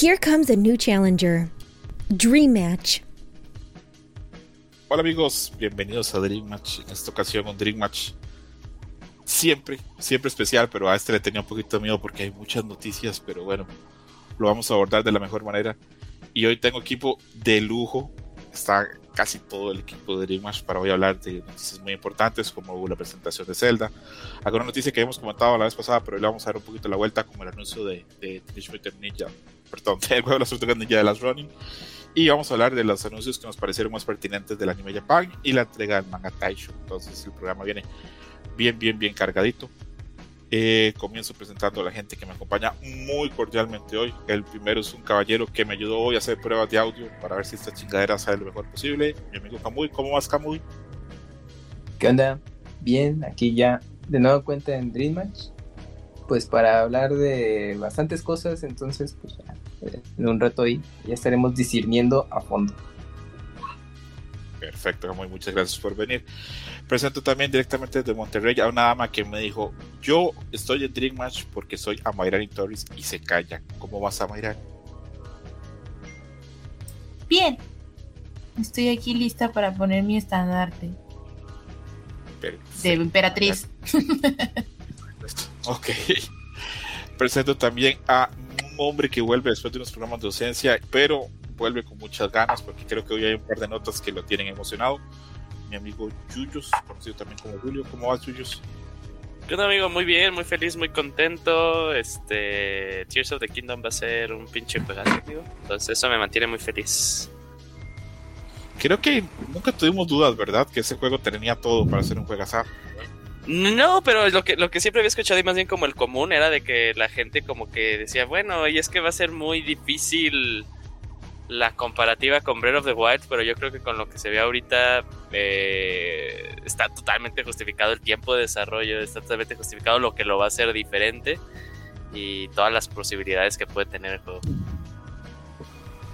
Here comes a new challenger. Dream Match. Hola amigos, bienvenidos a Dream Match. En esta ocasión un Dream Match siempre, siempre especial, pero a este le tenía un poquito de miedo porque hay muchas noticias, pero bueno, lo vamos a abordar de la mejor manera. Y hoy tengo equipo de lujo, está casi todo el equipo de Dream Match para hoy hablar de noticias muy importantes como la presentación de Zelda, alguna noticia que hemos comentado la vez pasada, pero hoy le vamos a dar un poquito la vuelta como el anuncio de, de Teenage Mutant Ninja, perdón, del juego de las Tortugas de las Running y vamos a hablar de los anuncios que nos parecieron más pertinentes del anime Japan y la entrega del manga Taisho. Entonces el programa viene bien, bien, bien cargadito. Eh, comienzo presentando a la gente que me acompaña muy cordialmente hoy. El primero es un caballero que me ayudó hoy a hacer pruebas de audio para ver si esta chingadera sale lo mejor posible. Mi amigo Kamui, ¿cómo vas Kamui? ¿Qué onda? Bien, aquí ya de nuevo cuenta en Dream Match. Pues para hablar de bastantes cosas, entonces pues ya en un rato ahí ya estaremos discerniendo a fondo. Perfecto, muy muchas gracias por venir. Presento también directamente desde Monterrey a una dama que me dijo, yo estoy en Dream Match porque soy Amairani Torres y se calla. ¿Cómo vas Amairani? Bien, estoy aquí lista para poner mi estandarte de emperatriz. Ok. Presento también a hombre que vuelve después de unos programas de docencia, pero vuelve con muchas ganas porque creo que hoy hay un par de notas que lo tienen emocionado. Mi amigo Yuyos, conocido también como Julio. ¿Cómo vas, Yuyos? Yo amigo, muy bien, muy feliz, muy contento. Este Tears of the Kingdom va a ser un pinche juegazo, amigo. Entonces eso me mantiene muy feliz. Creo que nunca tuvimos dudas, ¿verdad? Que ese juego tenía todo para ser un juegazo. No, pero lo que, lo que siempre había escuchado y más bien como el común era de que la gente como que decía, bueno, y es que va a ser muy difícil la comparativa con Breath of the Wild, pero yo creo que con lo que se ve ahorita eh, está totalmente justificado el tiempo de desarrollo, está totalmente justificado lo que lo va a hacer diferente y todas las posibilidades que puede tener el juego.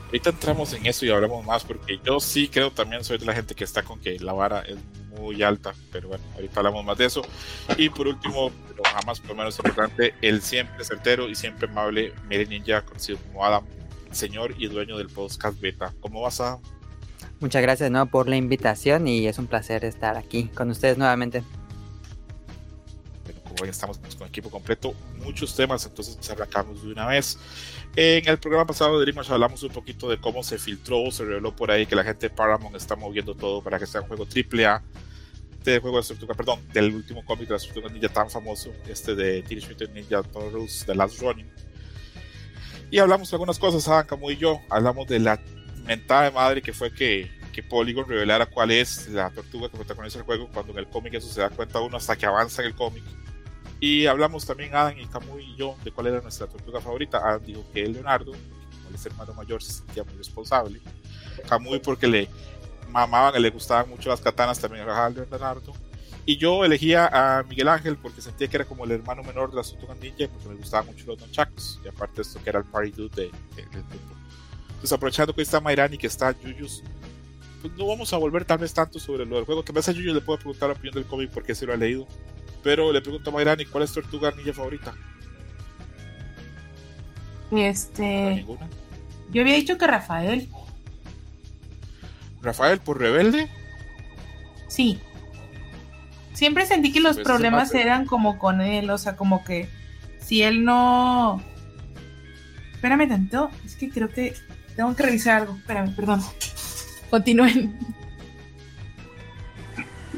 Ahorita entramos en eso y hablamos más porque yo sí creo también soy de la gente que está con que la vara es muy alta, pero bueno, ahorita hablamos más de eso. Y por último, pero jamás por menos importante, el siempre certero y siempre amable Miren Ninja, conocido como Adam, señor y dueño del podcast Beta. ¿Cómo vas, a Muchas gracias ¿no? por la invitación y es un placer estar aquí con ustedes nuevamente. Bueno, como hoy estamos con equipo completo, muchos temas, entonces arrancamos de una vez. En el programa pasado de Dreamers hablamos un poquito de cómo se filtró, se reveló por ahí que la gente de Paramount está moviendo todo para que sea un juego AAA este juego de perdón, del último cómic de la Tortuga Ninja tan famoso, este de Teenage Mutant Ninja Turtles The Last Running. Y hablamos de algunas cosas, Adam Camus y yo, hablamos de la mentada de madre que fue que, que Polygon revelara cuál es la tortuga que protagoniza el juego, cuando en el cómic eso se da cuenta uno hasta que avanza en el cómic. Y hablamos también, Adam y Camus y yo, de cuál era nuestra tortuga favorita. Adam dijo que Leonardo, como es hermano mayor, se sentía muy responsable. Camus porque le mamaban, le gustaban mucho las katanas, también a Leonardo. Y yo elegía a Miguel Ángel porque sentía que era como el hermano menor de la Tortuga Ninja, porque me gustaban mucho los nonchacos. Y aparte esto que era el party dude de, del grupo. Entonces aprovechando que está Mayrani que está Yuyus, pues no vamos a volver tal vez tanto sobre lo del juego. Que vez a Yuyus le puedo preguntar la opinión del cómic porque se lo ha leído. Pero le pregunto a Mayrani, ¿cuál es tu Tortuga Ninja favorita? Este... Yo había dicho que Rafael. Rafael por rebelde. Sí. Siempre sentí que los pues problemas eran como con él, o sea, como que si él no... Espérame tanto, es que creo que tengo que revisar algo. Espérame, perdón. Continúen.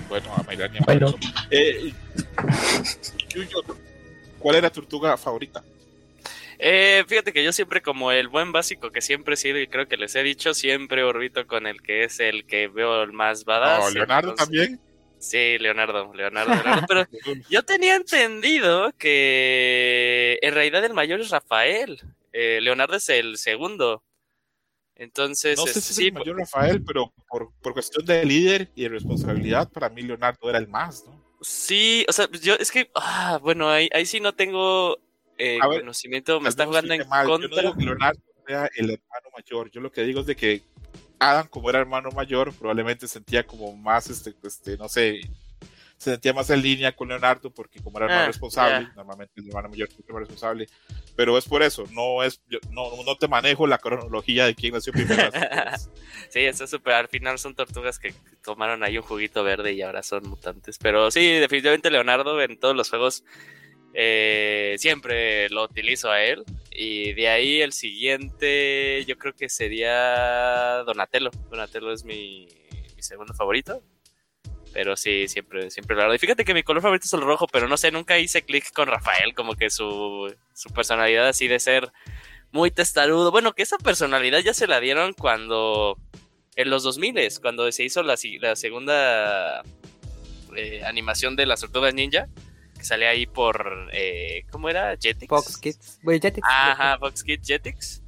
Bueno, a Mayrania. Bueno. Eh, ¿cuál era tu tortuga favorita? Eh, fíjate que yo siempre como el buen básico que siempre he sido y creo que les he dicho, siempre orbito con el que es el que veo el más badass. Oh, Leonardo también. Sí, Leonardo, Leonardo, Leonardo. Pero yo tenía entendido que en realidad el mayor es Rafael. Eh, Leonardo es el segundo. Entonces, no sé si es el mayor Rafael, pero por, por, cuestión de líder y de responsabilidad, para mí Leonardo era el más, ¿no? Sí, o sea, yo es que, ah, bueno, ahí, ahí sí no tengo eh, conocimiento, me está jugando en contra. Yo no digo que Leonardo sea el hermano mayor, yo lo que digo es de que Adam, como era hermano mayor, probablemente sentía como más, este, este, no sé, se sentía más en línea con Leonardo porque como era el más ah, responsable, normalmente el hermano mayor es el más responsable, pero es por eso, no es, no, no te manejo la cronología de quién nació primero. sí, eso es súper, al final son tortugas que tomaron ahí un juguito verde y ahora son mutantes, pero sí, definitivamente Leonardo en todos los juegos eh, siempre lo utilizo a él. Y de ahí el siguiente, yo creo que sería Donatello. Donatello es mi, mi segundo favorito. Pero sí, siempre, siempre lo Y fíjate que mi color favorito es el rojo, pero no sé, nunca hice clic con Rafael. Como que su, su personalidad así de ser muy testarudo. Bueno, que esa personalidad ya se la dieron cuando. En los 2000 cuando se hizo la, la segunda eh, animación de las tortugas ninja que sale ahí por, eh, ¿cómo era? Jetix. Fox Kids. Jetix. Ajá, Fox Kids, Jetix.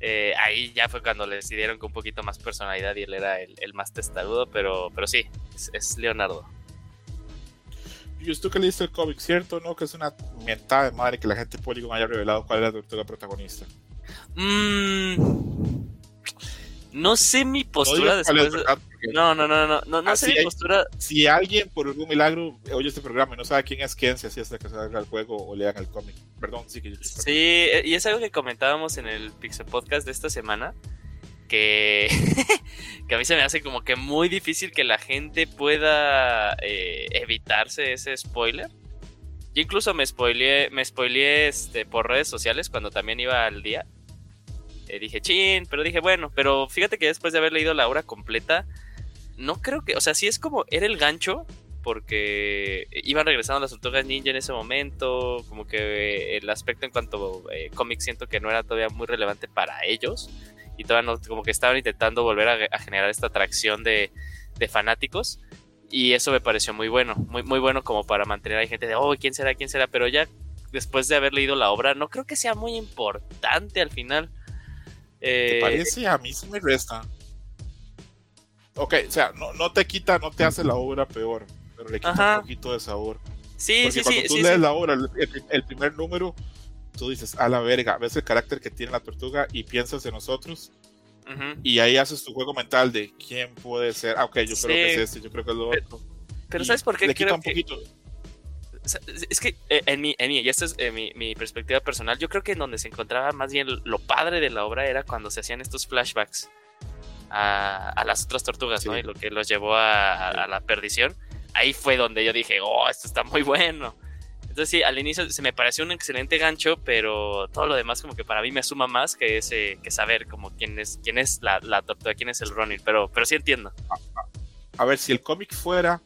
Eh, ahí ya fue cuando le decidieron con un poquito más personalidad y él era el, más testarudo, pero, pero sí, es, Leonardo. Y usted que leíste el cómic, ¿cierto? ¿No? Que es una mentada de madre que la gente Polygon haya revelado cuál es la protagonista. Mmm no sé mi postura después. No, no, no, no, no, no, sé mi postura. Si alguien por algún milagro oye este programa y no sabe quién es quién, si así hasta que salga el juego o lean el cómic. Perdón, sí que yo Sí, eh, y es algo que comentábamos en el Pixel Podcast de esta semana. Que, que a mí se me hace como que muy difícil que la gente pueda eh, evitarse ese spoiler. Yo incluso me spoileé, me spoileé este, por redes sociales cuando también iba al día. Eh, dije, chin, pero dije, bueno, pero fíjate que después de haber leído la obra completa, no creo que, o sea, sí es como, era el gancho, porque iban regresando las tortugas ninja en ese momento, como que el aspecto en cuanto a eh, cómics siento que no era todavía muy relevante para ellos, y todavía no, como que estaban intentando volver a, generar esta atracción de, de, fanáticos, y eso me pareció muy bueno, muy, muy bueno como para mantener a gente de, oh, ¿quién será? ¿quién será? Pero ya después de haber leído la obra, no creo que sea muy importante al final. ¿Te eh, parece? A mí sí me resta. Ok, o sea, no, no te quita, no te hace la obra peor, pero le quita un poquito de sabor. Sí, Porque sí, cuando sí. tú lees la obra, el, primer número, tú dices, a la verga, ves el carácter que tiene la tortuga y piensas en nosotros. Y ahí haces tu juego mental de quién puede ser. Ah, ok, yo creo que es este, yo creo que es lo otro. Pero, ¿sabes por qué? Le quita un poquito es que eh, en mi, en y esta es eh, mi, perspectiva personal, yo creo que en donde se encontraba más bien lo padre de la obra era cuando se hacían estos flashbacks a, las otras tortugas, ¿no? Y lo que los llevó a, la perdición. Ahí fue donde yo dije, oh, esto está muy bueno. Entonces sí, al inicio se me pareció un excelente gancho, pero todo lo demás como que para mí me suma más que ese, que saber como quién es, quién es la, la tortuga, quién es el Ronin, pero, pero sí entiendo. A ver, si el cómic fuera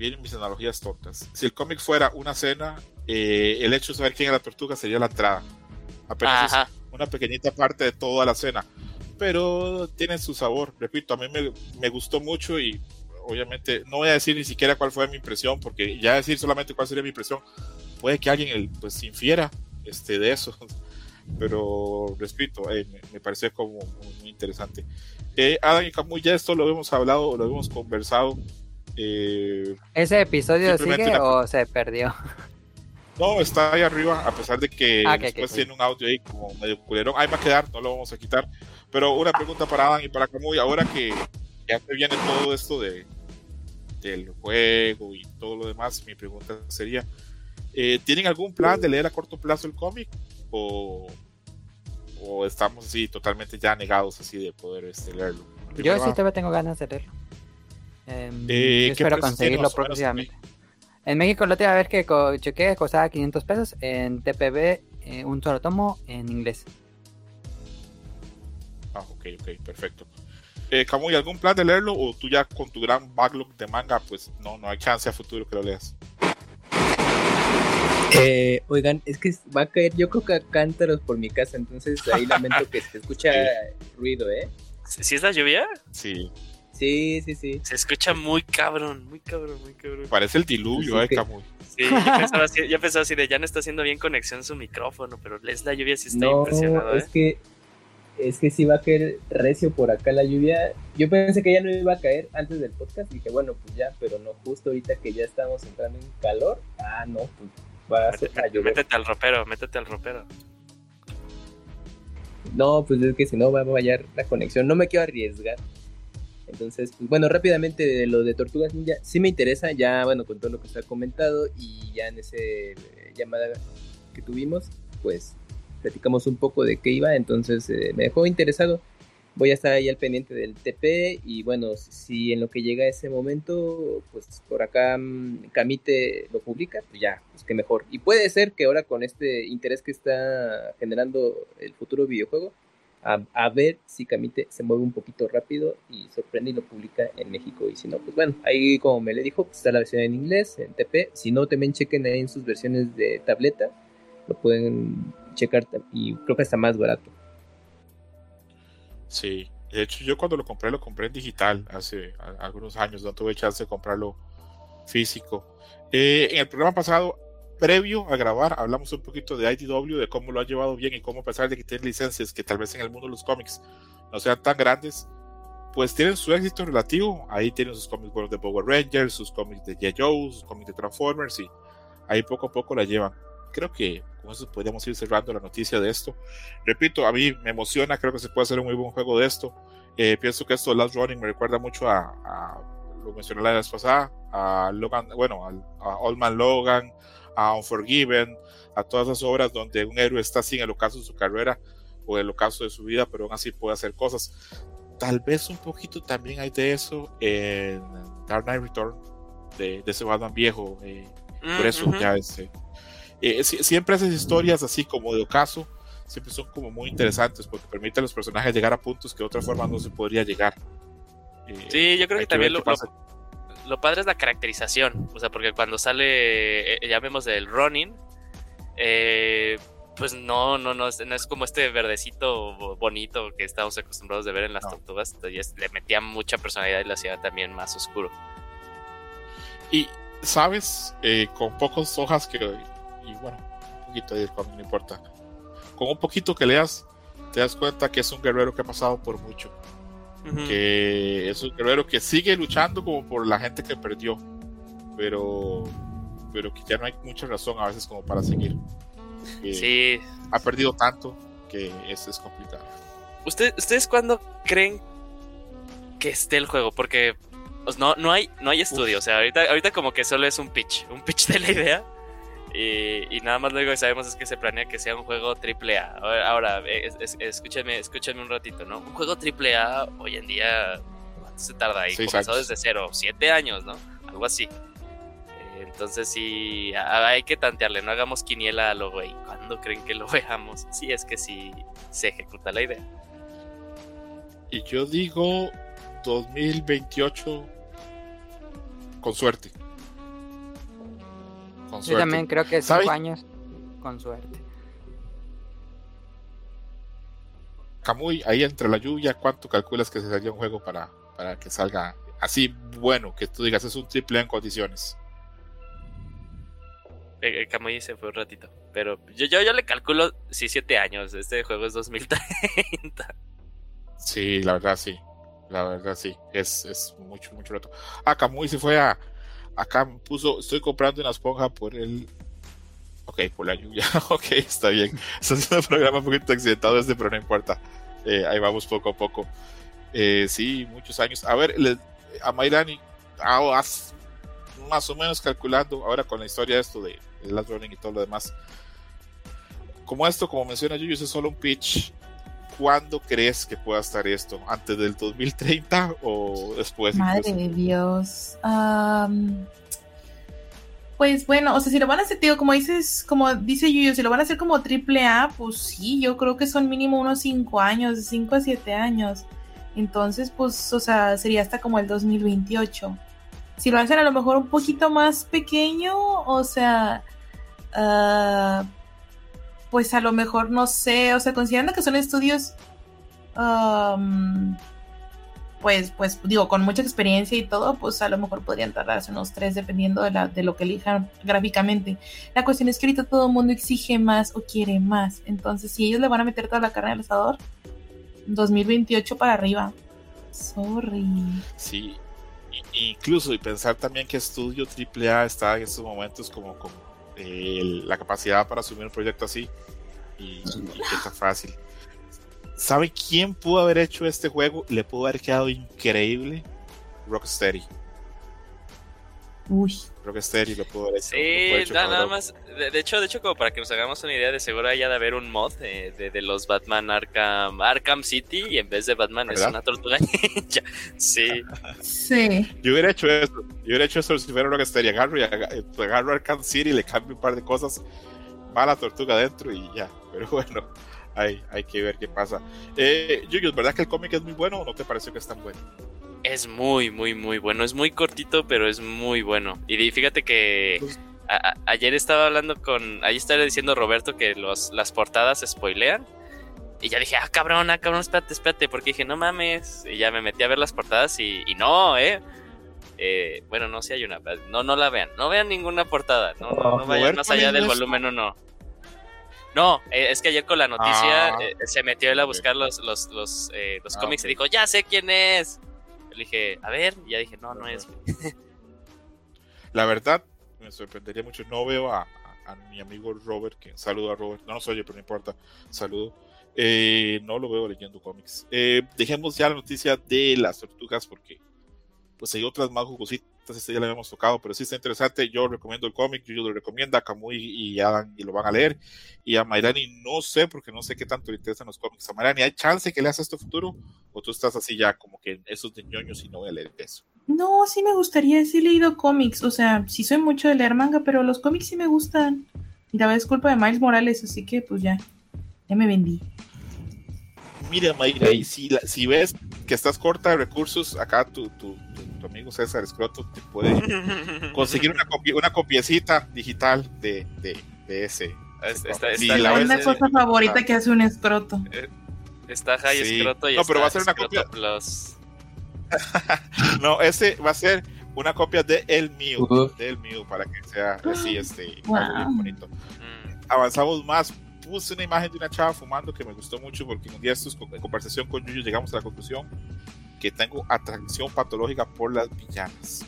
vienen mis analogías tontas. Si el cómic fuera una cena, eh, el hecho de saber quién es la tortuga sería la entrada. Apenas una pequeñita parte de toda la cena. Pero tiene su sabor. Repito, a mí me, me, gustó mucho y obviamente no voy a decir ni siquiera cuál fue mi impresión, porque ya decir solamente cuál sería mi impresión, puede que alguien pues infiera este, de eso. Pero repito, eh, me, me, pareció como muy, interesante. Eh, Adam y Camus, ya esto lo hemos hablado, lo hemos conversado eh, ¿Ese episodio sigue o se perdió? No, está ahí arriba, a pesar de que ah, después tiene un audio ahí como medio culero. Ahí va a quedar, no lo vamos a quitar. Pero una pregunta para Adam y para Camuy, ahora que ya te viene todo esto de del juego y todo lo demás, mi pregunta sería, eh, ¿tienen algún plan de leer a corto plazo el cómic? ¿O, o estamos así totalmente ya negados así de poder este, leerlo? Yo sí todavía tengo ganas de leerlo. Em, eh, espero conseguirlo próximamente. En México lo última vez que chequé costaba 500 pesos. En TPB, eh, un solo tomo en inglés. Ah, ok, ok, perfecto. Eh, Camuy, ¿algún plan de leerlo? ¿O tú ya con tu gran backlog de manga, pues no, no hay chance a futuro que lo leas? Eh, oigan, es que va a caer, yo creo que a cántaros por mi casa, entonces ahí lamento que se escucha ruido, ¿eh? ¿Sí es la lluvia? Sí. Sí, sí, sí. Se escucha muy cabrón, muy cabrón, muy cabrón. Parece el diluvio, eh, Camuy. Sí, yo pensaba, así, de ya no está haciendo bien conexión su micrófono, pero es la lluvia sí está no, impresionado. Es ¿eh? que es que sí va a caer recio por acá la lluvia. Yo pensé que ya no iba a caer antes del podcast. Dije, bueno, pues ya, pero no, justo ahorita que ya estamos entrando en calor. Ah, no, pues va a, métete, a llover. Métete al ropero, métete al ropero. No, pues es que si no va a fallar la conexión. No me quiero arriesgar. Entonces, pues, bueno, rápidamente de lo de Tortugas Ninja, sí me interesa, ya, bueno, con todo lo que se ha comentado y ya en ese eh, llamada que tuvimos, pues platicamos un poco de qué iba, entonces eh, me dejó interesado. Voy a estar ahí al pendiente del TP y bueno, si en lo que llega ese momento, pues por acá mm, Camite lo publica, pues ya, pues que mejor. Y puede ser que ahora con este interés que está generando el futuro videojuego, a, ver si Camite se mueve un poquito rápido y sorprende y lo publica en México. Y si no, pues bueno, ahí como me le dijo, pues está la versión en inglés, en TP. Si no, también chequen ahí en sus versiones de tableta, lo pueden checar y creo que está más barato. Sí, de hecho yo cuando lo compré lo compré en digital hace algunos años, no tuve chance de comprarlo físico. Eh, en el programa pasado previo a grabar hablamos un poquito de IDW, de cómo lo ha llevado bien y cómo a pesar de que tiene licencias que tal vez en el mundo de los cómics no sean tan grandes, pues tienen su éxito relativo. Ahí tienen sus cómics buenos de Power Rangers, sus cómics de. Joe, sus cómics de Transformers y ahí poco a poco la llevan. Creo que con eso podríamos ir cerrando la noticia de esto. Repito, a mí me emociona, creo que se puede hacer un muy buen juego de esto. Eh, pienso que esto, Last Running, me recuerda mucho a, lo mencioné la vez pasada, a Logan, bueno, a, a Old Man Logan, a Unforgiven, a todas esas obras donde un héroe está sin el ocaso de su carrera o el ocaso de su vida, pero aún así puede hacer cosas. Tal vez un poquito también hay de eso en Dark Knight Return, de, ese Batman viejo. Eh, por eso ya este, eh, siempre esas historias así como de ocaso siempre son como muy interesantes porque permiten a los personajes llegar a puntos que de otra forma no se podría llegar. Eh, sí, yo creo que, también lo, lo padre es la caracterización. O sea, porque cuando sale, eh, vemos el Ronin, eh, pues no, no, no, no es como este verdecito bonito que estamos acostumbrados de ver en las tortugas. le metía mucha personalidad y la hacía también más oscuro. Y, ¿sabes? Eh, con pocas hojas que. Y bueno, un poquito de cómic, no importa. Con un poquito que leas, te das cuenta que es un guerrero que ha pasado por mucho que es un guerrero que sigue luchando como por la gente que perdió, pero, pero que ya no hay mucha razón a veces como para seguir. Sí. Ha perdido tanto que eso es complicado. ¿Ustedes cuándo creen que esté el juego? Porque pues, no, no, hay, no hay estudio, o sea, ahorita, ahorita como que solo es un pitch, un pitch de la idea y, nada más lo único que sabemos es que se planea que sea un juego triple A. Ahora, escúchenme, escúchenme un ratito, ¿no? Un juego triple A hoy en día, ¿cuánto se tarda ahí? Comenzó desde cero, siete años, ¿no? Algo así. Eh, entonces sí, hay que tantearle, no hagamos quiniela a lo güey. ¿Cuándo creen que lo veamos? Si es que sí se ejecuta la idea. Y yo digo 2028 con suerte. Yo también creo que cinco años, con suerte. Camuy, ahí entre la lluvia, ¿cuánto calculas que se sería un juego para, para que salga así bueno? Que tú digas, es un triple en condiciones. Eh, eh, Camuy se fue un ratito. Pero yo, yo, yo le calculo, sí, siete años. Este juego es 2030. Sí, la verdad sí. La verdad sí. Es, es mucho, mucho rato. Ah, Camuy se fue a, acá puso, estoy comprando una esponja por el... Ok, por la lluvia. ok, está bien. Está es un programa un poquito accidentado este, pero no importa. Eh, ahí vamos poco a poco. Eh, sí, muchos años. A ver, a Mayrani, ah, más o menos calculando, ahora con la historia de esto de, de Last Running y todo lo demás. Como esto, como menciona Yuyu, es solo un pitch ¿cuándo crees que pueda estar esto? ¿Antes del 2030 o después? Madre de Dios. pues bueno, o sea, si lo van a hacer, tío, como dices, como dice Yuyo, si lo van a hacer como triple A, pues sí, yo creo que son mínimo unos 5 años, de 5 a 7 años. Entonces, pues, o sea, sería hasta como el 2028. Si lo hacen a lo mejor un poquito más pequeño, o sea, uh, pues a lo mejor no sé, o sea, considerando que son estudios, pues, pues digo, con mucha experiencia y todo, pues a lo mejor podrían tardarse unos tres dependiendo de, la, de lo que elijan gráficamente. La cuestión es que ahorita todo el mundo exige más o quiere más, entonces si ellos le van a meter toda la carne al asador, 2028 para arriba. Sorry. Sí, incluso y pensar también que estudio AAA está en estos momentos como, como la capacidad para asumir un proyecto así y, que está fácil. ¿Sabe quién pudo haber hecho este juego? Le pudo haber quedado increíble. Rocksteady. Uy. Creo que Steady lo pudo haber Sí, nada más. De, hecho, de hecho, como para que nos hagamos una idea, de seguro haya de haber un mod de, de, los Batman Arkham, Arkham City y en vez de Batman es una tortuga ninja. sí. Sí. Yo hubiera hecho eso. Yo hubiera hecho eso si fuera Rocksteady. Agarro, y agarro Arkham City y le cambio un par de cosas. Va la tortuga adentro y ya. Pero bueno, hay, hay que ver qué pasa. Eh, ¿verdad que el cómic es muy bueno o no te pareció que es tan bueno? Es muy, muy, muy bueno. Es muy cortito, pero es muy bueno. Y fíjate que pues ayer estaba hablando con. Ahí estaba diciendo Roberto que los, las portadas spoilean. Y ya dije, ah, cabrón, ah, cabrón, espérate, espérate. Porque dije, no mames. Y ya me metí a ver las portadas y, no, ¿eh? ¿eh? bueno, no, si hay una. No, no la vean. No vean ninguna portada. No, no, vayan más allá del volumen o no. No, eh, es que ayer con la noticia ah. eh, se metió él a buscar los, los, los, los ah, cómics y dijo, ya sé quién es. Le dije, a ver, ya dije, no, no es. La verdad, me sorprendería mucho. No veo a, mi amigo Robert, que saludo a Robert, no nos oye, pero no importa, saludo. Eh, no lo veo leyendo cómics. Eh, dejemos ya la noticia de las tortugas porque pues hay otras más jugositas este ya lo habíamos tocado, pero sí está interesante. Yo recomiendo el cómic, yo lo recomiendo a Kamui y Adam y lo van a leer. Y a Mayrani no sé, porque no sé qué tanto le interesan los cómics. A Mayrani, ¿hay chance que le hagas esto futuro? ¿O tú estás así ya como que esos de ñoños y no voy a leer eso? No, sí me gustaría, sí he leído cómics. O sea, sí soy mucho de leer manga, pero los cómics sí me gustan. Y la vez es culpa de Miles Morales, así que pues ya, ya me vendí. Mira, Mayra, si, si ves que estás corta de recursos, acá tu, tu, tu, amigo César Escroto te puede conseguir una, una copiecita digital de, de, de ese. Esta, es la una cosa favorita que hace un escroto. Eh, está High Escroto y no, pero va a ser una copia. no, ese va a ser una copia de el mío, de el mío, para que sea así, este, bonito. Mm. Avanzamos más puse una imagen de una chava fumando que me gustó mucho porque un día estos, en conversación con Yuyu llegamos a la conclusión que tengo atracción patológica por las villanas.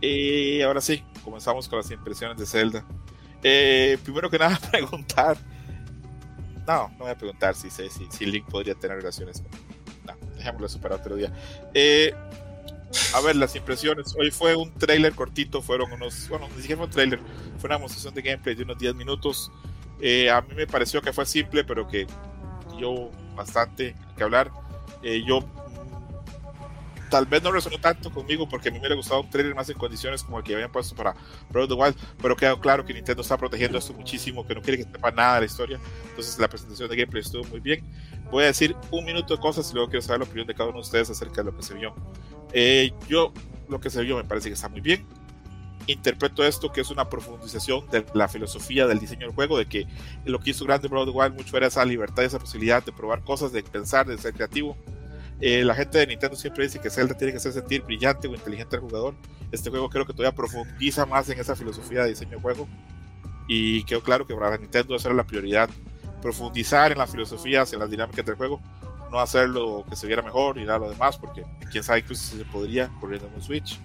Eh, ahora sí, comenzamos con las impresiones de Zelda. Eh, primero que nada, preguntar. No, no voy a preguntar si, si, si Link podría tener relaciones. No, dejémoslo eso para otro día. Eh, a ver, las impresiones. Hoy fue un trailer cortito, fueron unos. Bueno, ni siquiera fue un trailer, fue una demostración de gameplay de unos 10 minutos. Eh, a mí me pareció que fue simple, pero que dio bastante que hablar. Eh, yo mm, tal vez no resonó tanto conmigo porque a mí me hubiera gustado un trailer más en condiciones como el que habían puesto para Breath of the Wild, pero quedó claro que Nintendo está protegiendo esto muchísimo, que no quiere que sepa nada de la historia. Entonces la presentación de gameplay estuvo muy bien. Voy a decir un minuto de cosas y luego quiero saber la opinión de cada uno de ustedes acerca de lo que se vio. Eh, yo, lo que se vio me parece que está muy bien interpreto esto que es una profundización de la filosofía del diseño del juego, de que lo que hizo grande the Wild mucho era esa libertad, esa posibilidad de probar cosas, de pensar, de ser creativo. Eh, la gente de Nintendo siempre dice que Zelda tiene que hacer sentir brillante o inteligente al jugador. Este juego creo que todavía profundiza más en esa filosofía de diseño del juego. Y quedó claro que para Nintendo esa era la prioridad. Profundizar en las filosofías, en las dinámicas del juego. No hacerlo que se viera mejor y nada lo demás, porque quién sabe incluso si se podría corriendo en un Switch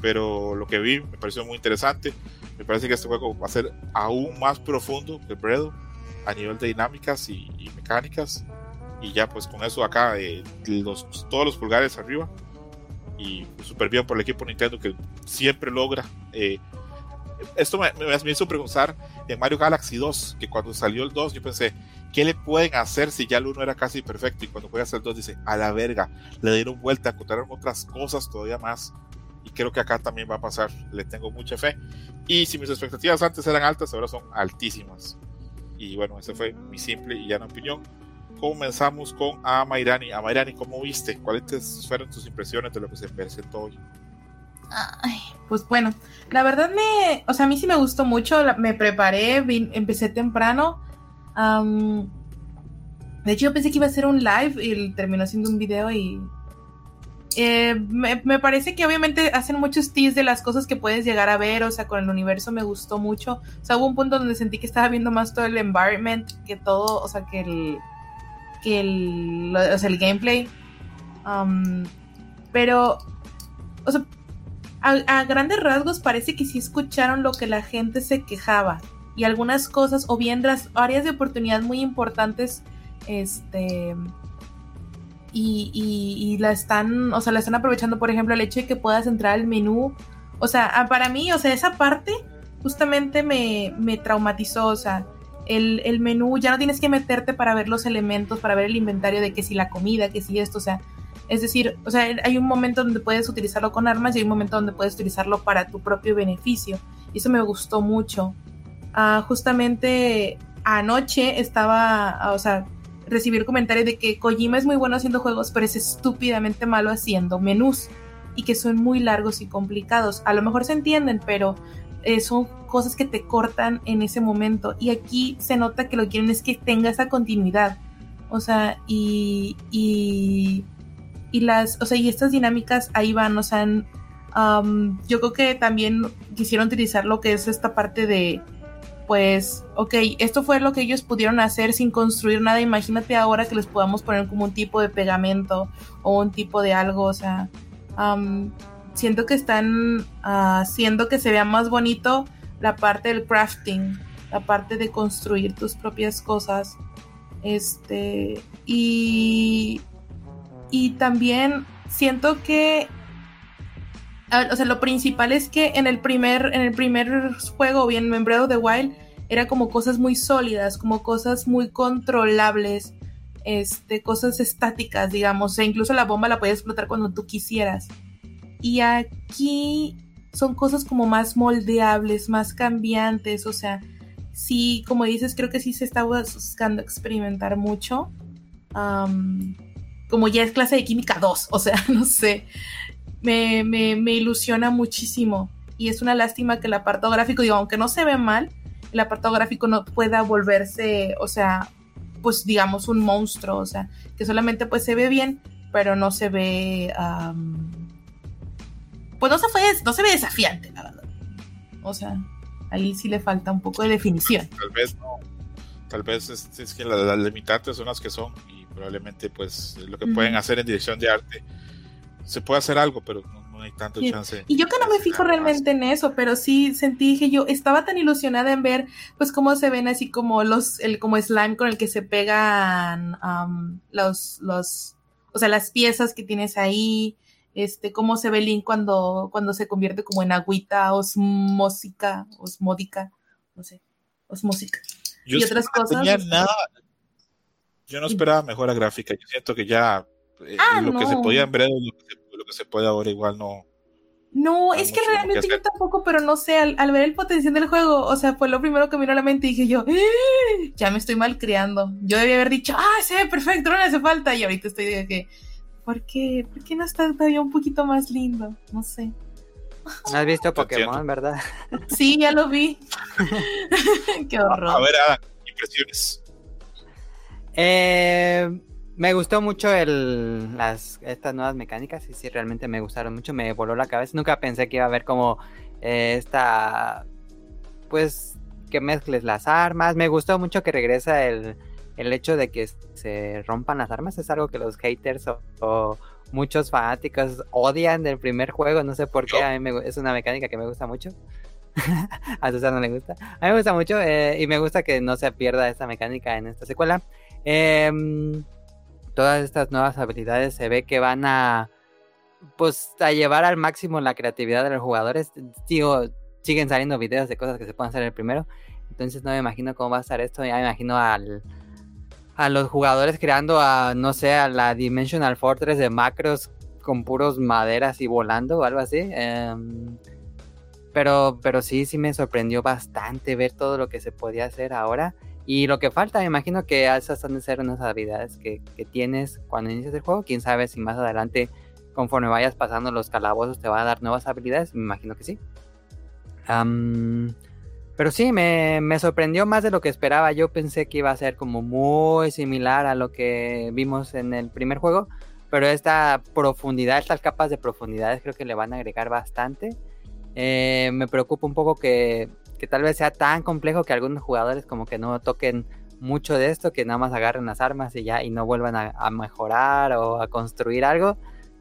pero lo que vi me pareció muy interesante. Me parece que este juego va a ser aún más profundo que Bredo a nivel de dinámicas y, mecánicas. Y ya pues con eso acá, eh, los, todos los pulgares arriba. Y súper bien por el equipo Nintendo que siempre logra. Eh, esto me, me, hizo preguntar en Mario Galaxy 2, que cuando salió el 2 yo pensé, ¿qué le pueden hacer si ya el 1 era casi perfecto? Y cuando juegas el 2 dice, a la verga, le dieron vuelta, encontraron otras cosas todavía más y creo que acá también va a pasar, le tengo mucha fe. Y si mis expectativas antes eran altas, ahora son altísimas. Y bueno, esa fue mi simple y llana opinión. Comenzamos con Amairani. Amairani, ¿cómo viste? ¿Cuáles fueron tus impresiones de lo que se presentó hoy? Ay, pues bueno, la verdad me, o sea, a mí sí me gustó mucho, me preparé, empecé temprano. de hecho, yo pensé que iba a ser un live y terminó siendo un video y eh, me, parece que obviamente hacen muchos teas de las cosas que puedes llegar a ver, o sea, con el universo me gustó mucho. O sea, hubo un punto donde sentí que estaba viendo más todo el environment que todo, o sea, que el, que el, o sea, el gameplay. Um, pero, o sea, a, grandes rasgos parece que sí escucharon lo que la gente se quejaba y algunas cosas, o bien las áreas de oportunidad muy importantes, este y, y, la están, o sea, la están aprovechando, por ejemplo, el hecho de que puedas entrar al menú O sea, para mí, o sea, esa parte justamente me, me traumatizó, o sea, el, el, menú, ya no tienes que meterte para ver los elementos, para ver el inventario de que si la comida, que si esto, o sea, es decir, o sea, hay un momento donde puedes utilizarlo con armas y hay un momento donde puedes utilizarlo para tu propio beneficio. Y eso me gustó mucho. Uh, justamente anoche estaba, o sea, recibí el comentario de que Kojima es muy bueno haciendo juegos, pero es estúpidamente malo haciendo menús y que son muy largos y complicados. A lo mejor se entienden, pero eh, son cosas que te cortan en ese momento. Y aquí se nota que lo que quieren es que tenga esa continuidad. O sea, y, y, y las, o sea, y estas dinámicas ahí van, o sea, yo creo que también quisieron utilizar lo que es esta parte de, pues, ok, esto fue lo que ellos pudieron hacer sin construir nada. Imagínate ahora que les podamos poner como un tipo de pegamento o un tipo de algo, o sea, siento que están haciendo que se vea más bonito la parte del crafting, la parte de construir tus propias cosas. Este, y, y también siento que o sea, lo principal es que en el primer, en el primer juego, bien en Breath of Wild, era como cosas muy sólidas, como cosas muy controlables, este, cosas estáticas, digamos, e incluso la bomba la podías explotar cuando tú quisieras. Y aquí son cosas como más moldeables, más cambiantes, o sea, sí, como dices, creo que sí se está buscando experimentar mucho. como ya es clase de química 2, o sea, no sé me, me, ilusiona muchísimo. Y es una lástima que el apartado gráfico, digo, aunque no se ve mal, el apartado gráfico no pueda volverse, o sea, pues digamos un monstruo, o sea, que solamente pues se ve bien, pero no se ve, pues no se, fue, no se ve desafiante, la verdad. O sea, ahí sí le falta un poco de definición. Tal vez no, tal vez es, que las, limitantes son las que son y probablemente pues lo que pueden hacer en dirección de arte se puede hacer algo, pero no, hay tanto chance. Y yo que no me fijo realmente en eso, pero sí sentí que yo estaba tan ilusionada en ver, pues, cómo se ven así como los, el como slime con el que se pegan los, los, o sea, las piezas que tienes ahí, este, cómo se ve Link cuando, cuando se convierte como en agüita osmósica, osmódica, no sé, osmósica. y otras cosas. nada, yo no esperaba mejora gráfica, yo siento que ya eh, ah, lo que se podía breve, lo que se, puede ahora igual no. No, es que realmente yo tampoco, pero no sé, al, ver el potencial del juego, o sea, fue lo primero que me vino a la mente y dije yo, ¡Eh! ya me estoy mal criando. Yo debía haber dicho, ah, sí, perfecto, no le hace falta. Y ahorita estoy de que, ¿por qué? ¿Por qué no está todavía un poquito más lindo? No sé. ¿No has visto Pokémon, verdad? Sí, ya lo vi. qué horror. A ver, impresiones. Eh, me gustó mucho el, las, estas nuevas mecánicas y sí, realmente me gustaron mucho, me voló la cabeza. Nunca pensé que iba a haber como eh, esta, pues, que mezcles las armas. Me gustó mucho que regresa el, el hecho de que se rompan las armas. Es algo que los haters o, muchos fanáticos odian del primer juego. No sé por qué, a mí me, es una mecánica que me gusta mucho. a Susana no le gusta. A mí me gusta mucho eh, y me gusta que no se pierda esta mecánica en esta secuela. Eh, todas estas nuevas habilidades se ve que van a pues a llevar al máximo la creatividad de los jugadores. Digo, siguen saliendo videos de cosas que se pueden hacer en el primero. Entonces no me imagino cómo va a estar esto. Ya me imagino al, a los jugadores creando a, no sé, a la Dimensional Fortress de macros con puros maderas y volando o algo así. Em, pero, pero sí, sí me sorprendió bastante ver todo lo que se podía hacer ahora. Y lo que falta, me imagino que esas han de ser unas habilidades que, tienes cuando inicias el juego. Quién sabe si más adelante, conforme vayas pasando los calabozos, te va a dar nuevas habilidades. Me imagino que sí. pero sí, me, sorprendió más de lo que esperaba. Yo pensé que iba a ser como muy similar a lo que vimos en el primer juego. Pero esta profundidad, estas capas de profundidades creo que le van a agregar bastante. Eh, me preocupa un poco que que tal vez sea tan complejo que algunos jugadores como que no toquen mucho de esto, que nada más agarren las armas y ya y no vuelvan a, mejorar o a construir algo.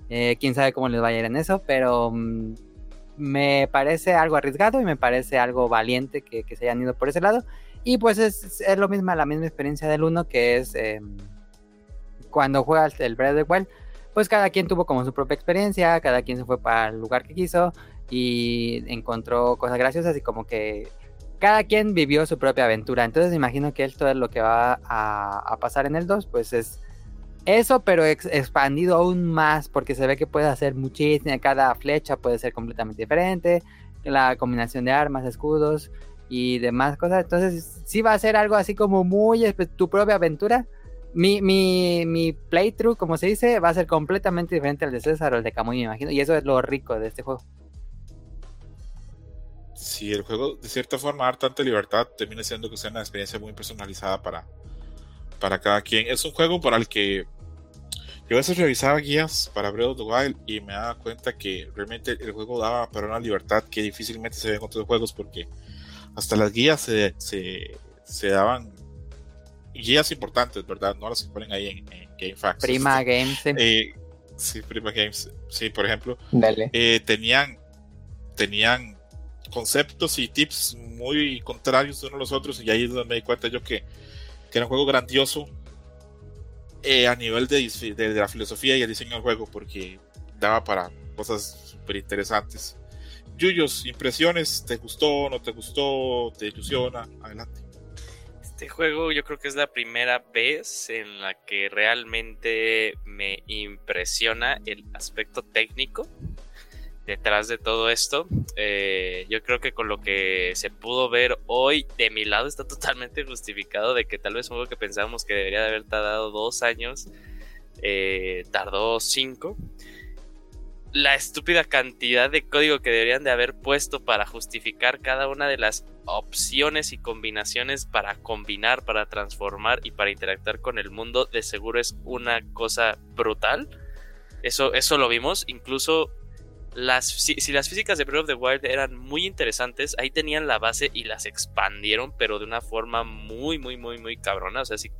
Eh, quién sabe cómo les va a ir en eso, pero mm, me parece algo arriesgado y me parece algo valiente que, se hayan ido por ese lado. Y pues es, lo mismo, la misma experiencia del uno que es em, cuando juegas el Breath of the pues cada quien tuvo como su propia experiencia, cada quien se fue para el lugar que quiso y encontró cosas graciosas y como que cada quien vivió su propia aventura. Entonces imagino que esto es lo que va a, pasar en el 2, pues es eso, pero expandido aún más, porque se ve que puede hacer muchísimo, cada flecha puede ser completamente diferente, la combinación de armas, escudos y demás cosas. Entonces sí va a ser algo así como muy tu propia aventura. Mi, mi, mi playthrough, como se dice, va a ser completamente diferente al de César o el de Camuy, me imagino. Y eso es lo rico de este juego si el juego de cierta forma da tanta libertad, termina siendo que sea una experiencia muy personalizada para, para cada quien. Es un juego para el que yo a veces revisaba guías para Breath of the Wild y me daba cuenta que realmente el juego daba para una libertad que difícilmente se ve en otros juegos porque hasta las guías se, se, daban guías importantes, ¿verdad? No las que ponen ahí en, GameFAQs. Prima Games. Eh, sí, Prima Games. Sí, por ejemplo. Eh, tenían, tenían conceptos y tips muy contrarios unos a los otros y ahí es donde me di cuenta yo que, que era un juego grandioso eh, a nivel de, de, la filosofía y el diseño del juego porque daba para cosas súper interesantes. Yuyos, impresiones, ¿te gustó, no te gustó, te ilusiona? Adelante. Este juego yo creo que es la primera vez en la que realmente me impresiona el aspecto técnico detrás de todo esto. Eh, yo creo que con lo que se pudo ver hoy, de mi lado está totalmente justificado de que tal vez un juego que pensábamos que debería de haber tardado dos años, eh, tardó cinco. La estúpida cantidad de código que deberían de haber puesto para justificar cada una de las opciones y combinaciones para combinar, para transformar y para interactuar con el mundo, de seguro es una cosa brutal. Eso, eso lo vimos. Incluso si, las físicas de Breath of the Wild eran muy interesantes, ahí tenían la base y las expandieron, pero de una forma muy, muy, muy, muy cabrona. O sea, sí,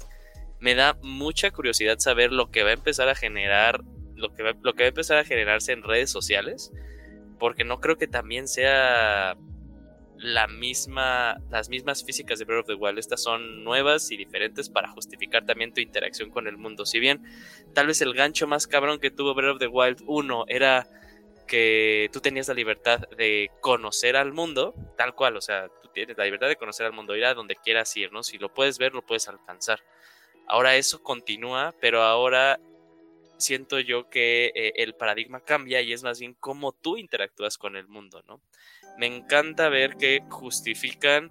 me da mucha curiosidad saber lo que va a empezar a generar, lo que lo que va a empezar a generarse en redes sociales, porque no creo que también sea la misma, las mismas físicas de Breath of the Wild. Estas son nuevas y diferentes para justificar también tu interacción con el mundo. Si bien tal vez el gancho más cabrón que tuvo Breath of the Wild 1 era que tú tenías la libertad de conocer al mundo, tal cual, o sea, tú tienes la libertad de conocer al mundo, ir a donde quieras ir, ¿no? Si lo puedes ver, lo puedes alcanzar. Ahora eso continúa, pero ahora siento yo que eh, el paradigma cambia y es más bien cómo tú interactúas con el mundo, ¿no? Me encanta ver que justifican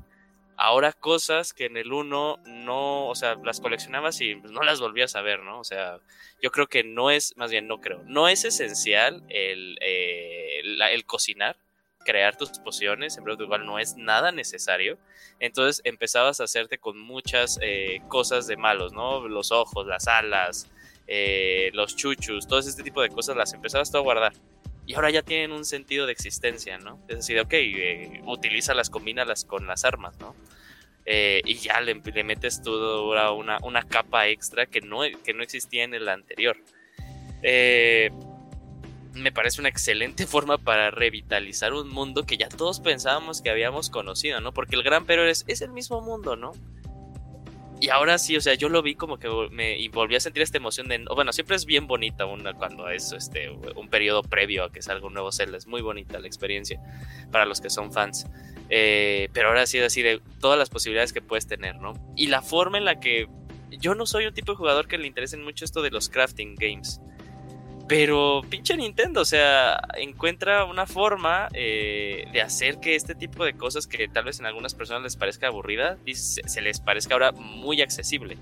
ahora cosas que en el 1 no, o sea, las coleccionabas y no las volvías a ver, ¿no? O sea, yo creo que no es, más bien no creo, no es esencial el, eh, el, cocinar, crear tus pociones, en igual no es nada necesario. Entonces empezabas a hacerte con muchas eh, cosas de malos, ¿no? Los ojos, las alas, eh, los chuchus, todo este tipo de cosas las empezabas tú a guardar y ahora ya tienen un sentido de existencia, ¿no? Es decir, ok, eh, las combínalas con las armas, ¿no? Eh, y ya le, metes toda una, una, capa extra que no, que no existía en el anterior. Eh, me parece una excelente forma para revitalizar un mundo que ya todos pensábamos que habíamos conocido, ¿no? Porque el gran pero es, es el mismo mundo, ¿no? Y ahora sí, o sea, yo lo vi como que me volví a sentir esta emoción de. Bueno, siempre es bien bonita una, cuando es este un periodo previo a que salga un nuevo Zelda. Es muy bonita la experiencia para los que son fans. Eh, pero ahora sí, así de todas las posibilidades que puedes tener, ¿no? Y la forma en la que. Yo no soy un tipo de jugador que le interesen mucho esto de los crafting games. Pero pinche Nintendo, o sea, encuentra una forma eh, de hacer que este tipo de cosas que tal vez en algunas personas les parezca aburrida, se, les parezca ahora muy accesible.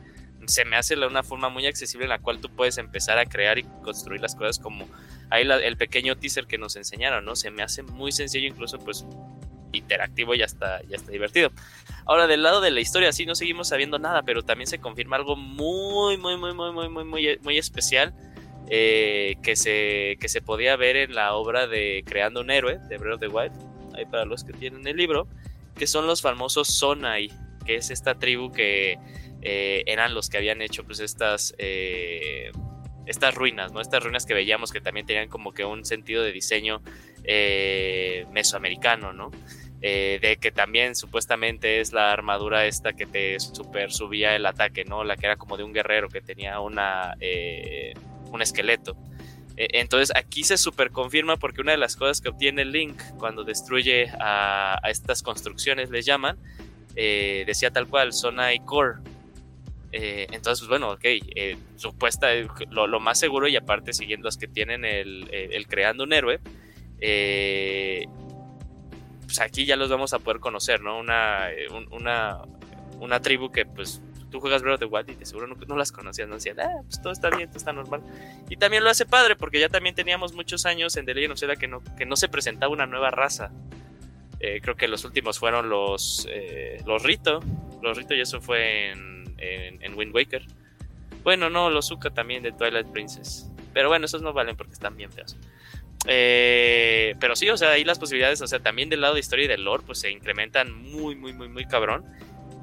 Se me hace una forma muy accesible en la cual tú puedes empezar a crear y construir las cosas como ahí el pequeño teaser que nos enseñaron, ¿no? Se me hace muy sencillo, incluso pues interactivo y hasta, ya está divertido. Ahora, del lado de la historia, sí, no seguimos sabiendo nada, pero también se confirma algo muy, muy, muy, muy, muy, muy, muy, muy especial eh, que, se, que se podía ver en la obra de Creando un Héroe de Breath of the Wild, ahí para los que tienen el libro, que son los famosos Sonai, que es esta tribu que eh, eran los que habían hecho pues estas, eh, estas ruinas, ¿no? Estas ruinas que veíamos que también tenían como que un sentido de diseño mesoamericano, ¿no? de que también supuestamente es la armadura esta que te super subía el ataque, ¿no? La que era como de un guerrero que tenía una un esqueleto. E, entonces aquí se super confirma porque una de las cosas que obtiene Link cuando destruye a, estas construcciones, les llaman, eh, decía tal cual, zona y core. Eh, entonces, pues bueno, ok, eh, supuesta, lo, más seguro y aparte siguiendo los que tienen el, el creando un héroe, pues aquí ya los vamos a poder conocer, ¿no? Una, una, una tribu que pues tú juegas Breath of the Wild y de seguro no, las conocías, no decían, ah, pues todo está bien, todo está normal. Y también lo hace padre, porque ya también teníamos muchos años en The Legend of Zelda que no, que no se presentaba una nueva raza. Eh, creo que los últimos fueron los, eh, los Rito. Los Rito y eso fue en, en, Wind Waker. Bueno, no, los Zuka también de Twilight Princess. Pero bueno, esos no valen porque están bien feos. Eh, pero sí, o sea, ahí las posibilidades, o sea, también del lado de historia y del lore, pues se incrementan muy, muy, muy, muy cabrón.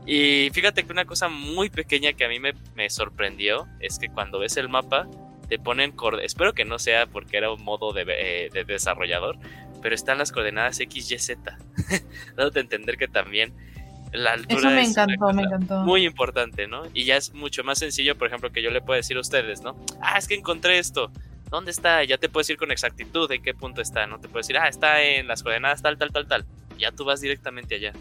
Y fíjate que una cosa muy pequeña que a mí me, sorprendió es que cuando ves el mapa te ponen espero que no sea porque era un modo de, eh, desarrollador, pero están las coordenadas X, Y, Z, dándote a entender que también la altura Eso me encantó, me encantó. Muy importante, ¿no? Y ya es mucho más sencillo, por ejemplo, que yo le puedo decir a ustedes, ¿no? Ah, es que encontré esto. ¿Dónde está? Ya te puedes ir con exactitud en qué punto está, ¿no? Te puedes decir, ah, está en las coordenadas tal, tal, tal, tal. Ya tú vas directamente allá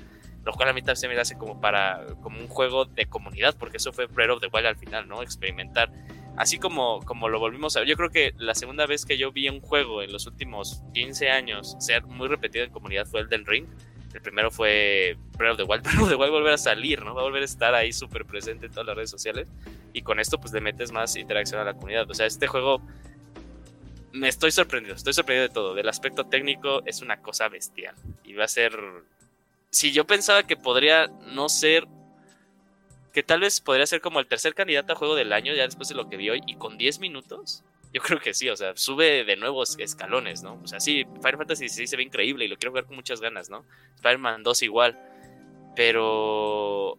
lo cual a mí también se me hace como para como un juego de comunidad porque eso fue Breath of the Wild al final no experimentar. Así como como lo volvimos a ver. Yo creo que la segunda vez que yo vi un juego en los últimos 15 años ser muy repetido en comunidad fue el del Ring. El primero fue Breath of the Wild. Breath of the Wild volver a salir no va a volver a estar ahí súper presente en todas las redes sociales. Y con esto pues le metes más interacción a la comunidad. O sea este juego me estoy sorprendido, estoy sorprendido de todo. Del aspecto técnico es una cosa bestial. Y va a ser si yo pensaba que podría no ser, que tal vez podría ser como el tercer candidato a juego del año, ya después de lo que vi hoy, y con 10 minutos, yo creo que sí, o sea, sube de nuevos escalones, ¿no? O sea, sí, Final Fantasy XVI se ve increíble y lo quiero jugar con muchas ganas, ¿no? Spider-Man 2 igual, pero...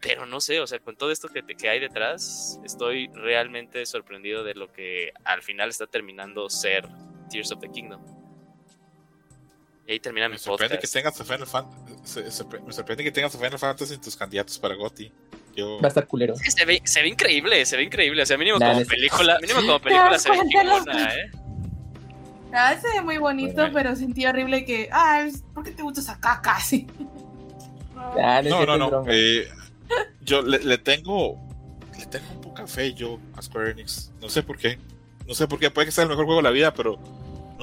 Pero no sé, o sea, con todo esto que, que hay detrás, estoy realmente sorprendido de lo que al final está terminando ser Tears of the Kingdom. Y ahí termina mi me sorprende Que tengas Final Fantasy, me sorprende que tengas Final Fantasy en tus candidatos para GOTY. Yo... Va a estar culero. se, ve, se ve increíble, se ve increíble. O sea, mínimo como película, mínimo como película se ve chingona, ¿eh? Ah, se ve muy bonito, pero sentí horrible que. Ah, ¿por qué te gusta esa caca así? no, no, no. Eh, yo le, le, tengo. Le tengo un poca fe yo a Square Enix. No sé por qué. No sé por qué. Puede que sea el mejor juego de la vida, pero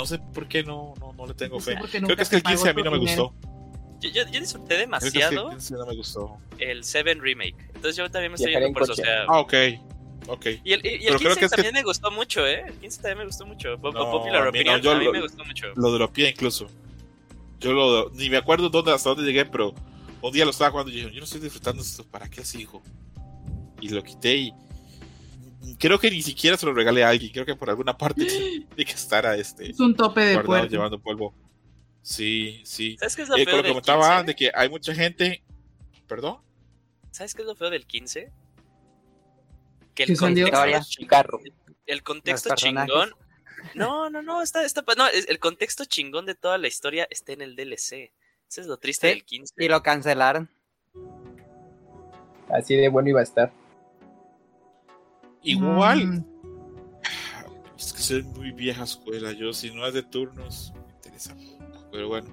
no sé por qué no, no, no le tengo fe. Creo que es que el 15 a mí no me gustó. Yo, yo, disfruté demasiado el, no me gustó. el 7 Remake. Entonces yo también me estoy yendo por eso. O sea, ah, ok. Ok. Y el, y, el 15 también me gustó mucho, ¿eh? El 15 también me gustó mucho. No, Popular a mí, opinion, no, a mí lo, me gustó mucho. Lo dropeé incluso. Yo lo, ni me acuerdo dónde, hasta dónde llegué, pero un día lo estaba jugando y dije, yo no estoy disfrutando esto, ¿para qué hijo? Y lo quité y creo que ni siquiera se lo regalé a alguien. Creo que por alguna parte tiene que estar a este. Es un tope de puerto. llevando polvo. Sí, sí. ¿Sabes qué es lo eh, feo lo comentaba de que hay mucha gente. ¿Perdón? ¿Sabes qué es lo feo del 15? Que el contexto, carro. el contexto chingón. No, no, no, está, está, no, el contexto chingón de toda la historia está en el DLC. Eso es lo triste del 15. Y lo cancelaron. Así de bueno iba a estar. Igual. Mm. Es que soy muy vieja escuela. Yo, si no es de turnos, me interesa poco. Pero bueno.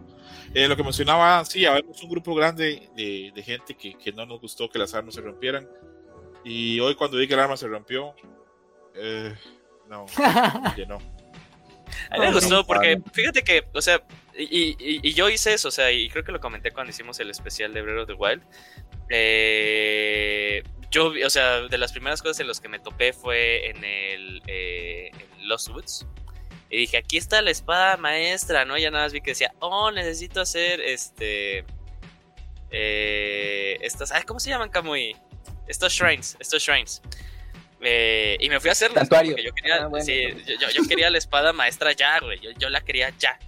Eh, lo que mencionaba, sí, habemos un grupo grande de, de gente que, que, no nos gustó que las armas se rompieran. Y hoy, cuando vi que el arma se rompió, eh, no, no. A mí me gustó porque, fíjate que, o sea, y, y, y, yo hice eso, o sea, y creo que lo comenté cuando hicimos el especial de Breath of the Wild. Eh, yo, o sea, de las primeras cosas en las que me topé fue en el eh, Lost Woods. Y dije, aquí está la espada maestra, ¿no? Ya nada más vi que decía, oh, necesito hacer este. Eh, estas. ¿Cómo se llaman, Kamui? Estos shrines, estos shrines. Eh, y me fui a hacerlos. yo, quería, ah, sí, yo, yo, quería la espada maestra ya, güey. Yo, yo, la quería ya.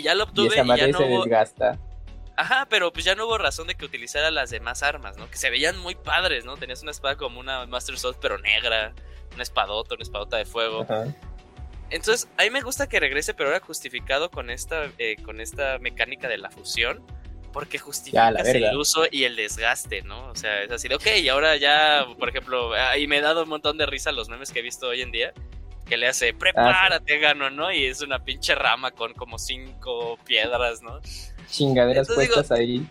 Y ya lo obtuve. Y, esa y ya no. Se desgasta. Ajá, pero pues ya no hubo razón de que utilizara las demás armas, ¿no? Que se veían muy padres, ¿no? Tenías una espada como una Master Sword, pero negra, una espadota, una espadota de fuego. Entonces, a mí me gusta que regrese, pero ahora justificado con esta, eh, con esta mecánica de la fusión. Porque justifica el uso y el desgaste, ¿no? O sea, es así de, ok, y ahora ya, por ejemplo, y me he dado un montón de risa los memes que he visto hoy en día que le hace, prepárate, gano, ¿no? Y es una pinche rama con como cinco piedras, ¿no? Chingaderas puestas ahí.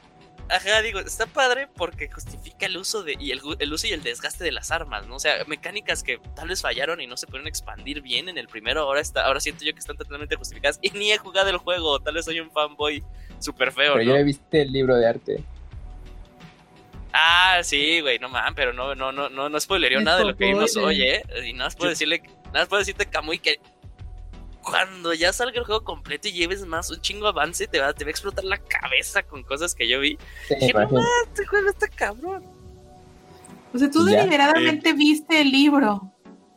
Ajá, digo, está padre porque justifica el uso de y el, uso y el desgaste de las armas, ¿no? O sea, mecánicas que tal vez fallaron y no se pudieron expandir bien en el primero, ahora está, ahora siento yo que están totalmente justificadas y ni he jugado el juego, tal vez soy un fanboy súper feo. Pero ¿no? yo he visto el libro de arte. Ah, sí, güey, no man, pero no, no, no, no, no spoilería nada de lo que vimos hoy, ¿eh? Y nada más puedo decirle, nada más puedo decirte, Camuy, que cuando ya salga el juego completo y lleves más un chingo avance, te va, te va a explotar la cabeza con cosas que yo vi. Sí, no este juego está cabrón. O sea, tú deliberadamente viste el libro.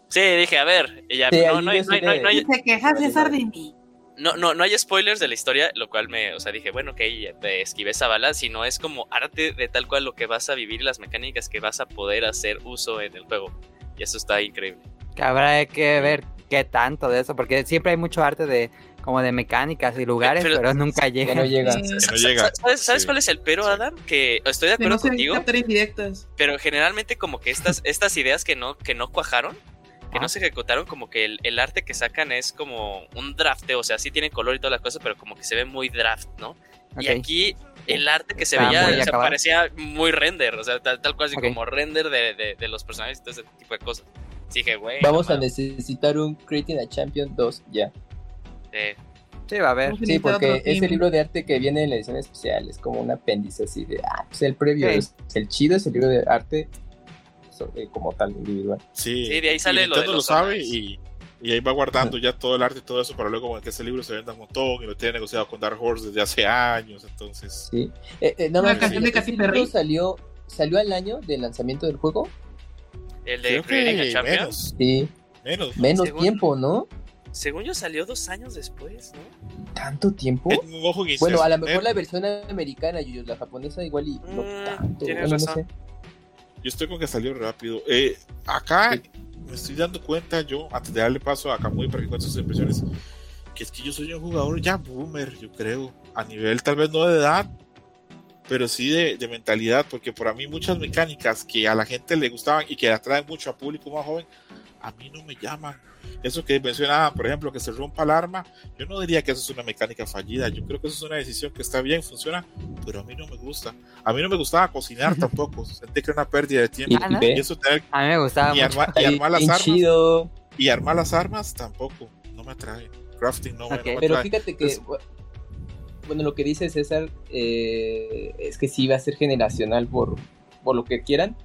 Sí, dije, a ver, ya, no, no, hay, no, no, hay, Te quejas, César, de mí. No, no, no hay spoilers de la historia, lo cual me, o sea, dije, bueno, ok, te esquivé esa bala, sino es como arte de tal cual lo que vas a vivir y las mecánicas que vas a poder hacer uso en el juego. Y eso está increíble. Que habrá que ver qué tanto de eso, porque siempre hay mucho arte de como de mecánicas y lugares, pero, nunca llega. No llega. ¿Sabes, cuál es el pero, Adam? Que estoy de acuerdo contigo. Pero generalmente como que estas, estas ideas que no, que no cuajaron, que no se ejecutaron, como que el, arte que sacan es como un draft, o sea, sí tiene color y todas las cosas, pero como que se ve muy draft, ¿no? Y aquí el arte que se veía parecía muy render, o sea, tal, cual así como render de, de, los personajes y todo ese tipo de cosas. Dije, güey. Vamos a necesitar un Creating a Champion 2 ya. Sí. Sí, va a haber. Sí, porque ese libro de arte que viene en la edición especial es como un apéndice así de, ah, pues el previo, es, el chido es el libro de arte eh, como tal individual. Sí, de ahí sale lo, de lo sabe y, y, ahí va guardando ya todo el arte y todo eso para luego que ese libro se venda un montón y lo tiene negociado con Dark Horse desde hace años, entonces. Sí. Eh, eh, no, canción de Casi salió salió al año del lanzamiento del juego. El de Creating Champions. Sí. Menos, menos tiempo, ¿no? Según yo salió dos años después, ¿no? ¿Tanto tiempo? bueno, a lo mejor la versión americana, y la japonesa igual y no mm, tanto. no sé. Yo estoy con que salió rápido. Eh, acá me estoy dando cuenta yo, antes de darle paso a Kamui para que cuente sus impresiones, que es que yo soy un jugador ya boomer, yo creo. A nivel tal vez no de edad, pero sí de, de, mentalidad, porque por a mí muchas mecánicas que a la gente le gustaban y que atraen mucho a público más joven, a mí no me llaman. Eso que mencionaba, por ejemplo, que se rompa el arma, yo no diría que eso es una mecánica fallida, yo creo que eso es una decisión que está bien, funciona, pero a mí no me gusta. A mí no me gustaba cocinar tampoco, sentí que era una pérdida de tiempo. Y, eso a mí me gustaba y, armar las armas. Y armar las armas tampoco, no me atrae. Crafting no, me, atrae. Pero fíjate que, bueno, lo que dice César eh, es que sí va a ser generacional por, por lo que quieran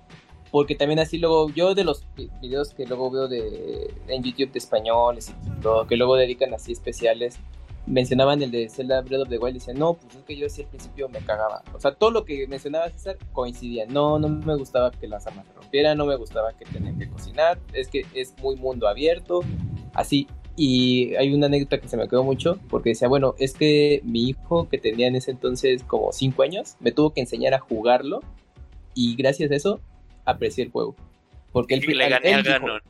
porque también así luego, yo de los videos que luego veo de, en YouTube de españoles y todo, que luego dedican así especiales, mencionaban el de Zelda Breath of the Wild y decían, no, pues es que yo así al principio me cagaba. O sea, todo lo que mencionaba César coincidía. No, no me gustaba que las armas se rompieran, no me gustaba que tenían que cocinar, es que es muy mundo abierto, así. Y hay una anécdota que se me quedó mucho, porque decía, bueno, es que mi hijo, que tenía en ese entonces como 5 años, me tuvo que enseñar a jugarlo, y gracias a eso aprecié el juego. Porque él, le gané al Ganon.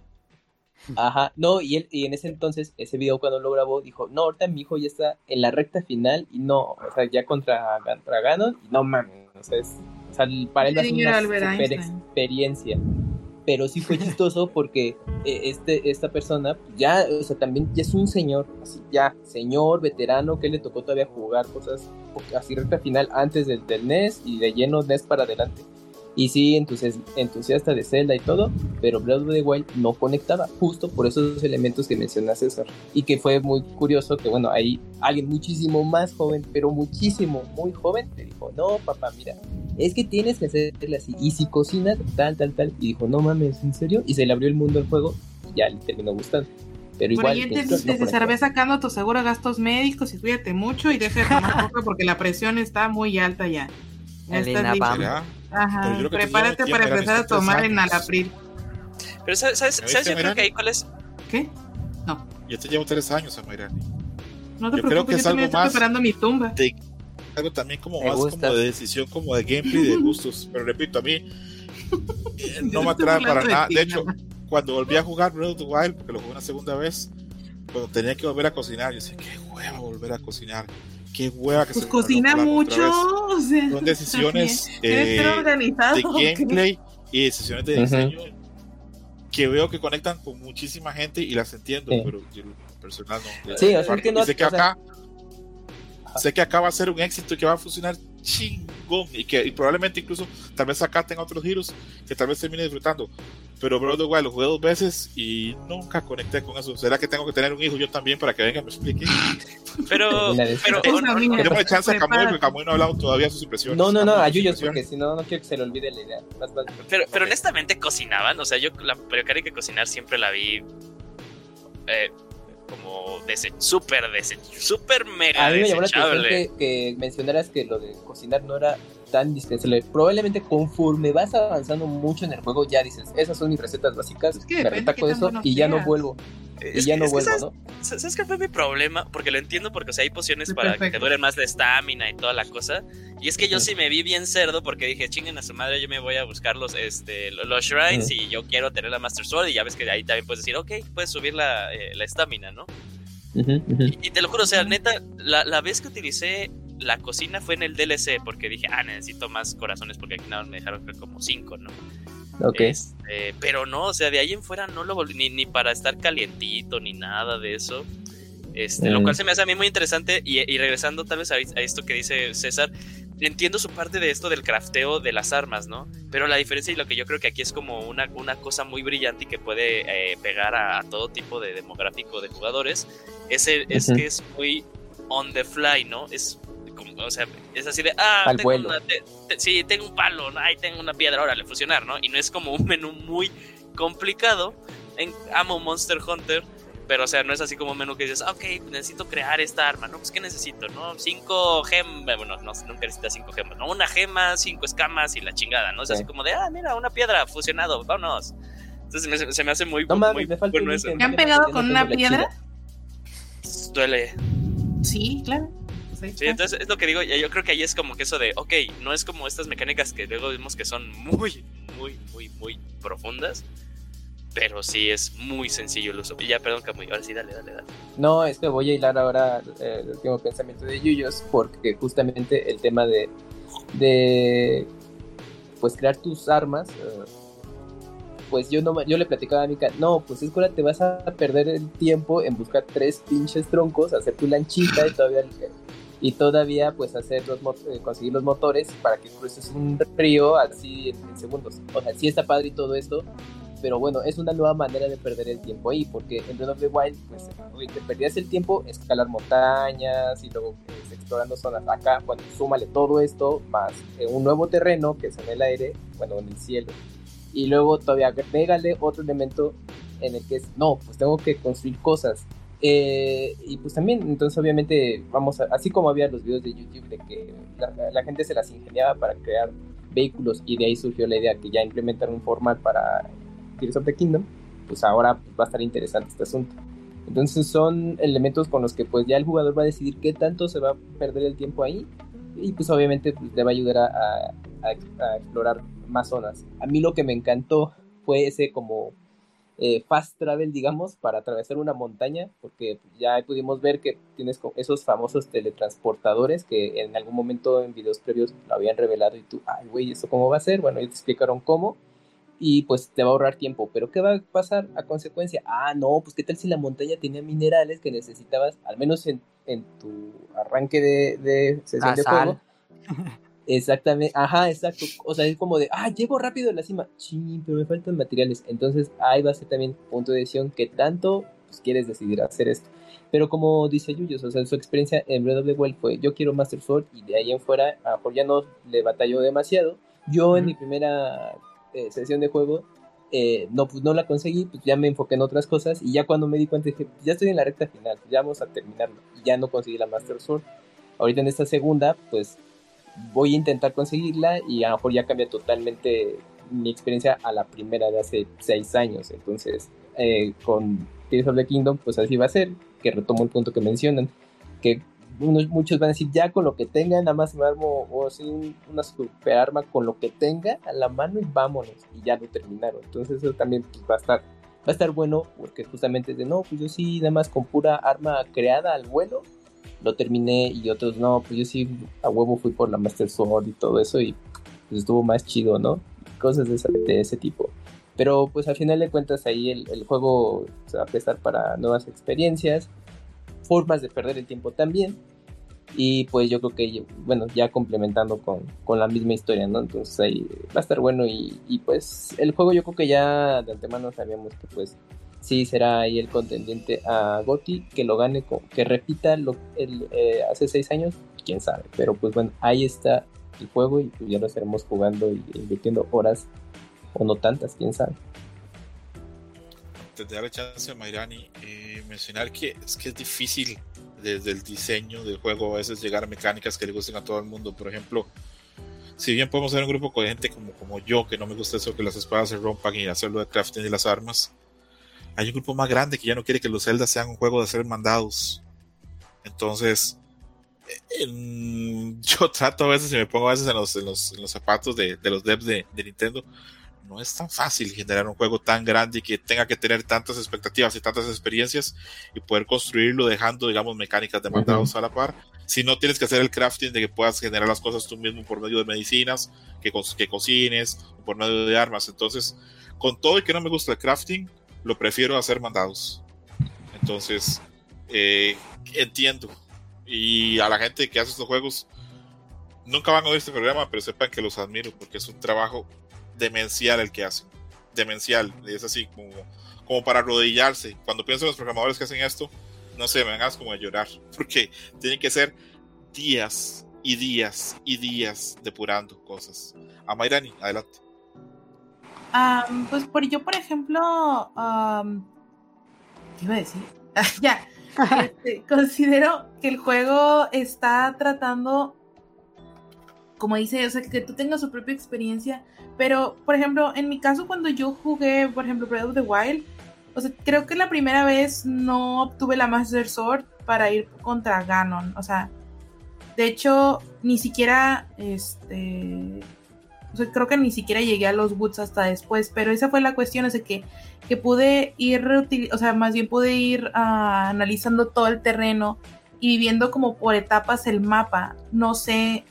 Ajá, no, y él, y en ese entonces, ese video cuando lo grabó, dijo, no, ahorita mi hijo ya está en la recta final y no, o sea, ya contra, contra Ganon, y no mames, o sea, o sea para él es una super experiencia. Pero sí fue chistoso porque eh, este, esta persona ya, o sea, también ya es un señor, así ya, señor, veterano, que le tocó todavía jugar cosas así recta final antes del, del NES y de lleno NES para adelante. Y sí, entonces entusiasta de Zelda y todo, pero Breath of the Wild no conectaba, justo por esos elementos que menciona César. Y que fue muy curioso que, bueno, ahí alguien muchísimo más joven, pero muchísimo, muy joven, le dijo, no, papá, mira, es que tienes que hacerle así. Y si cocinas, tal, tal, tal. Y dijo, no mames, ¿en serio? Y se le abrió el mundo al juego y ya le terminó gustando. Pero igual. Por ahí César, ve sacando tu seguro gastos médicos y cuídate mucho y deja de tomar porque la presión está muy alta ya. El Ajá, prepárate para empezar a tomar en Alapril. Pero ¿sabes, sabes, ¿sabes yo creo que ahí cuál es? ¿Qué? No. Yo te llevo tres años, Amairani. No te yo creo que yo es algo más preparando mi tumba. De, algo también como más como de decisión, como de gameplay, de gustos. Pero repito, a mí eh, no me atrae para nada. De hecho, cuando volví a jugar Breath of the Wild, porque lo jugué una segunda vez, cuando tenía que volver a cocinar, yo decía, qué hueva volver a cocinar qué hueva que pues se cocina mucho. O sea, Son decisiones eh, de gameplay y decisiones de diseño que veo que conectan con muchísima gente y las entiendo, pero yo personal no. Sí, no, sé que acá, sé que acá va a ser un éxito y que va a funcionar chingón y que y probablemente incluso tal vez acá tenga otros giros que tal vez termine disfrutando. Pero Breath of lo jugué dos veces y nunca conecté con eso. ¿Será que tengo que tener un hijo yo también para que venga y me explique? Pero, pero, no, me chance a Camuy porque Camuy no ha hablado todavía sus impresiones. No, no, no, a Yuyos porque si no, no quiero que se le olvide la idea. Pero, pero honestamente cocinaban, o sea, yo la hay que cocinar siempre la vi eh, como súper súper mega A mí me llamó la atención que, que, mencionaras que lo de cocinar no era tan dispensable. Probablemente conforme vas avanzando mucho en el juego ya dices, esas son mis recetas básicas, me retaco eso y ya no vuelvo. y ya no vuelvo, ¿no? ¿Sabes qué fue mi problema? Porque lo entiendo porque o sea, hay pociones para que te duren más de estamina y toda la cosa. Y es que yo sí me vi bien cerdo porque dije, chinguen a su madre, yo me voy a buscar los, este, los shrines y yo quiero tener la Master Sword. Y ya ves que ahí también puedes decir, ok, puedes subir la eh, estamina, ¿no? y, te lo juro, o sea, neta, la, la, vez que utilicé la cocina fue en el DLC porque dije, ah, necesito más corazones porque aquí nada me dejaron como cinco, ¿no? Ok. Este, pero no, o sea, de ahí en fuera no lo volví, ni, ni para estar calientito, ni nada de eso. Este, Lo cual mm. se me hace a mí muy interesante. Y, y regresando tal vez a, esto que dice César, entiendo su parte de esto del crafteo de las armas, ¿no? Pero la diferencia y lo que yo creo que aquí es como una, una cosa muy brillante y que puede eh, pegar a, todo tipo de demográfico de jugadores, es, es que es muy on the fly, ¿no? Es o sea, es así de, ah, tengo una, sí, tengo un palo, ahí tengo una piedra, ahora le fusionar, ¿no? Y no es como un menú muy complicado. En, amo Monster Hunter, pero, o sea, no es así como un menú que dices, ah, ok, necesito crear esta arma, ¿no? Pues, ¿qué necesito, no? Cinco gemas, bueno, no, nunca necesitas cinco gemas, ¿no? Una gema, cinco escamas y la chingada, ¿no? Es así como de, ah, mira, una piedra fusionado, vámonos. Entonces se me hace muy, no, muy me bueno eso. ¿Te han pegado con una piedra? Duele. Sí, claro. Pues sí, entonces es lo que digo, yo creo que ahí es como que eso de, ok, no es como estas mecánicas que luego vemos que son muy, muy, muy, muy profundas, pero sí es muy sencillo el uso. Y ya, perdón, Camuy, ahora sí, dale, dale, dale. No, es que voy a hilar ahora eh, el último pensamiento de Yuyos, porque justamente el tema de, de pues crear tus armas, eh, pues yo no yo le platicaba a Mika, no, pues es que te vas a perder el tiempo en buscar tres pinches troncos, hacer tu lanchita y todavía y todavía pues hacer los eh, conseguir los motores para que cruces un río así en, segundos. O sea, sí está padre y todo esto, pero bueno, es una nueva manera de perder el tiempo ahí, porque en Breath of the Wild, pues, te perdías el tiempo escalar montañas y luego pues, explorando zonas. Acá, bueno, súmale todo esto, más eh, un nuevo terreno que es en el aire, bueno, en el cielo, y luego todavía pégale otro elemento en el que es, no, pues tengo que construir cosas, eh, y pues también, entonces obviamente, vamos, a, así como había los videos de YouTube de que la, gente se las ingeniaba para crear vehículos y de ahí surgió la idea que ya implementaron un format para Tears of the Kingdom, pues ahora va a estar interesante este asunto. Entonces son elementos con los que pues ya el jugador va a decidir qué tanto se va a perder el tiempo ahí y pues obviamente pues, va a ayudar a explorar más zonas. A mí lo que me encantó fue ese como eh, fast travel, digamos, para atravesar una montaña, porque ya pudimos ver que tienes esos famosos teletransportadores que en algún momento en videos previos lo habían revelado y tú, ay, güey, ¿eso cómo va a ser? Bueno, ellos te explicaron cómo y pues te va a ahorrar tiempo, pero ¿qué va a pasar a consecuencia? Ah, no, pues qué tal si la montaña tenía minerales que necesitabas, al menos en, tu arranque de, de sesión de juego. Exactamente, ajá, exacto. O sea, es como de, ah, llego rápido a la cima. Sí, pero me faltan materiales. Entonces ahí va a ser también punto de decisión que tanto pues, quieres decidir hacer esto. Pero como dice Yuyos, o sea, su experiencia en Breath of the Wild fue, yo quiero Master Sword y de ahí en fuera, a lo ya no le batalló demasiado. Yo en mi primera eh, sesión de juego, eh, no, pues no la conseguí, pues ya me enfoqué en otras cosas y ya cuando me di cuenta dije, ya estoy en la recta final, ya vamos a terminarlo. Y ya no conseguí la Master Sword. Ahorita en esta segunda, pues voy a intentar conseguirla y a lo mejor ya cambia totalmente mi experiencia a la primera de hace seis años. Entonces, eh, con Tears of the Kingdom, pues así va a ser, que retomo el punto que mencionan, que unos, muchos van a decir, ya con lo que tenga, nada más me armo o así una super arma con lo que tenga a la mano y vámonos, y ya lo terminaron. Entonces eso también pues, va a estar va a estar bueno porque justamente es de no, pues yo sí, nada más con pura arma creada al vuelo, lo terminé y otros no, pues yo sí a huevo fui por la Master Sword y todo eso y pues estuvo más chido, ¿no? Cosas de ese, tipo. Pero pues al final de cuentas ahí el, el juego se va a prestar para nuevas experiencias, formas de perder el tiempo también. Y pues yo creo que, bueno, ya complementando con, con la misma historia, ¿no? Entonces ahí va a estar bueno y, y, pues el juego yo creo que ya de antemano sabíamos que pues sí será ahí el contendiente a Gotti, que lo gane, que repita lo el, eh, hace seis años, quién sabe. Pero pues bueno, ahí está el juego y pues ya lo estaremos jugando y invirtiendo horas o no tantas, quién sabe. De darle chance a Mayrani, eh, mencionar que es que es difícil desde el diseño del juego a veces llegar a mecánicas que le gusten a todo el mundo. Por ejemplo, si bien podemos ser un grupo con gente como, como yo, que no me gusta eso que las espadas se rompan y hacerlo de crafting y las armas, hay un grupo más grande que ya no quiere que los Zelda sean un juego de hacer mandados. Entonces, yo trato a veces, y me pongo a veces en los, en los, en los zapatos de, de, los devs de, de Nintendo, no es tan fácil generar un juego tan grande y que tenga que tener tantas expectativas y tantas experiencias y poder construirlo dejando, digamos, mecánicas de mandados a la par. Si no tienes que hacer el crafting de que puedas generar las cosas tú mismo por medio de medicinas, que, que cocines, por medio de armas. Entonces, con todo y que no me gusta el crafting, lo prefiero hacer mandados. Entonces, eh, entiendo. Y a la gente que hace estos juegos, nunca van a oír este programa, pero sepan que los admiro porque es un trabajo demencial el que hacen. Demencial. Es así como, como para arrodillarse. Cuando pienso en los programadores que hacen esto, no sé, me van como a llorar. Porque tienen que ser días y días y días depurando cosas. A Mayrani, adelante. pues por yo, por ejemplo, ¿qué iba a decir? ya. Este, considero que el juego está tratando, como dice, o sea, que tú tengas su propia experiencia pero, por ejemplo, en mi caso, cuando yo jugué, por ejemplo, Breath of the Wild, o sea, creo que la primera vez no obtuve la Master Sword para ir contra Ganon. O sea, de hecho, ni siquiera, este, creo que ni siquiera llegué a los Woods hasta después, pero esa fue la cuestión, o sea, que, que pude ir, o sea, más bien pude ir uh, analizando todo el terreno y viendo como por etapas el mapa. No sé,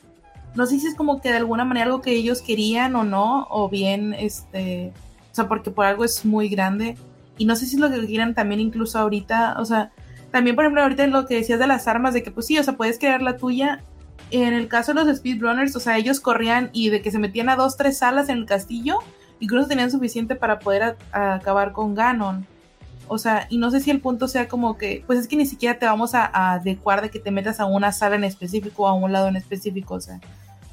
no sé si es como que de alguna manera algo que ellos querían o no, o bien, este, o sea, porque por algo es muy grande. Y no sé si es lo que quieran también incluso ahorita, o sea, también por ejemplo ahorita lo que decías de las armas, de que pues sí, o sea, puedes crear la tuya. En el caso de los speedrunners, o sea, ellos corrían y de que se metían a dos, tres salas en el castillo, incluso tenían suficiente para poder acabar con Ganon. O sea, y no sé si el punto sea como que, pues es que ni siquiera te vamos a, adecuar de que te metas a una sala en específico o a un lado en específico. O sea,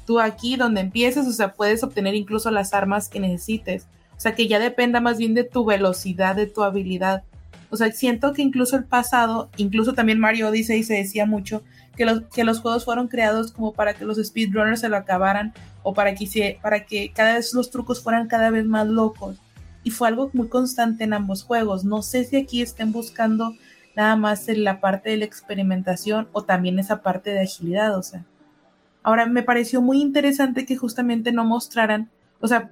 tú aquí donde empieces, o sea, puedes obtener incluso las armas que necesites. O sea, que ya dependa más bien de tu velocidad, de tu habilidad. O sea, siento que incluso el pasado, incluso también Mario Odyssey se decía mucho que los, que los juegos fueron creados como para que los speedrunners se lo acabaran o para que, para que cada vez los trucos fueran cada vez más locos. Y fue algo muy constante en ambos juegos. No sé si aquí estén buscando nada más en la parte de la experimentación o también esa parte de agilidad, o sea. Ahora, me pareció muy interesante que justamente no mostraran, o sea,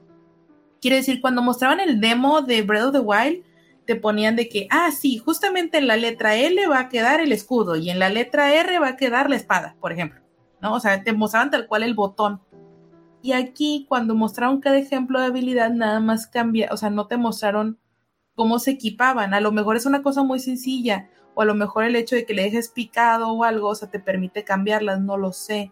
quiere decir, cuando mostraban el demo de Breath of the Wild, te ponían de que, ah, sí, justamente en la letra L va a quedar el escudo y en la letra R va a quedar la espada, por ejemplo, ¿no? O sea, te mostraban tal cual el botón. Y aquí, cuando mostraron cada ejemplo de habilidad, nada más cambia, o sea, no te mostraron cómo se equipaban. A lo mejor es una cosa muy sencilla, o a lo mejor el hecho de que le dejes picado o algo, o sea, te permite cambiarlas, no lo sé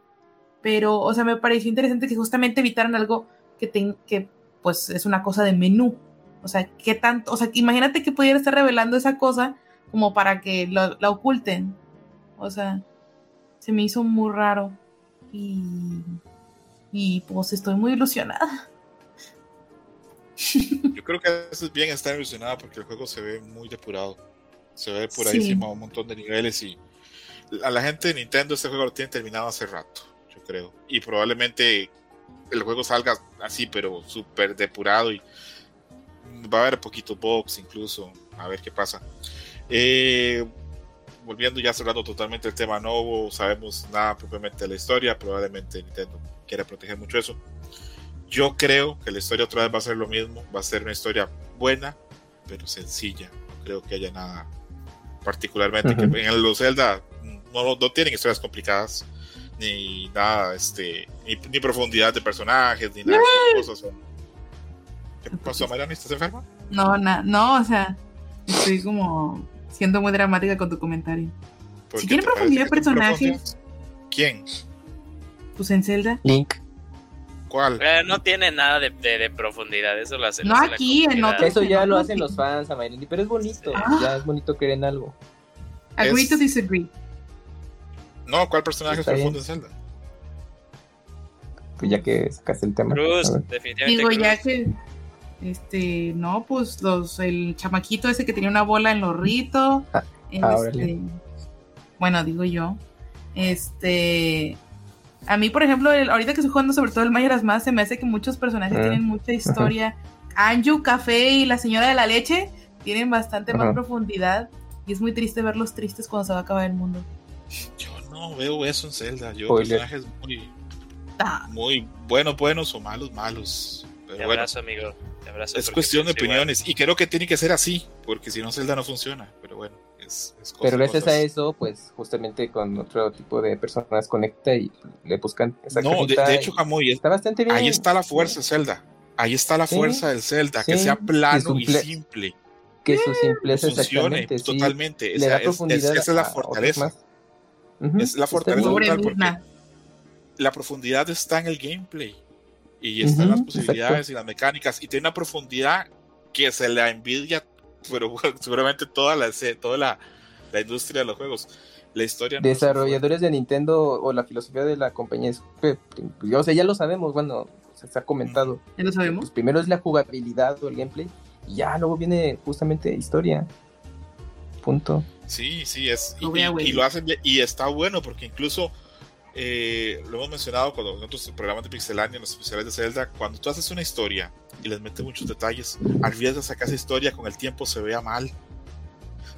pero, o sea, me pareció interesante que justamente evitaran algo que, que pues, es una cosa de menú. O sea, ¿qué tanto? O sea, imagínate que pudiera estar revelando esa cosa como para que la oculten. O sea, se me hizo muy raro. Y, y pues estoy muy ilusionada. Yo creo que es bien estar ilusionada porque el juego se ve muy depurado. Se ve por ahí un montón de niveles y a la gente de Nintendo este juego lo tiene terminado hace rato creo. Y probablemente el juego salga así, pero súper depurado y va a haber poquito box incluso, a ver qué pasa. Eh, volviendo ya cerrando totalmente el tema nuevo, sabemos nada propiamente de la historia, probablemente Nintendo quiera proteger mucho eso. Yo creo que la historia otra vez va a ser lo mismo, va a ser una historia buena, pero sencilla. No creo que haya nada particularmente que en los Zelda no, no tienen historias complicadas ni nada, este, ni, profundidad de personajes, ni nada de cosas. ¿Qué pasó, Mariana? ¿Estás enferma? No, no, o sea, estoy como siendo muy dramática con tu comentario. Si tiene profundidad de personajes. ¿Quién? Pues en Zelda. Link. ¿Cuál? Eh, no tiene nada de, de, profundidad, eso lo hace. No aquí, en otro. Eso ya lo hacen los fans, Amarildi, pero es bonito. Ah. Ya es bonito querer en algo. Agree to disagree. No, ¿cuál personaje es profundo en Zelda? Pues ya que sacaste el tema. Cruz, definitivamente. Digo, ya que. Este, no, pues los, el chamaquito ese que tenía una bola en los ritos. Ah, este, bueno, digo yo. Este. A mí, por ejemplo, ahorita que estoy jugando sobre todo el Mayoras Más, se me hace que muchos personajes ah. tienen mucha historia. Anju, Café y la señora de la leche tienen bastante más profundidad. Y es muy triste verlos tristes cuando se va a acabar el mundo. Yo no veo eso en Zelda. Yo personajes muy, ah. muy buenos, buenos o malos, malos. Te abrazo, amigo. Abrazo es cuestión de opiniones. Y creo que tiene que ser así, porque si no, Zelda no funciona. Pero bueno. Pero gracias a eso, pues justamente con otro tipo de personas conecta y le buscan esa No, de, hecho, Jamoy, está bastante bien. Ahí está la fuerza Zelda. Ahí está la fuerza del Zelda, que sea plano y simple. Que su simpleza funcione totalmente. esa es la fortaleza. Es la fortaleza la profundidad está en el gameplay y están las posibilidades y las mecánicas y tiene una profundidad que se le envidia pero seguramente toda la, toda la, la industria de los juegos. La historia. Desarrolladores de Nintendo o la filosofía de la compañía es. O sea, ya lo sabemos, bueno, se ha comentado. Ya lo sabemos. Pues primero es la jugabilidad o el gameplay y ya luego viene justamente historia. Punto. Sí, sí, es. Y, lo hacen y está bueno porque incluso. Eh, lo hemos mencionado cuando en otros programas de Pixelania, en los especiales de Zelda, cuando tú haces una historia y les mete muchos detalles. Arriesgas a que esa historia con el tiempo se vea mal.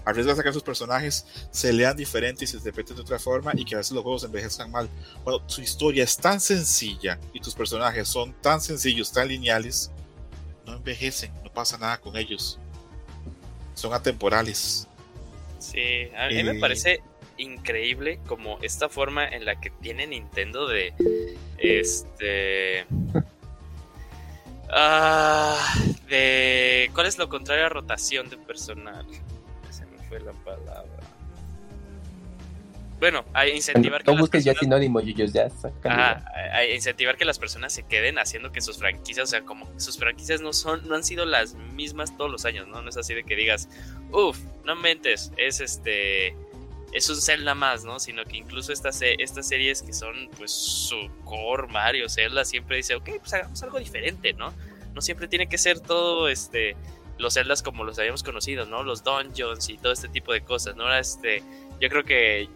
Arriesgas a que sus personajes se lean diferente y se interpreten de otra forma y que a veces los juegos envejezcan mal. Cuando tu historia es tan sencilla y tus personajes son tan sencillos, tan lineales, no envejecen, no pasa nada con ellos. Son atemporales. Sí, a mí me eh, parece increíble como esta forma en la que tiene Nintendo de este Ah, de ¿Cuál es lo contrario a rotación de personal? Se me fue la palabra. Bueno, a incentivar que las personas... ya a incentivar que las personas se queden haciendo que sus franquicias, o sea, como sus franquicias no son, no han sido las mismas todos los años, ¿no? No es así de que digas, uff, no mentes, es este es un Zelda más, ¿no? Sino que incluso estas, estas series que son, pues, su core Mario, Zelda, siempre dice, ok, pues hagamos algo diferente, ¿no? No siempre tiene que ser todo, este, los Zeldas como los habíamos conocido, ¿no? Los dungeons y todo este tipo de cosas, ¿no? Este, yo creo que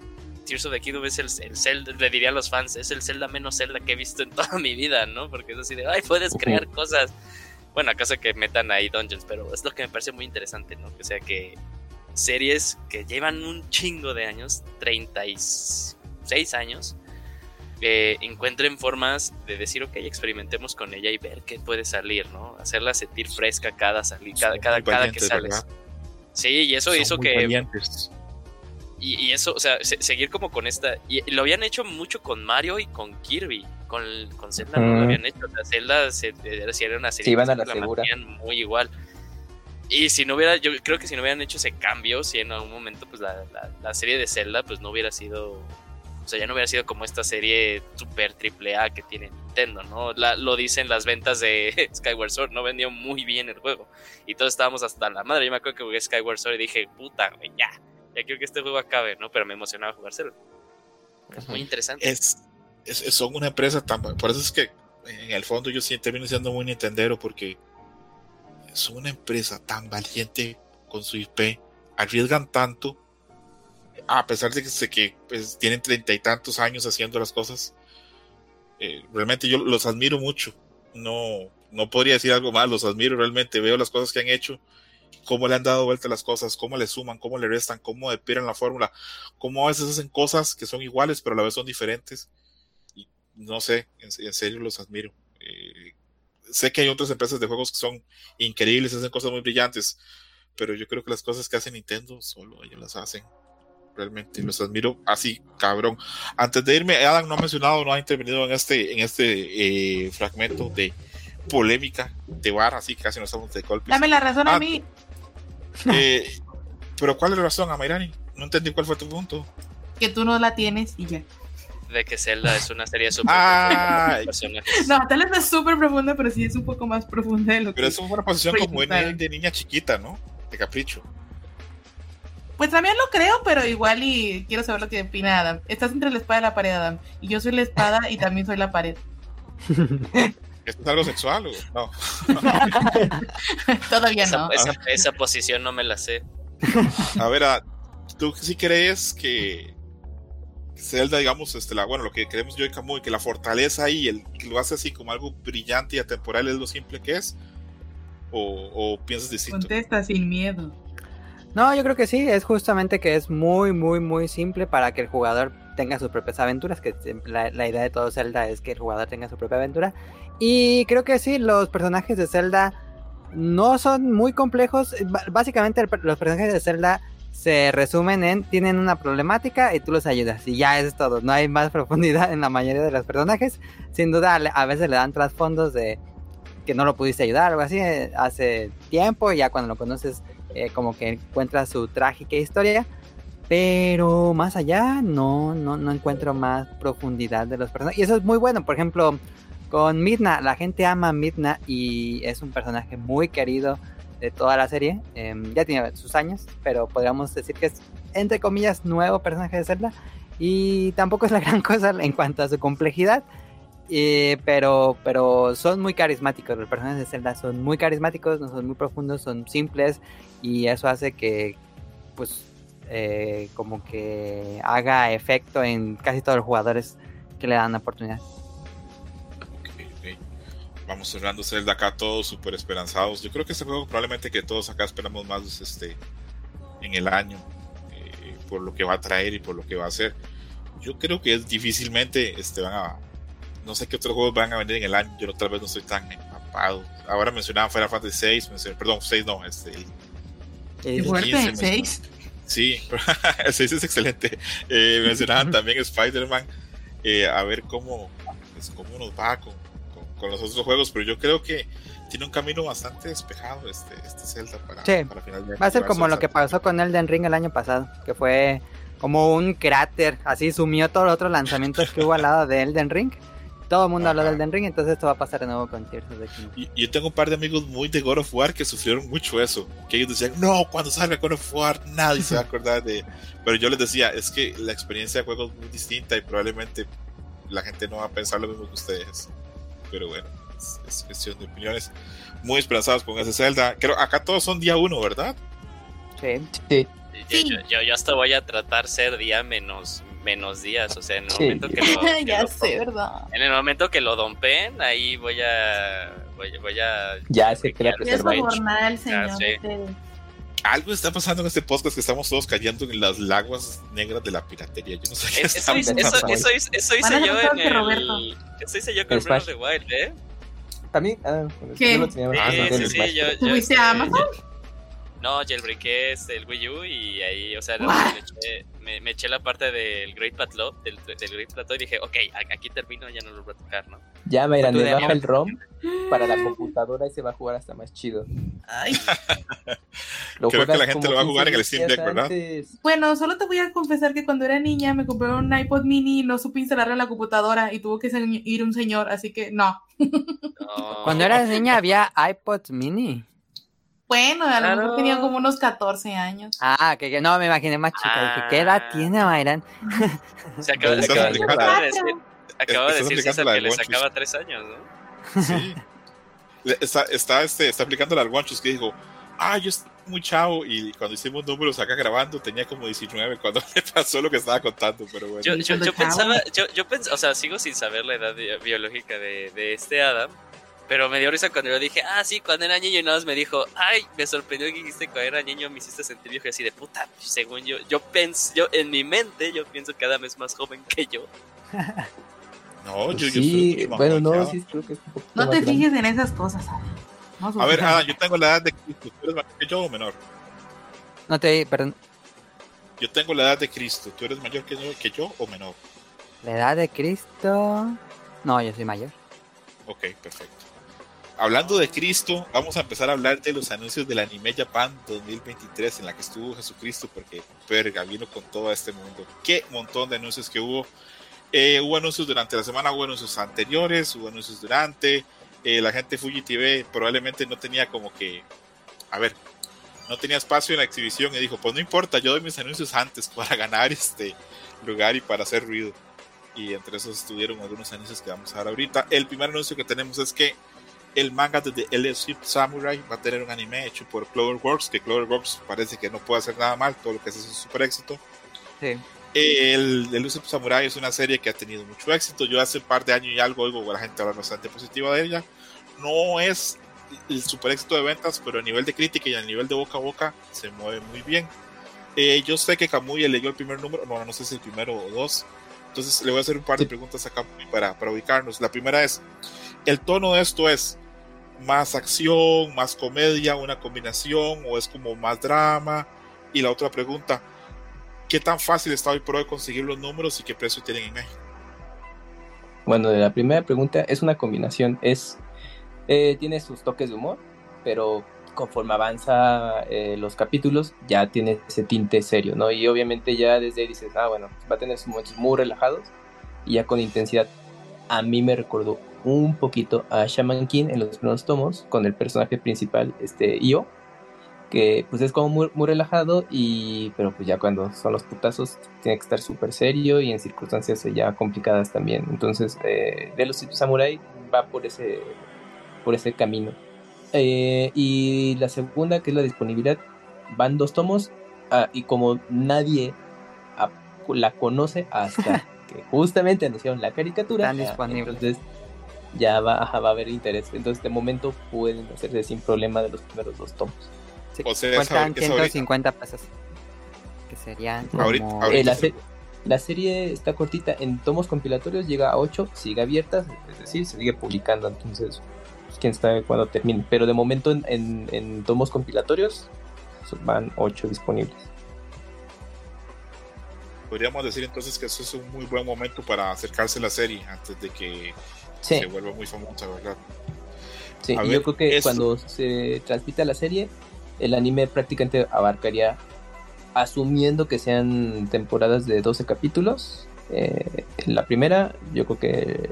Tears of the Kingdom es el, el Zelda, le diría a los fans, es el Zelda menos Zelda que he visto en toda mi vida, ¿no? Porque es así de, ay, puedes crear cosas. Bueno, acaso que metan ahí dungeons, pero es lo que me parece muy interesante, ¿no? O sea, que series que llevan un chingo de años, 36 años, eh, encuentren formas de decir, ok, experimentemos con ella y ver qué puede salir, ¿no? Hacerla sentir fresca cada, salir, cada, cada, cada que sales. Sí, y eso hizo que... Y, eso, o sea, seguir como con esta... Y lo habían hecho mucho con Mario y con Kirby. Con, con Zelda no lo habían hecho. O sea, Zelda se, era una serie sí, iban a la, segura. muy igual. Y si no hubiera, yo creo que si no hubieran hecho ese cambio, si en algún momento pues la, la, serie de Zelda pues no hubiera sido, o sea, ya no hubiera sido como esta serie super triple A que tiene Nintendo, ¿no? lo dicen las ventas de Skyward Sword, no vendió muy bien el juego. Y todos estábamos hasta la madre, yo me acuerdo que jugué Skyward Sword y dije, puta, güey, ya, ya quiero que este juego acabe, ¿no? Pero me emocionaba jugárselo. Es muy interesante. Es, son una empresa tan, por eso es que en el fondo yo sí termino siendo muy nintendero porque son una empresa tan valiente con su IP, arriesgan tanto, a pesar de que, que pues, tienen treinta y tantos años haciendo las cosas. Eh, realmente yo los admiro mucho. No, no podría decir algo más, los admiro realmente. Veo las cosas que han hecho, cómo le han dado vuelta las cosas, cómo le suman, cómo le restan, cómo despiran la fórmula, cómo a veces hacen cosas que son iguales, pero a la vez son diferentes. Y no sé, en, serio los admiro. Eh, sé que hay otras empresas de juegos que son increíbles, hacen cosas muy brillantes, pero yo creo que las cosas que hace Nintendo solo ellos las hacen. Realmente los admiro así, cabrón. Antes de irme, Adam no ha mencionado, no ha intervenido en este, en este eh, fragmento de polémica de barra, así casi no estamos de golpes. Dame la razón a ah, mí. Eh, pero ¿cuál es la razón, Amairani? No entendí cuál fue tu punto. Que tú no la tienes y ya. De que Zelda es una serie súper ah, No, tal vez no es súper profunda, pero sí es un poco más profunda de lo pero es una posición como de, de niña chiquita, ¿no? De capricho. Pues también lo creo, pero igual y quiero saber lo que opina Adam. Estás entre la espada y la pared, Adam. Y yo soy la espada y también soy la pared. ¿Esto es algo sexual o no? Todavía no. Esa, posición no me la sé. A ver, ¿tú sí crees que Zelda, digamos, este, la, bueno, lo que creemos yo y Camuy, que la fortaleza ahí, el que lo hace así como algo brillante y atemporal es lo simple que es? ¿O, o piensas distinto? Contesta sin miedo. No, yo creo que sí, es justamente que es muy, muy, muy simple para que el jugador tenga sus propias aventuras, que la, idea de todo Zelda es que el jugador tenga su propia aventura. Y creo que sí, los personajes de Zelda no son muy complejos. básicamente los personajes de Zelda se resumen en tienen una problemática y tú los ayudas. Y ya es todo. No hay más profundidad en la mayoría de los personajes. Sin duda, a veces le dan trasfondos de que no lo pudiste ayudar o algo así eh, hace tiempo. Y ya cuando lo conoces eh, como que encuentra su trágica historia. Pero más allá no, no, no encuentro más profundidad de los personajes. Y eso es muy bueno. Por ejemplo, con Midna, la gente ama a Midna y es un personaje muy querido de toda la serie. Em, ya tiene sus años, pero podríamos decir que es, entre comillas, nuevo personaje de Zelda. Y tampoco es la gran cosa en cuanto a su complejidad. Pero, pero son muy carismáticos. Los personajes de Zelda son muy carismáticos, no son muy profundos, son simples y eso hace que, pues, eh, como que haga efecto en casi todos los jugadores que le dan la oportunidad. Vamos cerrando Zelda acá todos súper esperanzados. Yo creo que este juego probablemente que todos acá esperamos más este, en el año eh, por lo que va a traer y por lo que va a hacer. Yo creo que es difícilmente este, van a no sé qué otros juegos van a venir en el año. Yo tal vez no estoy tan empapado. Ahora mencionaba Final Fantasy 6, perdón, 6 no, este, el, fuerte, 6. Sí, el 6 es excelente. Eh, mencionaban también Spider-Man. Eh, a ver cómo, pues, cómo nos va con, con, los otros juegos, pero yo creo que tiene un camino bastante despejado este, este Zelda para, sí. para final de Va a ser como lo que pasó con Elden Ring el año pasado, que fue como un cráter, así sumió todos los otros lanzamientos que hubo al lado de Elden Ring todo el mundo habla del Elden Ring, entonces esto va a pasar de nuevo con Tears of the Kingdom. Y, yo tengo un par de amigos muy de God of War que sufrieron mucho eso. Que ellos decían, no, cuando salga God of War nadie se va a acordar de... Pero yo les decía, es que la experiencia de juego es muy distinta y probablemente la gente no va a pensar lo mismo que ustedes. Pero bueno, es, cuestión de opiniones. Muy esperanzados con ese Zelda. Creo, acá todos son día uno, ¿verdad? Sí. sí. Yo, yo, yo, hasta voy a tratar ser día menos menos días, o sea, en el momento que lo... ya sé, ¿verdad? En el momento que lo dompen, ahí voy a... Voy, voy a... Ya sé que la el señor. Algo está pasando en este podcast que estamos todos cayendo en las laguas negras de la piratería. Yo no sé qué eso, eso, eso, eso, eso hice yo en el... Eso hice yo con Breath of the Wild, ¿eh? También, ah, ¿Qué? Yo lo tenía ah, sí, sí, sí, yo, ¿Tuviste a Amazon? No, jailbreaké el Wii U y ahí, o sea, me, me, eché la parte del Great Plateau, del, del, Great Plateau y dije, ok, aquí termino, ya no lo voy a tocar, ¿no? Ya, mira, le baja el ROM para la computadora y se va a jugar hasta más chido. Ay. Creo que la gente lo va a jugar en el Steam Deck, ¿verdad? Bueno, solo te voy a confesar que cuando era niña me compré un iPod mini y no supe instalarlo en la computadora y tuvo que ir un señor, así que no. no. Cuando eras niña había iPod mini. Bueno, a lo mejor tenía como unos 14 años. Ah, que, no, me imaginé más chica. ¿qué edad ah. tiene Mayran? Se acaba, de decir, acaba de decir César que le sacaba 3 años, ¿no? Sí. está, está, este, está aplicando al Guanchos que dijo, ah, yo estoy muy chavo y cuando hicimos números acá grabando tenía como 19 cuando me pasó lo que estaba contando, pero bueno. Yo, yo, yo pensaba, yo, yo pensaba, o sea, sigo sin saber la edad biológica de, de este Adam, pero me dio risa cuando yo dije, ah, sí, cuando era niño y nada más me dijo, ay, me sorprendió que dijiste cuando era niño me hiciste sentir viejo y así de puta. Según yo, yo pienso, yo en mi mente, yo pienso cada vez más joven que yo. No, yo, sí, bueno, no, sí, creo que es un poco No te fijes en esas cosas, A ver, ah, yo tengo la edad de Cristo. ¿Tú eres mayor que yo o menor? No te, perdón. Yo tengo la edad de Cristo. ¿Tú eres mayor que yo, que yo o menor? La edad de Cristo. No, yo soy mayor. Ok, perfecto. Hablando de Cristo, vamos a empezar a hablar de los anuncios del Anime Japan 2023 en la que estuvo Jesucristo, porque verga, vino con todo este mundo. Qué montón de anuncios que hubo. Eh, hubo anuncios durante la semana, hubo anuncios anteriores, hubo anuncios durante. Eh, la gente Fuji TV probablemente no tenía como que, a ver, no tenía espacio en la exhibición y dijo, pues no importa, yo doy mis anuncios antes para ganar este lugar y para hacer ruido. Y entre esos estuvieron algunos anuncios que vamos a ver ahorita. El primer anuncio que tenemos es que el manga de The LSU Samurai va a tener un anime hecho por Cloverworks, que Cloverworks parece que no puede hacer nada mal, todo lo que hace es un super éxito. Sí. El, el Samurai es una serie que ha tenido mucho éxito. Yo hace un par de años y algo oigo a la gente hablar bastante positiva de ella. No es el super éxito de ventas, pero a nivel de crítica y a nivel de boca a boca se mueve muy bien. Eh, yo sé que Kamui leyó el primer número, no, no sé si el primero o dos. Entonces le voy a hacer un par de preguntas a Kamui para, para ubicarnos. La primera es, ¿el tono de esto es más acción, más comedia, una combinación o es como más drama? Y la otra pregunta, ¿qué tan fácil está hoy por hoy conseguir los números y qué precio tienen en México? Bueno, la primera pregunta es una combinación, es eh, tiene sus toques de humor, pero conforme avanza eh, los capítulos ya tiene ese tinte serio, ¿no? Y obviamente ya desde ahí dices, ah, bueno, va a tener sus momentos muy relajados y ya con intensidad. A mí me recordó un poquito a Shaman King en los primeros tomos con el personaje principal, este Io, que pues es como muy, muy relajado y pero pues ya cuando son los putazos tiene que estar súper serio y en circunstancias ya complicadas también. Entonces, eh, de los Samurai va por ese por ese camino. Eh, y la segunda, que es la disponibilidad, van dos tomos ah, y como nadie la conoce hasta que justamente anunciaron la caricatura, entonces ya va, a haber interés. Entonces de momento pueden hacerse sin problema de los primeros dos tomos. o sea, 150 pesos. Que serían eh, la, serie está cortita, en tomos compilatorios llega a 8, sigue abierta, es decir, se sigue publicando, entonces quién sabe cuándo termine. Pero de momento en, tomos compilatorios van 8 disponibles. Podríamos decir entonces que eso es un muy buen momento para acercarse a la serie antes de que se vuelva muy famosa, ¿verdad? Sí, y yo creo que cuando se transmita la serie, el anime prácticamente abarcaría, asumiendo que sean temporadas de 12 capítulos, eh, en la primera yo creo que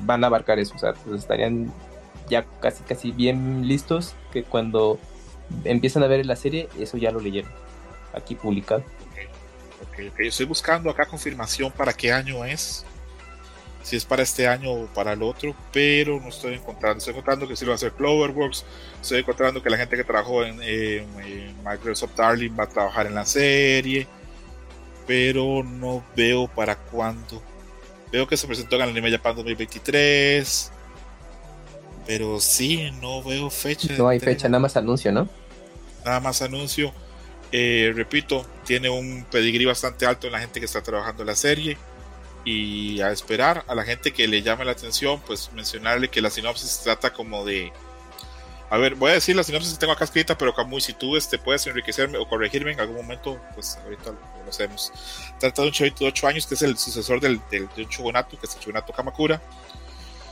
van a abarcar eso, o sea, pues estarían ya casi casi bien listos que cuando empiezan a ver la serie, eso ya lo leyeron aquí publicado. Okay. Okay, Estoy buscando acá confirmación para qué año es. Si es para este año o para el otro, pero no estoy encontrando. Estoy encontrando que sí lo va a hacer Cloverworks. Estoy encontrando que la gente que trabajó en, Microsoft Darling va a trabajar en la serie, pero no veo para cuándo. Veo que se presentó en el Anime Japan 2023. Pero sí, no veo fecha. No hay fecha, nada más anuncio, ¿no? Nada más anuncio. Eh, repito, tiene un pedigrí bastante alto en la gente que está trabajando en la serie. Y a esperar a la gente que le llame la atención, pues mencionarle que la sinopsis trata como de. A ver, voy a decir la sinopsis que tengo acá escrita, pero Camuy, si tú este, puedes enriquecerme o corregirme en algún momento, pues ahorita lo, hacemos. Trata de un chavito de 8 años que es el sucesor del, del, de un shogunato, que es el shogunato Kamakura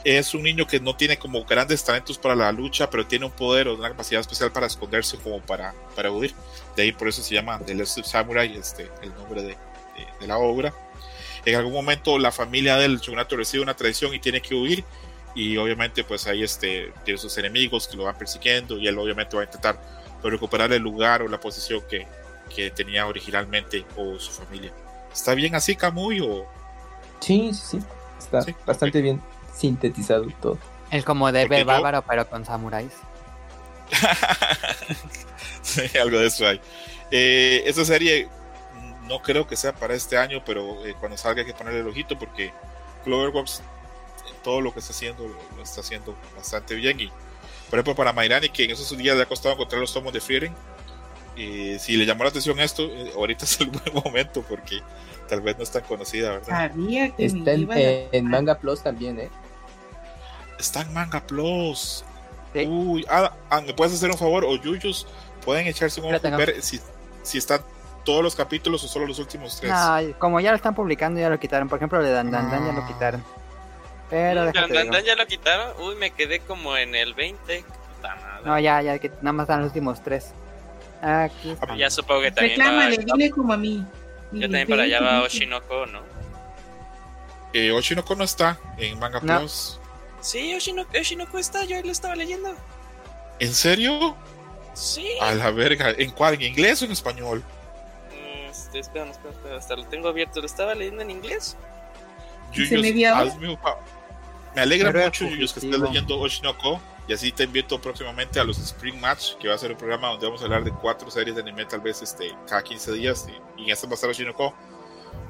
es un niño que no tiene como grandes talentos para la lucha, pero tiene un poder o una capacidad especial para esconderse como para, para huir. De ahí por eso se llama The Last Samurai, este, el nombre de, de, la obra. En algún momento la familia del shogunato recibe una traición y tiene que huir y obviamente pues ahí este, tiene sus enemigos que lo van persiguiendo y él obviamente va a intentar recuperar el lugar o la posición que, que tenía originalmente o su familia. ¿Está bien así Kamui o...? Sí, sí, está bastante bien sintetizado todo. Es como de ver bárbaro, pero con samuráis. algo de eso hay. Eh, esta serie no creo que sea para este año, pero eh, cuando salga hay que ponerle el ojito porque Cloverworks todo lo que está haciendo lo, está haciendo bastante bien. Y por ejemplo para Mairani que en esos días le ha costado encontrar los tomos de Fearing y si le llamó la atención esto eh, ahorita es el buen momento porque tal vez no es tan conocida verdad está en, Manga Plus también eh Está en Manga Plus. Uy, ah, ah, ¿me puedes hacer un favor? O Yuyos, pueden echarse un ojo ver si, si están todos los capítulos o solo los últimos tres. como ya lo están publicando, ya lo quitaron. Por ejemplo, de Dan Dan, Dan ya lo ah. quitaron. Pero mm, ya lo quitaron. Uy, me quedé como en el 20. No, ya, ya, que nada más están los últimos tres. Aquí Ya supongo que también. Reclámale, dile como a mí. Ya también para allá va Oshinoko, ¿no? Eh, Oshinoko no está en Manga Plus. Sí, Oshinoko, Oshinoko está, yo lo estaba leyendo. ¿En serio? Sí. A la verga, ¿en cuál? ¿En inglés o en español? Este, espera, espera, espera, hasta lo tengo abierto. ¿Lo estaba leyendo en inglés? Yuyos, me, me alegra mucho, Yuyos, que estés leyendo Oshinoko. Y así te invito próximamente a los Spring Match, que va a ser un programa donde vamos a hablar de cuatro series de anime, tal vez este, cada 15 días. Y, y en este va a estar Oshinoko.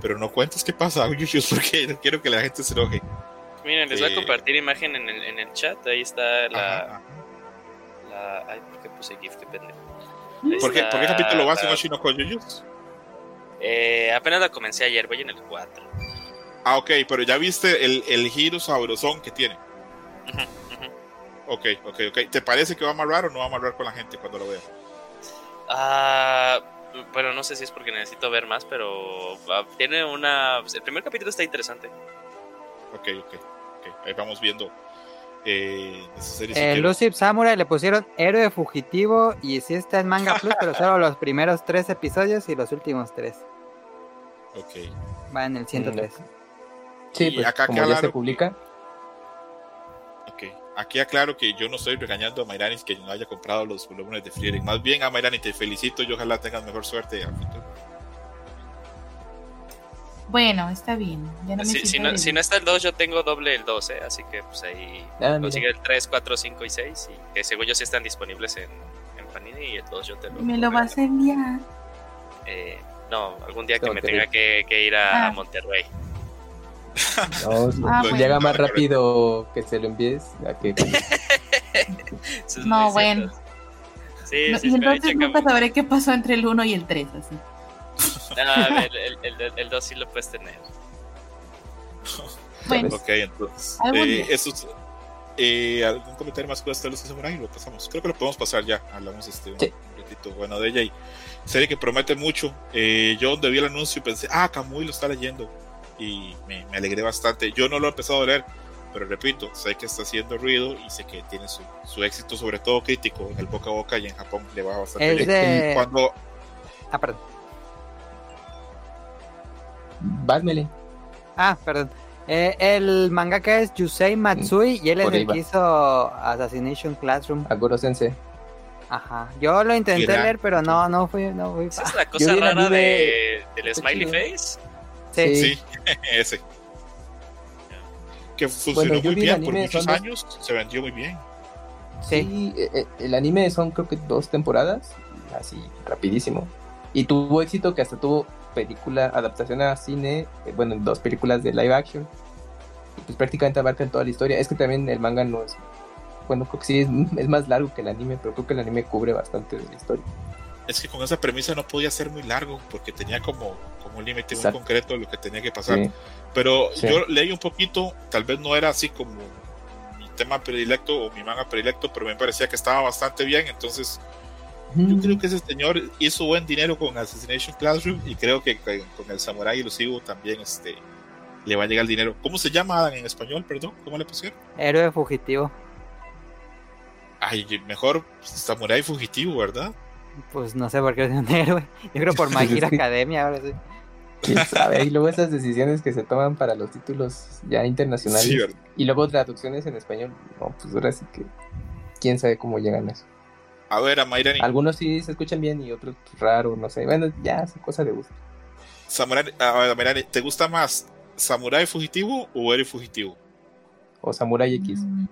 Pero no cuentes qué pasa, Yuyos, porque no quiero que la gente se enoje. Miren, les voy a eh, compartir imagen en el, en el chat. Ahí está la. la ay, ¿por qué puse GIF? Qué pendejo. ¿Por qué, ¿Por qué capítulo vas en Oshinoko, Yuyos? Eh, apenas la comencé ayer, voy en el 4. Ah, ok, pero ya viste el, el giro sabrosón que tiene. Ok, ok, ok. ¿Te parece que va a amarrar o no va a amarrar con la gente cuando lo vea? Ah, bueno, no sé si es porque necesito ver más, pero ah, tiene una. El primer capítulo está interesante. Ok, ok, ok. Ahí vamos viendo. Eh, eh Lucy Samurai le pusieron héroe fugitivo y sí está en Manga Plus, pero solo los primeros tres episodios y los últimos tres. Ok. Va en el 103. Sí, pues acá como ya se publica. Ok. Aquí aclaro que yo no estoy regañando a Mayrani que no haya comprado los volúmenes de Frieren. Más bien a Mayrani te felicito y ojalá tengas mejor suerte al Bueno, está bien. si, no, si, no, está el 2, yo tengo doble el 2, ¿eh? así que pues ahí ah, consigue el 3, 4, 5 y 6. Y que según yo sí están disponibles en, en Panini y el 2 yo te lo. ¿Me lo vas a enviar? Eh, no, algún día que me tenga que, que ir a, ah. Monterrey. No, ah, pues llega más rápido que se lo envíes a que. no, bueno. Sí, sí, y entonces nunca sabré qué pasó entre el 1 y el 3, así. No, el, el, el, 2 sí lo puedes tener. Bueno, ok, entonces. Eh, eso eh, ¿Algún comentario más con esta luz de Samurai? Lo pasamos. Creo que lo podemos pasar ya. Hablamos este, un, ratito bueno de ella. Y serie que promete mucho. Eh, yo donde vi el anuncio pensé, ah, Kamui lo está leyendo y me, alegré bastante. Yo no lo he empezado a leer, pero repito, sé que está haciendo ruido y sé que tiene su, éxito, sobre todo crítico, en el boca a boca y en Japón le va bastante bien. Cuando... Ah, perdón. Válmele. Ah, perdón. Eh, el mangaka es Yusei Matsui y él es el que hizo Assassination Classroom. Aguro Sensei. Ajá. Yo lo intenté leer, pero no, no fui, no fui. ¿Esa es la cosa rara de, del Smiley Face? Sí, ese. Que funcionó muy bien por muchos años, se vendió muy bien. Sí, eh, eh, el anime son creo que dos temporadas, así rapidísimo. Y tuvo éxito que hasta tuvo película, adaptación a cine, eh, bueno, dos películas de live action. Y pues prácticamente abarcan toda la historia. Es que también el manga no es, bueno, creo que sí es, es más largo que el anime, pero creo que el anime cubre bastante de la historia es que con esa premisa no podía ser muy largo porque tenía como, como un límite muy concreto de lo que tenía que pasar. Pero yo leí un poquito, tal vez no era así como mi tema predilecto o mi manga predilecto, pero me parecía que estaba bastante bien. Entonces, yo creo que ese señor hizo buen dinero con Assassination Classroom y creo que con el Samurai Ilusivo también este, le va a llegar el dinero. ¿Cómo se llama en español? Perdón, ¿cómo le pusieron? Héroe fugitivo. Ay, mejor Samurai Fugitivo, ¿verdad? Pues no sé por qué es un héroe. Yo creo por My Academia ahora sí. ¿Quién sabe? Y luego esas decisiones que se toman para los títulos ya internacionales. y luego traducciones en español. No, pues ahora sí que. ¿Quién sabe cómo llegan a eso? A ver, a Mayrani. Algunos sí se escuchan bien y otros raro, no sé. Bueno, ya es cosa de gusto. Samurai, a ver, ¿te gusta más Samurai Fugitivo o Eri Fugitivo? O Samurai X. Mm.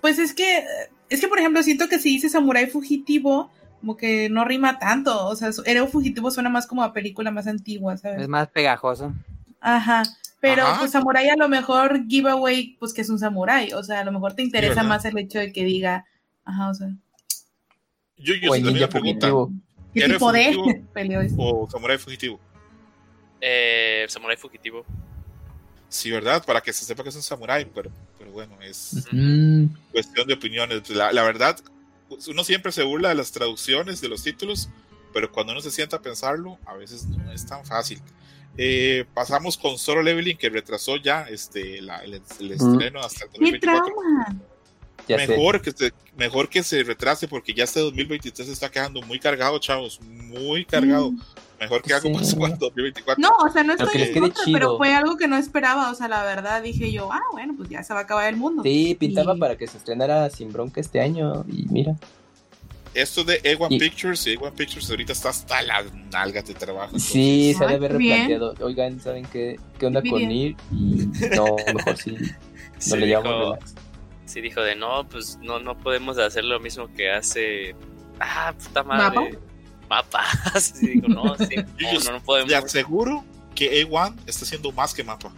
Pues es que, es que por ejemplo, siento que si dice Samurai Fugitivo, como que no rima tanto. O sea, Héroe Fugitivo suena más como a película más antigua, ¿sabes? Es más pegajoso. Ajá. Pero pues Samurai a lo mejor giveaway, pues que es un Samurai. O sea, a lo mejor te interesa más el hecho de que diga, ajá, o sea. Yo, yo o ninja fugitivo. ¿Qué tipo de peleo O Samurai Fugitivo. Eh, Samurai Fugitivo. Sí, ¿verdad? Para que se sepa que es un samurái, pero, pero bueno, es cuestión de opiniones. La, verdad, uno siempre se burla de las traducciones, de los títulos, pero cuando uno se sienta a pensarlo, a veces no es tan fácil. Eh, pasamos con Solo Leveling, que retrasó ya este, el, estreno hasta el 2024. Mejor que, se, mejor que se retrase porque ya este 2023 se está quedando muy cargado, chavos, muy cargado. Mm. Mejor que algo sí. para 2024. No, o sea, no estoy en contra, pero fue algo que no esperaba. O sea, la verdad dije yo, ah, bueno, pues ya se va a acabar el mundo. Sí, pintaba para que se estrenara sin bronca este año y mira. Esto de A1 Pictures, A1 Pictures ahorita está hasta las nalgas de trabajo. Sí, se debe haber replanteado. Oigan, ¿saben qué, qué onda con ir? Y no, mejor sí. No le llamo relax. Sí, dijo de no, pues no, no podemos hacer lo mismo que hace. Ah, puta madre mapa. digo, no, sí, no, no, podemos. Te aseguro que A1 está haciendo más que mapa.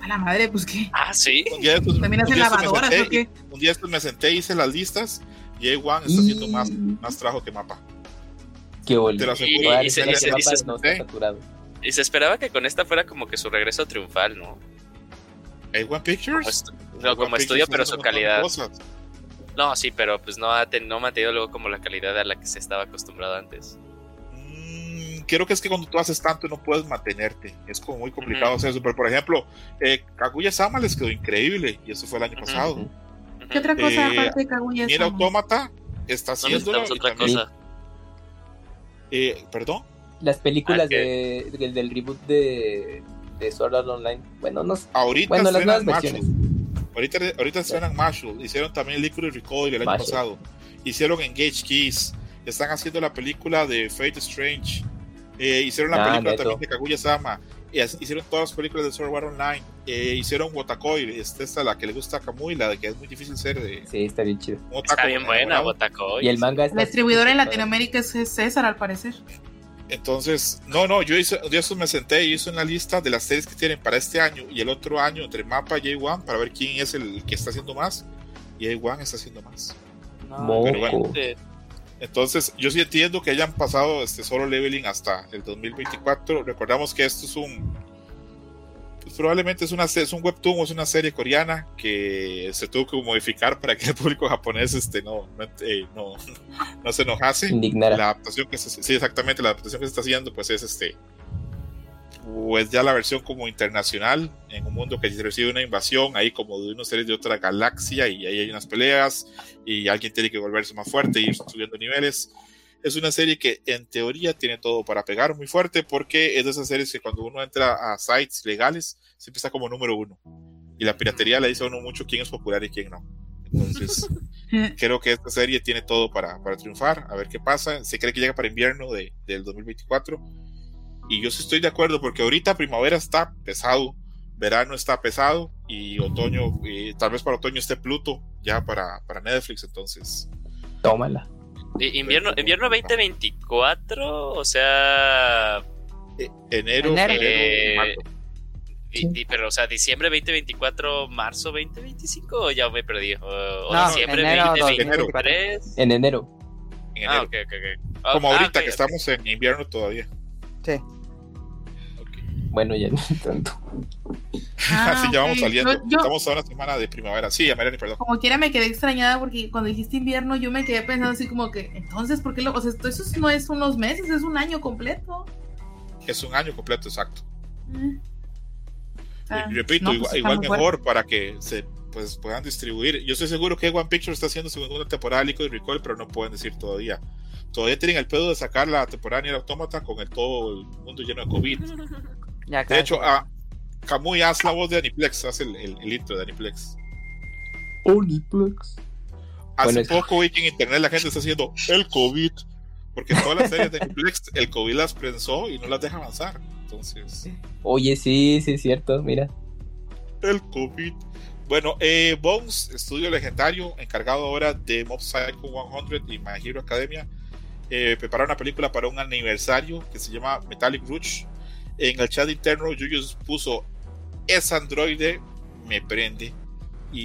A la madre, pues qué. Ah, sí. Un día estos, ¿También hacen lavadoras o qué? Un día estos me senté y hice las listas y A1 está haciendo más, más trabajo que mapa. Qué bonito. Te lo aseguro. Y, se, y se esperaba que con esta fuera como que su regreso triunfal, ¿no? A1 Pictures. Como, no, como estudio, pero su calidad. No, sí, pero pues no ha, no ha mantenido luego como la calidad a la que se estaba acostumbrado antes. Mm, creo que es que cuando tú haces tanto no puedes mantenerte. Es como muy complicado hacer eso. Pero por ejemplo, eh, Kaguya Sama les quedó increíble y eso fue el año pasado. ¿Qué otra cosa eh, aparte de Kaguya Sama? Mira, Autómata está haciendo. otra cosa. Eh, ¿Perdón? Las películas ah, de, del, reboot de, de Sword Art Online. Bueno, no Ahorita bueno, las nuevas versiones. Ahorita, ahorita estrenan Marshall, hicieron también Liquid Recoil el año pasado, hicieron Engage Keys, están haciendo la película de Fate Strange, eh, hicieron la ah, película también de Kaguya Sama, hicieron todas las películas de Sword Art Online, eh, hicieron Wotakoi, esta es la que le gusta a Kamui, la de que es muy difícil ser de... Sí, está bien chido. Está bien buena Wotakoi. Y el manga está... El distribuidor en Latinoamérica es César, al parecer. Entonces, no, no, yo hice, yo eso me senté y hice una lista de las series que tienen para este año y el otro año entre Mapa y J1 para ver quién es el que está haciendo más. Y J1 está haciendo más. entonces, yo sí entiendo que hayan pasado este solo leveling hasta el 2024. Recordamos que esto es un probablemente es, una, es un webtoon o es una serie coreana que se tuvo que modificar para que el público japonés este, no, no, eh, no, se enojase. Indignara. La adaptación que se, sí, exactamente, la adaptación que se está haciendo pues es este pues ya la versión como internacional en un mundo que recibe una invasión ahí como de unos seres de otra galaxia y ahí hay unas peleas y alguien tiene que volverse más fuerte y ir subiendo niveles es una serie que en teoría tiene todo para pegar muy fuerte porque es de esas series que cuando uno entra a sites legales se empieza como número uno. Y la piratería le dice a uno mucho quién es popular y quién no. Entonces, creo que esta serie tiene todo para, para, triunfar. A ver qué pasa. Se cree que llega para invierno de, del 2024. Y yo sí estoy de acuerdo porque ahorita primavera está pesado, verano está pesado y otoño, y tal vez para otoño esté Pluto ya para, para Netflix. Entonces, tómala. Invierno, invierno 2024, o sea. E, enero, eh, pero, o sea, diciembre 2024, marzo 2025, o ya me perdí. O, no, diciembre enero, 2023. En enero. Ah, ok, ok, ok. Como ah, ahorita que estamos en invierno todavía. Sí. Bueno, ya no tanto. Ah, Así ya vamos saliendo. Estamos a una semana de primavera. Sí, Amarani, perdón. Como quiera me quedé extrañada porque cuando dijiste invierno yo me quedé pensando así como que, entonces, ¿por qué lo...? O sea, eso no es unos meses, es un año completo. Es un año completo, exacto. Mm. Ah, repito, igual, pues mejor para que se pues puedan distribuir. Yo estoy seguro que One Picture está haciendo su segunda temporada de Liquid Recall, pero no pueden decir todavía. Todavía tienen el pedo de sacar la temporada de Automata con el todo el mundo lleno de COVID. de hecho, a Kamui hace la voz de Aniplex, hace el, el, intro de Aniplex. Aniplex. Hace poco vi que en internet la gente está haciendo el COVID, porque todas las series de Aniplex el COVID las prensó y no las deja avanzar. Entonces. Oye, sí, sí, es cierto, mira. El COVID. Bueno, eh, Bones, estudio legendario, encargado ahora de Mob Psycho 100 y My Hero Academia, eh, prepara una película para un aniversario que se llama Metallic Rouge. En el chat interno, Yuyos puso: Es androide, me prende. Y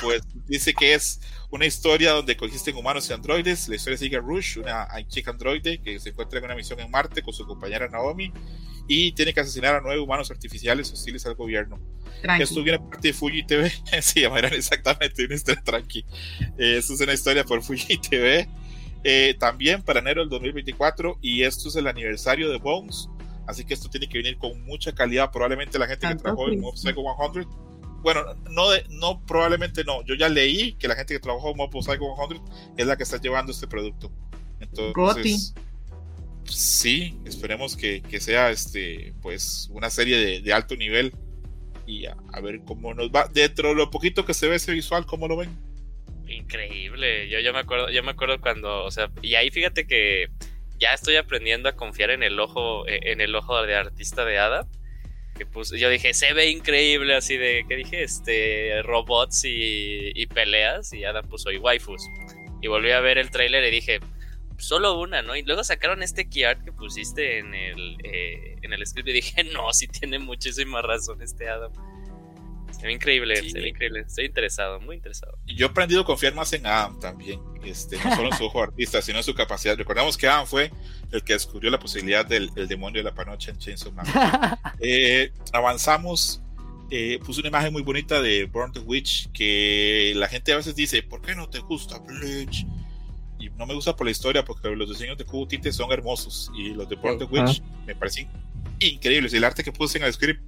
pues dice que es una historia donde consisten humanos y androides. La historia sigue a Rush, una chica androide que se encuentra en una misión en Marte con su compañera Naomi y tiene que asesinar a nueve humanos artificiales hostiles al gobierno. Esto viene parte de Fuji TV. se llamarán exactamente una historia tranqui. Eh, esto es una historia por Fuji TV. eh, también para enero del 2024 y esto es el aniversario de Bones, así que esto tiene que venir con mucha calidad. Probablemente la gente que trabajó en Mob Psycho 100, bueno, no, de, no probablemente no, yo ya leí que la gente que trabajó en Mob Psycho 100 es la que está llevando este producto. Entonces, sí, esperemos que, que, sea este, pues, una serie de, de alto nivel y a, a, ver cómo nos va. Dentro de lo poquito que se ve ese visual, ¿cómo lo ven? Increíble. Yo, yo me acuerdo, yo me acuerdo cuando, o sea, y ahí fíjate que ya estoy aprendiendo a confiar en el ojo, eh, en el ojo de artista de Ada. Que pues yo dije, se ve increíble así de, ¿qué dije? Este, robots y, y peleas. Y Ada puso y waifus. Y volví a ver el tráiler y dije, solo una, ¿no? Y luego sacaron este key art que pusiste en el, eh, en el script y dije, no, sí tiene muchísima razón este Adam. Se ve increíble, se ve increíble. Estoy interesado, muy interesado. Y yo he aprendido a confiar más en Adam también. Este, no solo en su ojo artista, sino en su capacidad. Recordamos que Adam fue el que descubrió la posibilidad del demonio de la panocha en Chainsaw Man. eh, avanzamos. Eh, puso una imagen muy bonita de Burn the Witch que la gente a veces dice, ¿por qué no te gusta Bleach? Y no me gusta por la historia porque los diseños de Kubo Tite son hermosos y los de Burn the Witch me parecen increíbles. Y el arte que puse en el script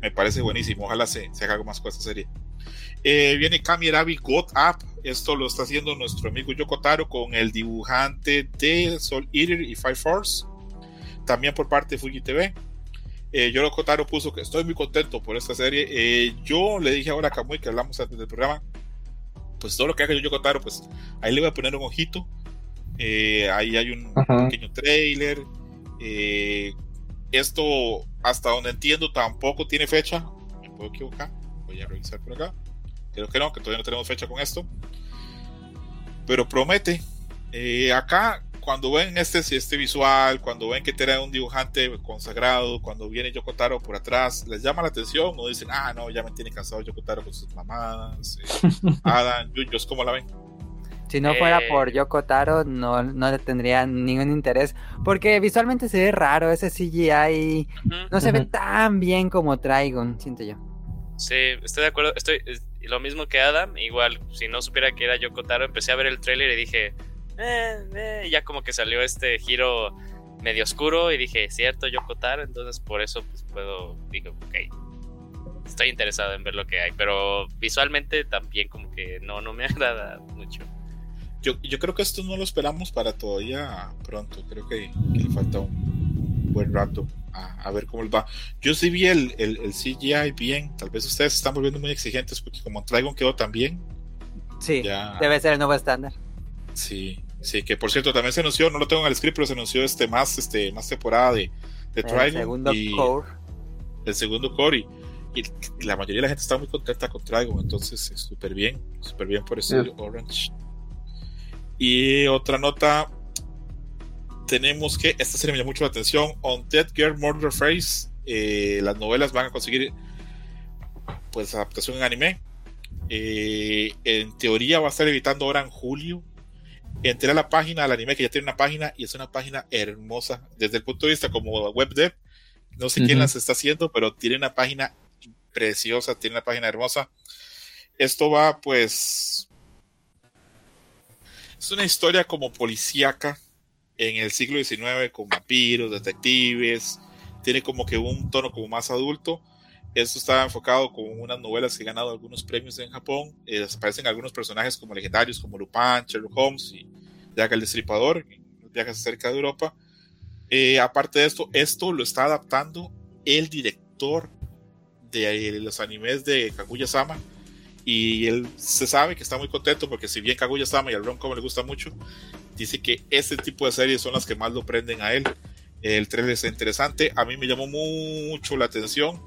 me parece buenísimo. Ojalá se, se haga algo más con esta serie. Eh, viene Kami Arabi God Up. Esto lo está haciendo nuestro amigo Yokotaro con el dibujante de Soul Eater y Fire Force. También por parte de Fuji TV. Eh, Yokotaro puso que estoy muy contento por esta serie. Eh, yo le dije ahora a Kamui que hablamos antes del programa. Pues todo lo que haga Yokotaro, pues ahí le voy a poner un ojito. Eh, ahí hay un Ajá. pequeño trailer. Eh, esto, hasta donde entiendo, tampoco tiene fecha. Me puedo equivocar. Voy a revisar por acá. Creo que no, que todavía no tenemos fecha con esto. Pero promete. Eh, acá, cuando ven este, este visual, cuando ven que tiene un dibujante consagrado, cuando viene Yokotaro por atrás, les llama la atención o dicen, ah, no, ya me tiene cansado Yokotaro con sus mamadas. Eh, Adam, Yuyos, ¿cómo la ven? Si no fuera eh... por Yoko Taro, no, no le tendría ningún interés. Porque visualmente se ve raro, ese CGI uh -huh. no se ve tan bien como Trigon, siento yo. Sí, estoy de acuerdo. Estoy lo mismo que Adam. Igual, si no supiera que era Yoko Taro, empecé a ver el trailer y dije, eh, eh, ya como que salió este giro medio oscuro y dije, cierto, Yoko Taro. Entonces, por eso pues, puedo, digo, ok. Estoy interesado en ver lo que hay, pero visualmente también como que no, no me agrada mucho. Yo, yo, creo que esto no lo esperamos para todavía pronto. Creo que, que le falta un buen rato a, a, ver cómo va. Yo sí vi el, el, el, CGI bien. Tal vez ustedes están volviendo muy exigentes porque como Dragon quedó tan bien. Sí, ya... debe ser el nuevo estándar. Sí, sí, que por cierto también se anunció, no lo tengo en el script, pero se anunció este más, este, más temporada de, de Dragon. El segundo y, core. El segundo core. Y, y, la mayoría de la gente está muy contenta con Dragon, entonces súper bien, súper bien por ese yeah. Orange. Y otra nota, tenemos que, esta serie me llamó mucho la atención, On Dead Girl Murder Face, eh, las novelas van a conseguir pues adaptación en anime. Eh, en teoría va a estar editando ahora en julio. Entré a la página del anime que ya tiene una página y es una página hermosa desde el punto de vista como web dev. No sé uh -huh. quién las está haciendo, pero tiene una página preciosa, tiene una página hermosa. Esto va pues es una historia como policíaca en el siglo XIX con vampiros, detectives, tiene como que un tono como más adulto. Esto está enfocado con unas novelas que han ganado algunos premios en Japón. Eh, aparecen algunos personajes como legendarios como Lupin, Sherlock Holmes y Jack el Destripador en los viajes cerca de Europa. Eh, aparte de esto, esto lo está adaptando el director de los animes de Kaguya-sama, y él se sabe que está muy contento porque si bien Kaguya Sama y al Rom le gusta mucho, dice que este tipo de series son las que más lo prenden a él. El trailer es interesante, a mí me llamó mucho la atención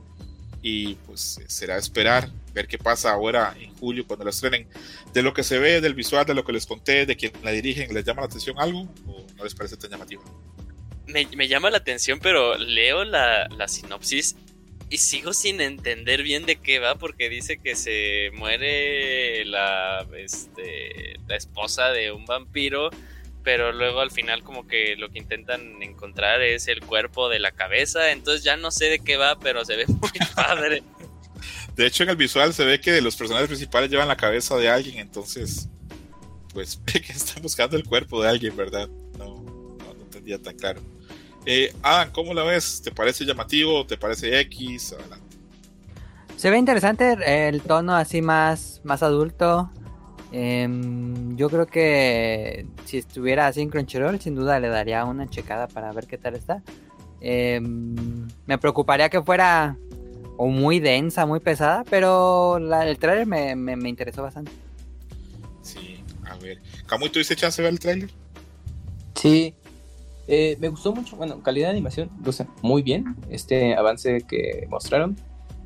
y pues será esperar ver qué pasa ahora en julio cuando la estrenen. De lo que se ve, del visual, de lo que les conté, de quien la dirigen, ¿les llama la atención algo o no les parece tan llamativo? Me, me llama la atención, pero leo la, la sinopsis y sigo sin entender bien de qué va porque dice que se muere la, este, la esposa de un vampiro, pero luego al final como que lo que intentan encontrar es el cuerpo de la cabeza, entonces ya no sé de qué va, pero se ve muy padre. De hecho en el visual se ve que los personajes principales llevan la cabeza de alguien, entonces pues que están buscando el cuerpo de alguien, ¿verdad? No, no, entendía tan claro. Eh, Adam, ¿cómo la ves? ¿Te parece llamativo? ¿Te parece X? Se ve interesante el tono así más, más adulto. Em, yo creo que si estuviera así en Crunchyroll, sin duda le daría una checada para ver qué tal está. Em, me preocuparía que fuera o muy densa, muy pesada, pero el trailer me, me, interesó bastante. Sí, a ver. ¿Camuy tuviste chance de ver el trailer? Sí, eh, me gustó mucho, bueno, calidad de animación, sé, muy bien, este avance que mostraron.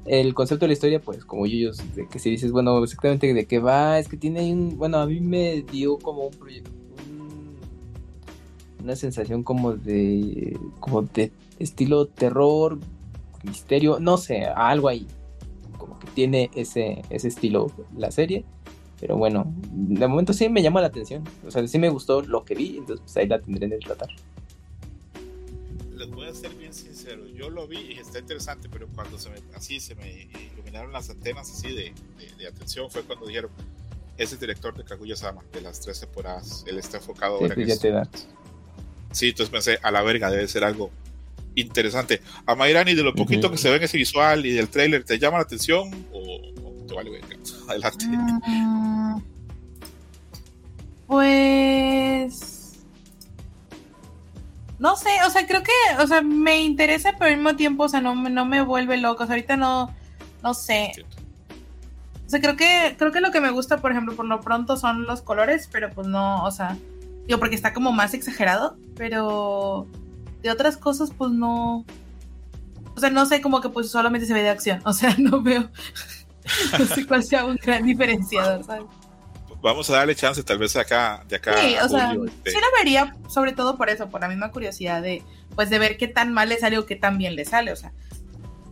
El concepto de la historia, pues como ellos, de que si dices, bueno, exactamente de qué va, es que tiene un, bueno, a mí me dio como un proyecto, una sensación como de, como de estilo terror, misterio, no sé, algo ahí. Como que tiene ese, ese estilo la serie. Pero bueno, de momento sí me llama la atención. O sea, sí me gustó lo que vi, entonces pues ahí la tendré en tratar. Les voy a ser bien sincero, yo lo vi y está interesante, pero cuando se me, así se me iluminaron las antenas así de, de, atención fue cuando dijeron, es el director de Kaguya-sama, de las tres temporadas, él está enfocado ahora en. Sí, entonces pensé, a la verga, debe ser algo interesante. A Mayrani, de lo poquito que se ve en ese visual y del trailer, ¿te llama la atención o, te vale ver? Adelante. Mm, pues. No sé, o sea, creo que, o sea, me interesa, pero al mismo tiempo, o sea, no, no me vuelve loco. O sea, ahorita no, no sé. O sea, creo que, creo que lo que me gusta, por ejemplo, por lo pronto son los colores, pero pues no, o sea, digo, porque está como más exagerado, pero de otras cosas, pues no. O sea, no sé, como que pues solamente se ve de acción. O sea, no veo. no sé cuál sea un gran diferenciador, ¿sabes? Vamos a darle chance, tal vez acá, de acá. Sí, o sea, este. sí lo vería, sobre todo por eso, por la misma curiosidad de, pues, de ver qué tan mal le sale o qué tan bien le sale. O sea,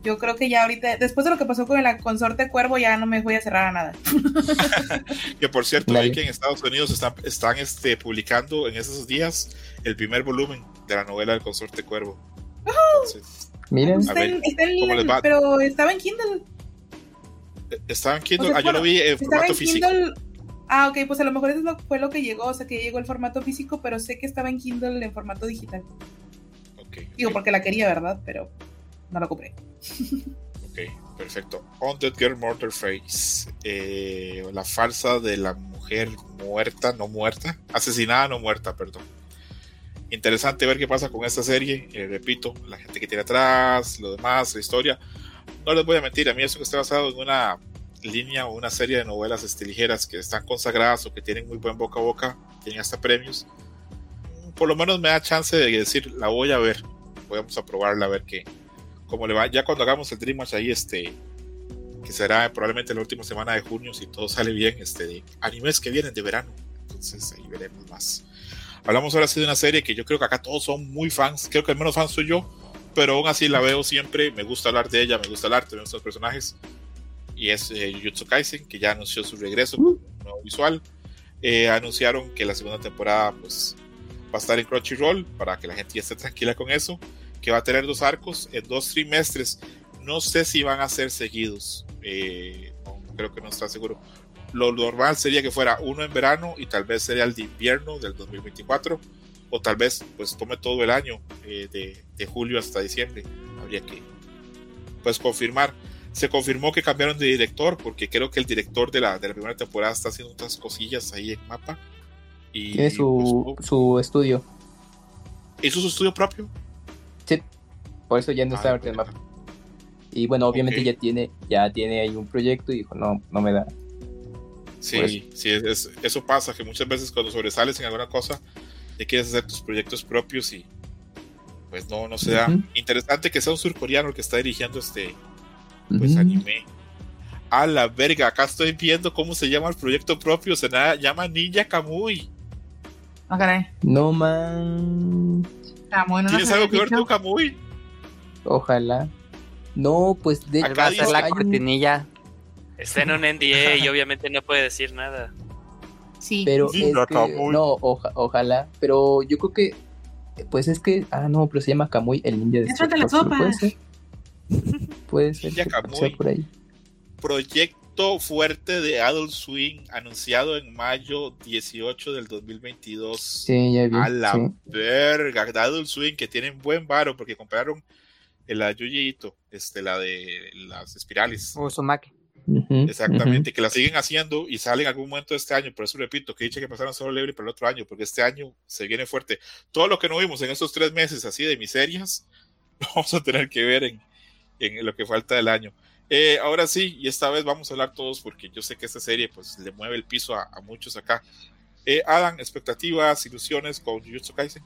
yo creo que ya ahorita, después de lo que pasó con el consorte Cuervo, ya no me voy a cerrar a nada. que por cierto, vi que en Estados Unidos están, están este, publicando en esos días el primer volumen de la novela del consorte Cuervo. Miren, está, en, pero estaba en Kindle. Eh, estaba en Kindle, ah, yo lo vi en formato físico. Ah, ok, pues a lo mejor eso fue lo que llegó, o sea, que llegó el formato físico, pero sé que estaba en Kindle en formato digital. Okay, Digo, porque la quería, ¿verdad? Pero no la compré. ok, perfecto. On Dead Girl Murder Face. Eh, la farsa de la mujer muerta, no muerta. Asesinada, no muerta, perdón interesante ver qué pasa con esta serie. Eh, repito, la gente que tiene atrás, lo demás, la historia. No les voy a mentir, a mí eso que está basado en una línea o una serie de novelas este, ligeras que están consagradas o que tienen muy buen boca a boca, tienen hasta premios. Por lo menos me da chance de decir, la voy a ver. Vamos a probarla a ver qué, cómo le va. Ya cuando hagamos el Dream Match ahí, este, que será probablemente la última semana de junio, si todo sale bien, este, de animes que vienen de verano. Entonces ahí veremos más. Hablamos ahora sí de una serie que yo creo que acá todos son muy fans, creo que el menos fan soy yo, pero aún así la veo siempre, me gusta hablar de ella, me gusta el arte de nuestros personajes, y es eh, Jujutsu Kaisen, que ya anunció su regreso con un nuevo visual. Eh, anunciaron que la segunda temporada pues, va a estar en Crunchyroll, para que la gente ya esté tranquila con eso, que va a tener dos arcos en dos trimestres. No sé si van a ser seguidos, eh, creo que no está seguro lo normal sería que fuera uno en verano y tal vez sería el de invierno del 2024 o tal vez pues tome todo el año eh, de, julio hasta diciembre habría que pues confirmar se confirmó que cambiaron de director porque creo que el director de la, de la primera temporada está haciendo otras cosillas ahí en mapa. Y tiene su, pues, su estudio. Hizo su estudio propio sí por eso ya no está en mapa. Y bueno obviamente ya tiene ya tiene ahí un proyecto y dijo no no me da Sí, sí, eso pasa, que muchas veces cuando sobresales en alguna cosa, ya quieres hacer tus proyectos propios y pues no, no se da. Interesante que sea un surcoreano el que está dirigiendo este pues anime. A la verga, acá estoy viendo cómo se llama el proyecto propio, se llama Ninja Kamui. Ah, no man. ¿Tienes algo que ver con Kamui? Ojalá. No, pues de acá la cortinilla. Está en un NDA y obviamente no puede decir nada. Sí, pero es que, no, ojalá, pero yo creo que, pues es que, ah, no, pero se llama Kamui, el ninja de la sopa. Puede ser, puede ser, por ahí. Project punto fuerte de Adult Swing anunciado en mayo 18 del 2022. Sí, ya vi. A la verga, Adult Swing que tienen buen varo porque compraron la Yuyito, este, la de las espirales. Uzumaki. Exactamente, que la siguen haciendo y sale en algún momento de este año. Por eso repito, que dice que pasaron solo libre para el otro año, porque este año se viene fuerte. Todo lo que no vimos en estos tres meses así de miserias, lo vamos a tener que ver en, en lo que falta del año. Eh, ahora sí, y esta vez vamos a hablar todos porque yo sé que esta serie pues le mueve el piso a, muchos acá. Eh, Adam, expectativas, ilusiones con Jujutsu Kaisen.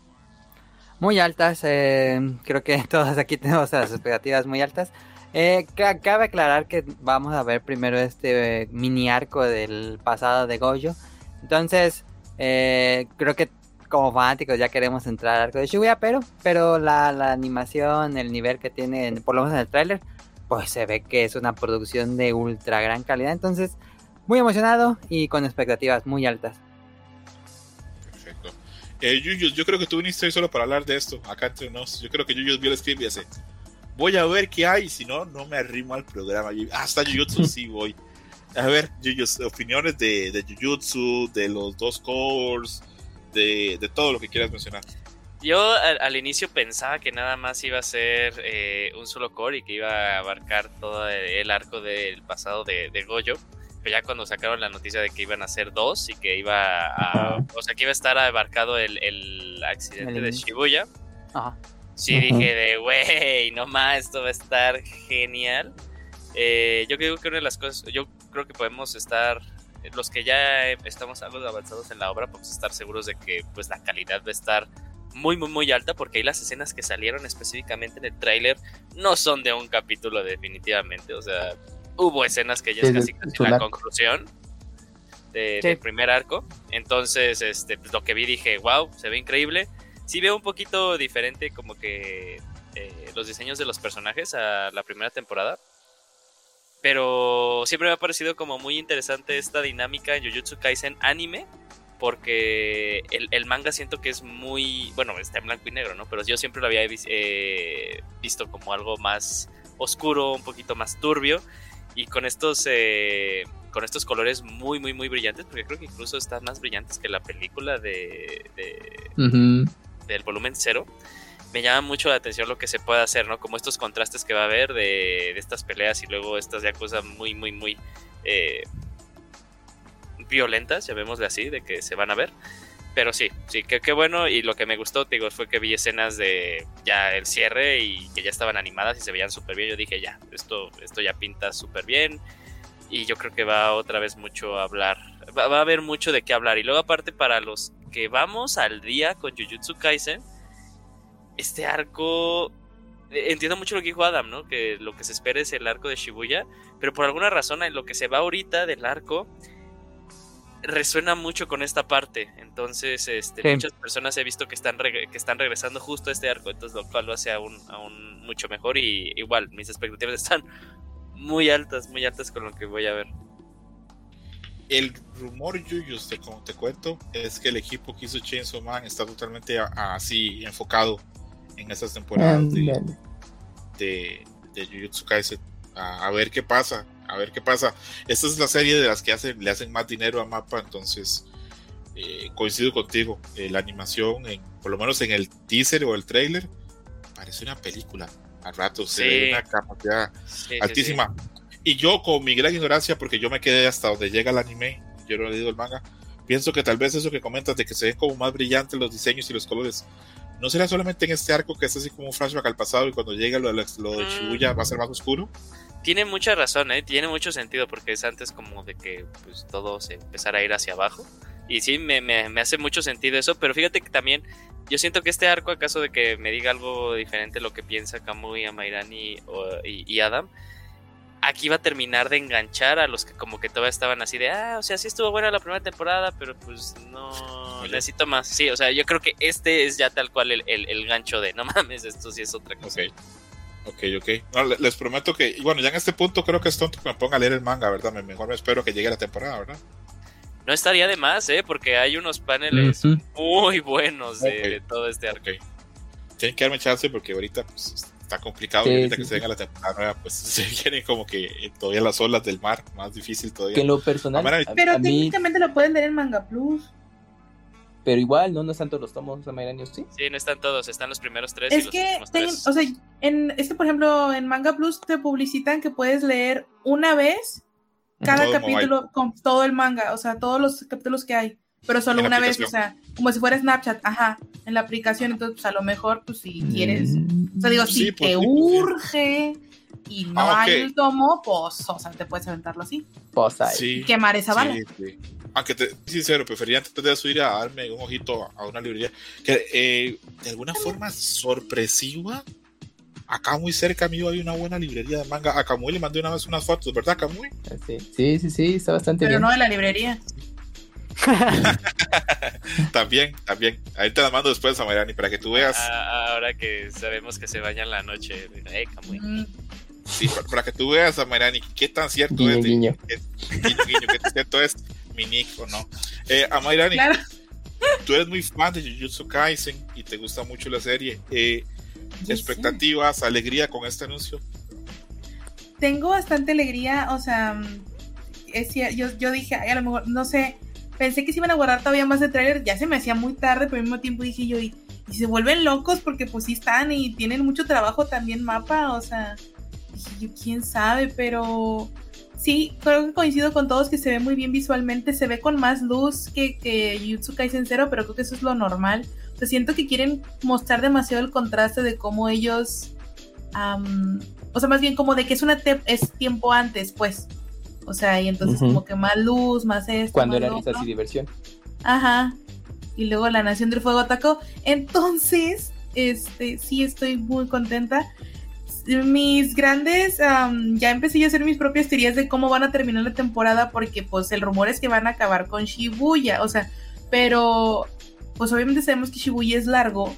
Muy altas, eh, creo que todos aquí tenemos las expectativas muy altas. Eh, cabe aclarar que vamos a ver primero este mini arco del pasado de Gojo. Entonces, creo que como fanáticos ya queremos entrar al arco de Shibuya, pero, pero la, la animación, el nivel que tiene, por lo menos en el tráiler, pues se ve que es una producción de ultra gran calidad. Entonces, muy emocionado y con expectativas muy altas. Perfecto. Eh, yo creo que tú viniste hoy solo para hablar de esto, acá entre nos. Yo creo que Yuyus vio el script y dice, voy a ver qué hay, si no, no me arrimo al programa. Hasta Jujutsu sí voy. A ver, Yuyus, opiniones de, de Jujutsu, de los dos cores, de, de todo lo que quieras mencionar. Yo al, inicio pensaba que nada más iba a ser eh, un solo core y que iba a abarcar todo el arco del pasado de, de, Gojo. Pero ya cuando sacaron la noticia de que iban a ser dos y que iba a. O sea, que iba a estar abarcado el, el accidente de Shibuya. Sí, dije de, wey, no más, esto va a estar genial. Eh, yo creo que una de las cosas. Yo creo que podemos estar los que ya estamos algo avanzados en la obra, podemos estar seguros de que pues la calidad va a estar muy, muy, muy alta, porque ahí las escenas que salieron específicamente en el tráiler no son de un capítulo definitivamente, o sea, hubo escenas que ya es casi, casi la conclusión del primer arco, entonces, este, pues, lo que vi dije, wow, se ve increíble, sí veo un poquito diferente como que eh, los diseños de los personajes a la primera temporada, pero siempre me ha parecido como muy interesante esta dinámica en Jujutsu Kaisen anime, porque el, manga siento que es muy, bueno, está en blanco y negro, ¿no? Pero yo siempre lo había eh, visto como algo más oscuro, un poquito más turbio, y con estos, eh, con estos colores muy, muy, muy brillantes, porque creo que incluso están más brillantes que la película de, del volumen cero. Me llama mucho la atención lo que se puede hacer, ¿no? Como estos contrastes que va a haber de, estas peleas y luego estas ya cosas muy, muy, muy... Eh, violentas, llamémosle así, de que se van a ver. Pero sí, sí, que qué bueno. Y lo que me gustó, digo, fue que vi escenas de ya el cierre y que ya estaban animadas y se veían súper bien. Yo dije, ya, esto, esto ya pinta súper bien. Y yo creo que va otra vez mucho a hablar. Va, a haber mucho de qué hablar. Y luego, aparte, para los que vamos al día con Jujutsu Kaisen, este arco. Eh, entiendo mucho lo que dijo Adam, ¿no? Que lo que se espera es el arco de Shibuya. Pero por alguna razón, en lo que se va ahorita del arco resuena mucho con esta parte. Entonces, este, muchas personas he visto que están, que están regresando justo a este arco, entonces lo cual lo hace aún, aún mucho mejor y igual mis expectativas están muy altas, muy altas con lo que voy a ver. El rumor, Yuyus, como te cuento, es que el equipo que hizo Chainsaw Man está totalmente así enfocado en esas temporadas de, de, de, Jujutsu Kaisen. a ver qué pasa a ver qué pasa. Esta es la serie de las que hacen, le hacen más dinero a Mapa, entonces eh, coincido contigo. Eh, la animación, en, por lo menos en el teaser o el trailer, parece una película. Al rato se ve una capacidad altísima. y yo, con mi gran ignorancia, porque yo me quedé hasta donde llega el anime, yo no he leído el manga, pienso que tal vez eso que comentas de que se ven como más brillantes los diseños y los colores. ¿No será solamente en este arco que es así como un flashback al pasado y cuando llega lo, lo de mm. Shibuya va a ser más oscuro? tiene mucha razón, ¿eh? tiene mucho sentido porque es antes como de que pues, todo se empezara a ir hacia abajo. Y sí, me, me, hace mucho sentido eso, pero fíjate que también yo siento que este arco, acaso de que me diga algo diferente lo que piensa Kamui, Amairani y, y, Adam, aquí va a terminar de enganchar a los que como que todavía estaban así de, ah, o sea, sí estuvo buena la primera temporada, pero pues no necesito más. Sí, o sea, yo creo que este es ya tal cual el, el, gancho de, no mames, esto sí es otra cosa. Ok, ok. les prometo que, bueno, ya en este punto creo que es tonto que me ponga a leer el manga, ¿verdad? Mejor me espero que llegue la temporada, ¿verdad? No estaría de más, ¿eh? Porque hay unos paneles muy buenos de, todo este arco. Tienen que darme chance porque ahorita pues, está complicado. y ahorita que se venga la temporada nueva, pues se vienen como que todavía las olas del mar, más difícil todavía. Que lo personal. pero técnicamente lo pueden ver en Manga Plus. Pero igual, ¿no? No están todos los tomos años ¿sí? Sí, no están todos, están los primeros tres. Es y que, los tres. o sea, en, este, por ejemplo, en Manga Plus te publicitan que puedes leer una vez cada capítulo con todo el manga, o sea, todos los capítulos que hay, pero solo una vez, o sea, como si fuera Snapchat, ajá, en la aplicación, entonces, pues a lo mejor, pues si quieres, o sea, digo, si pues, te pues, urge y no ah, hay el tomo, pues, o sea, te puedes aventarlo así. Pues Y quemar esa bala. Aunque te sincero, preferiría antes de subir a darme un ojito a una librería que eh, de alguna forma sorpresiva acá muy cerca mío hay una buena librería de manga. A Camuy le mandé una vez unas fotos, ¿verdad, Camuy? Sí, sí, sí, está bastante bien. Pero no de la librería. también, también. Ahí te la mando después, Samarani, para que tú veas. Ah, ahora que sabemos que se baña en la noche. Eh, Camuy. Mm. Sí, para, que tú veas, Samarani, qué tan cierto es. Guiño. Qué, guiño, qué tan cierto es mi nick o no. Eh, Amairani, tú eres muy fan de Jujutsu Kaisen y te gusta mucho la serie. Eh, expectativas, alegría con este anuncio? Tengo bastante alegría, o sea, es, yo, yo dije, a lo mejor, no sé, pensé que se iban a guardar todavía más de trailer, ya se me hacía muy tarde, pero al mismo tiempo dije yo, y, se vuelven locos porque pues sí están y tienen mucho trabajo también mapa, o sea, dije yo, quién sabe, pero sí, creo que coincido con todos que se ve muy bien visualmente, se ve con más luz que, que Jutsu Kaisen Zero, pero creo que eso es lo normal siento que quieren mostrar demasiado el contraste de cómo ellos, o sea, más bien como de que es una es tiempo antes, pues. O sea, y entonces como que más luz, más esto. Cuando era risas y diversión. Ajá. Y luego la Nación del Fuego atacó. Entonces, este, sí estoy muy contenta. Mis grandes, ya empecé a hacer mis propias teorías de cómo van a terminar la temporada porque pues el rumor es que van a acabar con Shibuya, o sea, pero pues obviamente sabemos que Shibuya es largo,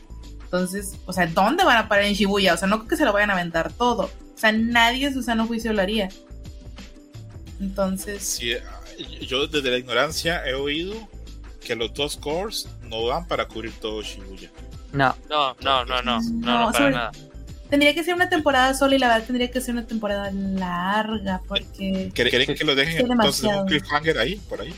entonces, o sea, ¿dónde van a parar en Shibuya? O sea, no creo que se lo vayan a aventar todo. O sea, nadie su sano juicio lo haría. Entonces. Sí, yo desde la ignorancia he oído que los dos cores no dan para cubrir todo Shibuya. No. No, no, no, no, no, no, para nada. Tendría que ser una temporada sola y la verdad tendría que ser una temporada larga porque... ¿Quieren que lo dejen entonces un cliffhanger ahí, por ahí?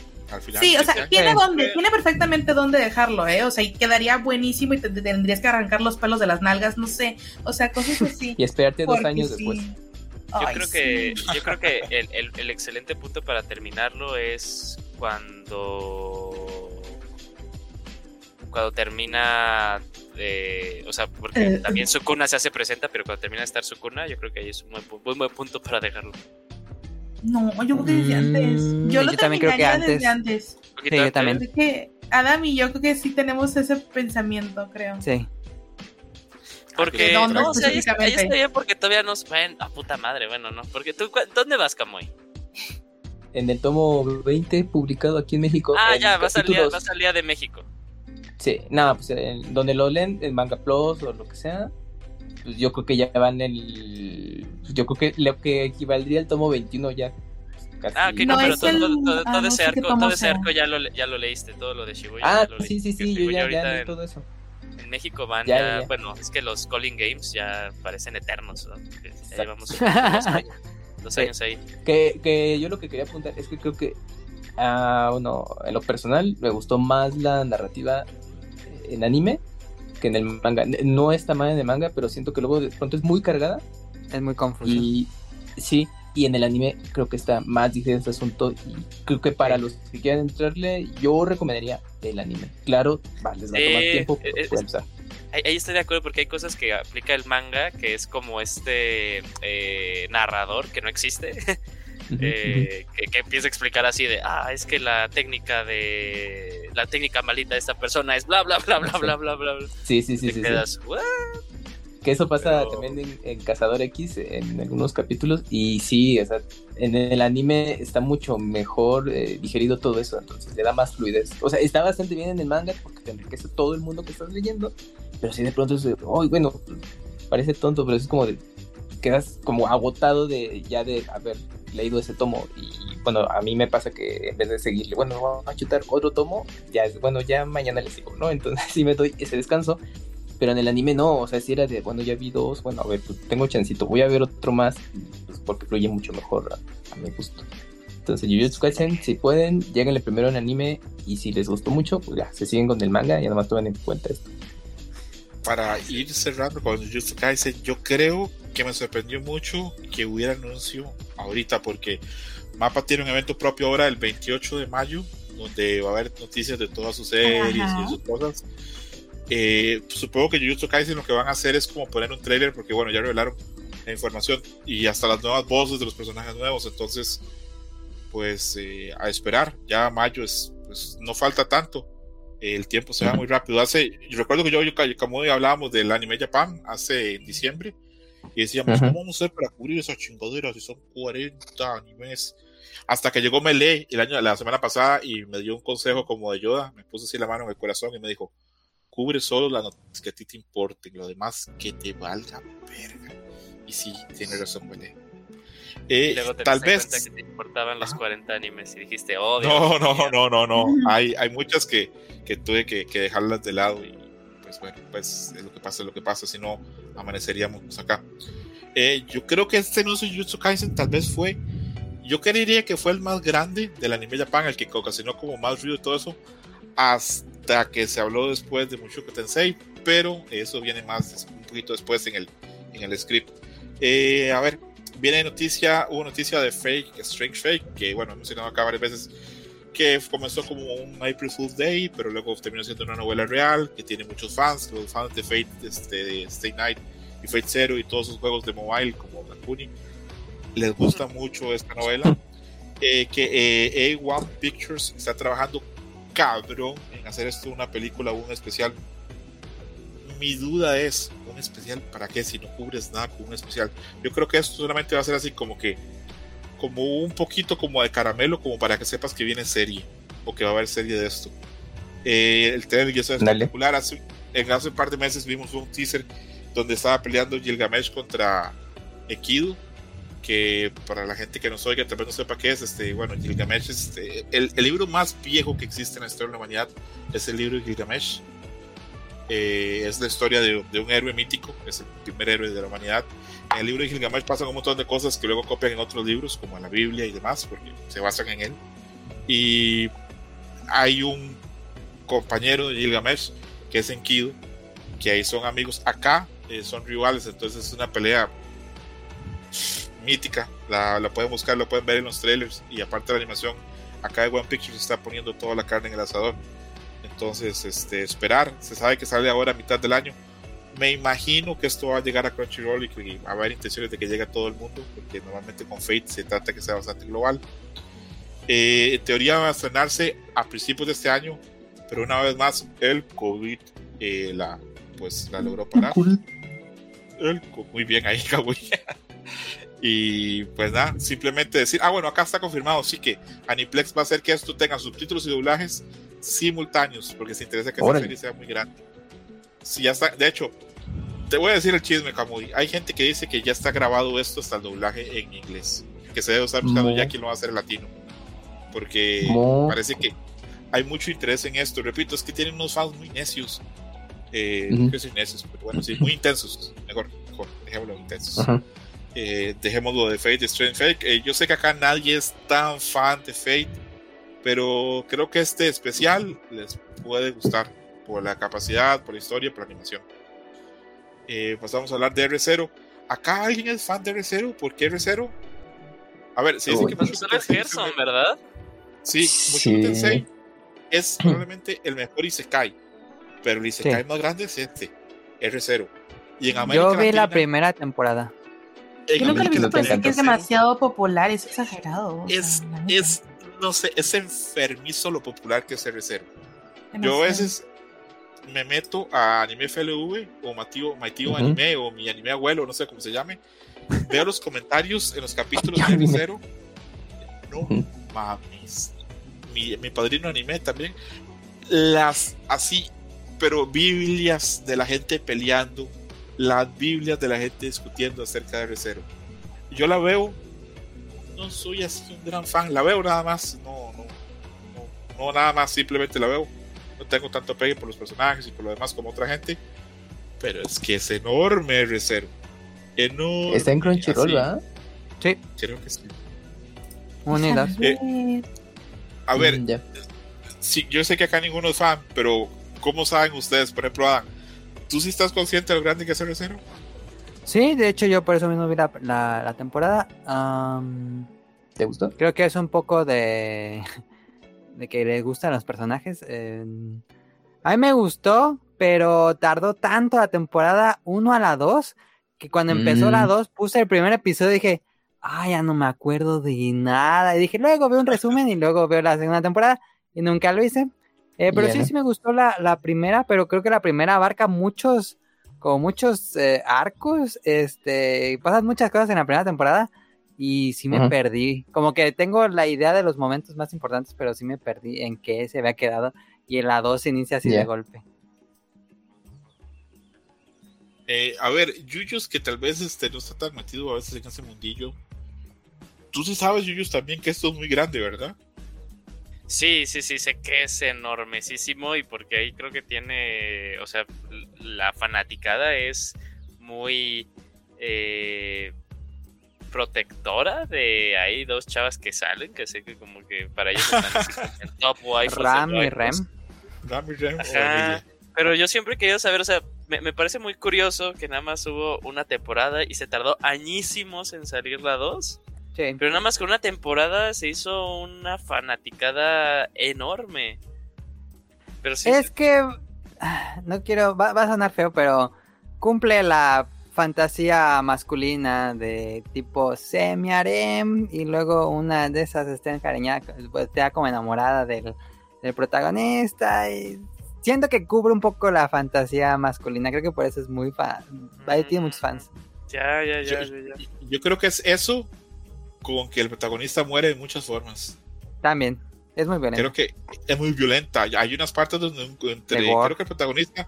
Sí, o sea, tiene dónde, tiene perfectamente dónde dejarlo, ¿eh? O sea, y quedaría buenísimo y te, tendrías que arrancar los pelos de las nalgas, no sé. O sea, cosas así. y esperarte dos años después. Yo creo que, yo creo que el, el, excelente punto para terminarlo es cuando cuando termina eh, o sea, porque eh, también Sukuna se hace presenta, pero cuando termina de estar Sukuna, yo creo que ahí es un buen, buen punto para dejarlo. No, yo creo que desde antes. Mm, yo, lo también creo que antes. desde antes. Sí, yo también. Es que Adam y yo creo que sí tenemos ese pensamiento, creo. Sí. Porque, no, no, o sea, ahí, está porque todavía nos ven a puta madre, bueno, ¿no? Porque tú, ¿dónde vas, Camoy? En el tomo 20 publicado aquí en México. Ah, ya, día, vas al día de México. Sí, nada, pues donde lo leen, en Manga Plus o lo que sea, pues yo creo que ya van el. Pues yo creo que lo que equivaldría al tomo 21 ya. Casi. Ah, que no, pero todo, todo, todo, ese arco, todo ese arco ya lo, ya lo leíste, todo lo de Shibuya. Ah, sí, sí, sí, yo ya, ya leí todo eso. En México van ya, bueno, es que los Calling Games ya parecen eternos, ¿no? Ya llevamos dos años, ahí. Que, que yo lo que quería apuntar es que creo que, ah, bueno, en lo personal me gustó más la narrativa en anime en el manga. No está mal en el manga, pero siento que luego de pronto es muy cargada. Es muy confuso. Y sí, y en el anime creo que está más difícil este asunto. Y creo que para los que quieran entrarle, yo recomendaría el anime. Claro, les va a tomar tiempo, pero Ahí, estoy de acuerdo porque hay cosas que aplica el manga, que es como este eh, narrador que no existe. Eh, que, empieza a explicar así de, ah, es que la técnica de, la técnica malita de esta persona es bla, bla, bla, bla, bla, bla, bla. Sí, sí, sí. sí, Que eso pasa también en, Cazador X, en algunos capítulos, y sí, o sea, en el anime está mucho mejor eh, digerido todo eso, entonces le da más fluidez. O sea, está bastante bien en el manga porque te enriquece todo el mundo que estás leyendo, pero si de pronto es, oh, bueno, parece tonto, pero es como de, quedas como agotado de ya de haber leído ese tomo y bueno, a mí me pasa que en vez de seguirle, bueno, vamos a chutar otro tomo, ya es, bueno, ya mañana le sigo, ¿no? Entonces sí me doy ese descanso, pero en el anime no, o sea, si era de, bueno, ya vi dos, bueno, a ver, pues tengo chancito, voy a ver otro más, pues, porque fluye mucho mejor a, mi gusto. Entonces, Jujutsu Kaisen, si pueden, lleguenle primero en anime y si les gustó mucho, pues ya, se siguen con el manga y además tomen en cuenta esto. Para ir cerrando con Jujutsu Kaisen, yo creo que me sorprendió mucho que hubiera anuncio ahorita, porque Mapa tiene un evento propio ahora el 28 de mayo, donde va a haber noticias de todas sus series y sus cosas. Eh, supongo que Jujutsu Kaisen lo que van a hacer es como poner un trailer, porque bueno, ya revelaron la información y hasta las nuevas voces de los personajes nuevos, entonces, pues eh, a esperar, ya mayo es, pues no falta tanto, el tiempo se va muy rápido. Hace, yo recuerdo que yo, yo como hablábamos del anime Japan hace en diciembre y decíamos, ¿cómo vamos a hacer para cubrir esas chingaderas si son 40 animes? Hasta que llegó Melee el año, la semana pasada y me dio un consejo como de Yoda, me puso así la mano en el corazón y me dijo, cubre solo las noticias que a ti te importen, lo demás que te valga verga. Y sí, tiene razón Melee. Eh, tal vez que te importaban los 40 animes y dijiste, oh, no, no, no, no, no, hay, hay muchas que, que tuve que, que dejarlas de lado y pues bueno, pues es lo que pasa, es lo que pasa, si no amaneceríamos acá. Eh, yo creo que este no Jujutsu Kaisen tal vez fue, yo creería que fue el más grande del anime Japan, el que ocasionó como más ruido y todo eso, hasta que se habló después de Mushoku Tensei, pero eso viene más un poquito después en el, en el script. Eh, a ver, viene noticia, hubo noticia de Fake, Strange Fake, que bueno, hemos mencionado acá varias veces, que comenzó como un April Fool's Day, pero luego terminó siendo una novela real, que tiene muchos fans, los fans de Fate, este, de Stay Night y Fate Zero y todos sus juegos de mobile como Black les gusta mucho esta novela. Eh, que eh, A1 Pictures está trabajando cabrón en hacer esto una película o un especial. Mi duda es, ¿un especial para qué si no cubres nada con un especial? Yo creo que esto solamente va a ser así como que, como un poquito como de caramelo, como para que sepas que viene serie o que va a haber serie de esto. Eh, el trailer ya es espectacular. Hace, en hace un par de meses vimos un teaser donde estaba peleando Gilgamesh contra Ekido que para la gente que nos oiga tal vez no sepa qué es, este, bueno, Gilgamesh, este, el, el, libro más viejo que existe en la historia de la humanidad es el libro de Gilgamesh. Eh, es la historia de, de, un héroe mítico, es el primer héroe de la humanidad. En el libro de Gilgamesh pasan un montón de cosas que luego copian en otros libros, como en la Biblia y demás, porque se basan en él. Y hay un compañero de Gilgamesh que es Enkidu, que ahí son amigos. Acá eh, son rivales, entonces es una pelea mítica. La, la, pueden buscar, lo pueden ver en los trailers. Y aparte de la animación, acá de One Pictures está poniendo toda la carne en el asador. Entonces, este, esperar. Se sabe que sale ahora a mitad del año. Me imagino que esto va a llegar a Crunchyroll y que va a haber intenciones de que llegue a todo el mundo, porque normalmente con Fate se trata que sea bastante global. Eh, en teoría va a estrenarse a principios de este año, pero una vez más el COVID eh, la, pues, la logró parar. El, muy bien ahí, Kaguya. Y pues nada, simplemente decir, ah, bueno, acá está confirmado, sí que Aniplex va a hacer que esto tenga subtítulos y doblajes simultáneos, porque se interesa que esta serie sea muy grande. Sí, ya está, de hecho, te voy a decir el chisme, Kamui. Hay gente que dice que ya está grabado esto hasta el doblaje en inglés, que se debe estar buscando ya quién lo va a hacer latino, porque parece que hay mucho interés en esto. Repito, es que tienen unos fans muy necios. Eh, que son necios, pero bueno, sí, muy intensos. Mejor, mejor, dejémoslo intensos eh, dejémoslo de Fate, Strange Fate. Eh, yo sé que acá nadie es tan fan de Fate, pero creo que este especial les puede gustar por la capacidad, por la historia, por la animación. Eh, pasamos a hablar de R0. ¿Acá alguien es fan de R0? ¿Por qué R0? A ver, se dice que es Gerson, ¿verdad? Sí, Mushoku Tensei es probablemente el mejor Isekai, pero el Isekai más grande es este, R0. Y en América Yo vi la primera temporada. Yo nunca lo he visto, que es demasiado popular, es exagerado. Es, es, no sé, es enfermizo lo popular que es R0. Yo a veces me meto a Anime FLV o Matio, Maitio Anime o mi anime abuelo, no sé cómo se llame. Veo los comentarios en los capítulos de R0. No mames. Mi, mi padrino anime también. Las así, pero Biblias de la gente peleando las Biblias de la gente discutiendo acerca de R0. Yo la veo, no soy así un gran fan, la veo nada más, no, no, no, nada más, simplemente la veo. No tengo tanto pegue por los personajes y por lo demás como otra gente, Pero es que es enorme R0. Enorme. Está en Crunchyroll, ¿verdad? Sí. Creo que sí. Unidas. Eh, a ver, Mm, ya. sí, yo sé que acá ninguno es fan, pero ¿cómo saben ustedes? Por ejemplo, Adam, ¿tú sí estás consciente de lo grande que es R0? Sí, de hecho yo por eso mismo vi la, la- la temporada. Am, ¿Te gustó? creo que es un poco de, de que les gustan los personajes. eh, a mí me gustó, pero tardó tanto la temporada 1 a la 2 que cuando empezó Mm. la 2 puse el primer episodio y dije, ah, ya no me acuerdo de nada. Y dije, luego veo un resumen y luego veo la segunda temporada y nunca lo hice. Eh, pero sí, sí me gustó la, la primera, pero creo que la primera abarca muchos, como muchos eh, arcos, este, pasan muchas cosas en la primera temporada y sí me perdí. Como que tengo la idea de los momentos más importantes, pero sí me perdí en qué se había quedado y en la 2 se inicia así de golpe. Eh, a ver, Yuyus, que tal vez este, no está tan metido a veces en ese mundillo. Tú sí sabes, Yuyus, también que esto es muy grande, ¿verdad? Sí, sí, sí, sé que es enormísimo y porque ahí creo que tiene, o sea, la fanaticada es muy eh, protectora de hay dos chavas que salen, que sé que como que para ellos están así en top waifus de Ram y. Rem. Rami Rem o Ajá. Pero yo siempre he querido saber, o sea, me, me parece muy curioso que nada más hubo una temporada y se tardó añísimos en salir la 2. Sí. Pero nada más con una temporada se hizo una fanaticada enorme. Pero sí, Es que ah, no quiero, va, va a sonar feo, pero cumple la fantasía masculina de tipo semi-harem y luego una de esas está encariñada, pues, está como enamorada del, del protagonista y siento que cubre un poco la fantasía masculina, creo que por eso es muy fan, tiene muchos fans. ya, ya, ya, Yo- ya, ya. Yo creo que es eso con que el protagonista muere de muchas formas. También, es muy bueno. Creo que es muy violenta. Hay unas partes donde entre, creo que el protagonista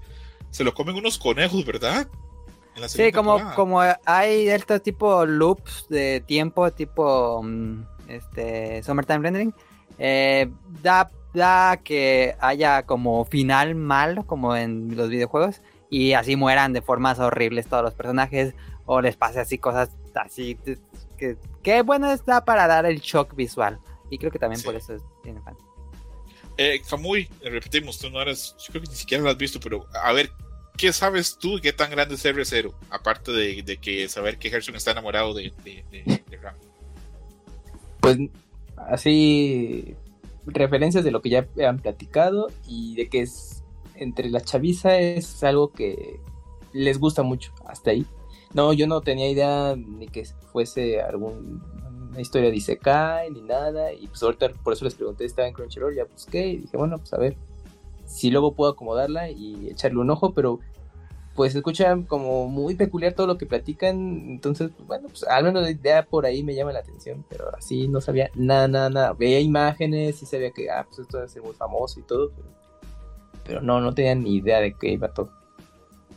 se lo comen unos conejos, ¿verdad? Sí, como, temporada. como hay estos tipo loops de tiempo, tipo mm, este Summertime Rendering, eh, da, da que haya como final mal, como en los videojuegos, y así mueran de formas horribles todos los personajes, o les pase así cosas así, que, que bueno está para dar el shock visual. Y creo que también Sí. por eso es- tiene fans. Eh, Kamui, repetimos, tú no eres, yo creo que ni siquiera lo has visto, pero a ver, ¿qué sabes tú? ¿Qué tan grande es R0? Aparte de, de que saber que Gerson está enamorado de, de, de- de Ram. Pues así referencias de lo que ya han platicado y de que es entre la chaviza es algo que les gusta mucho hasta ahí. No, yo no tenía idea ni que fuese algún una historia de Isekai ni nada y pues ahorita por eso les pregunté estaba en Crunchyroll, ya busqué y dije, bueno, pues a ver si luego puedo acomodarla y echarle un ojo, pero pues se escucha como muy peculiar todo lo que platican, entonces, pues, bueno, pues al menos la idea por ahí me llama la atención, pero así no sabía nada, nada, nada. Veía imágenes y sabía que, ah, pues esto a ser muy famoso y todo, pero, pero no, no tenía ni idea de qué iba todo.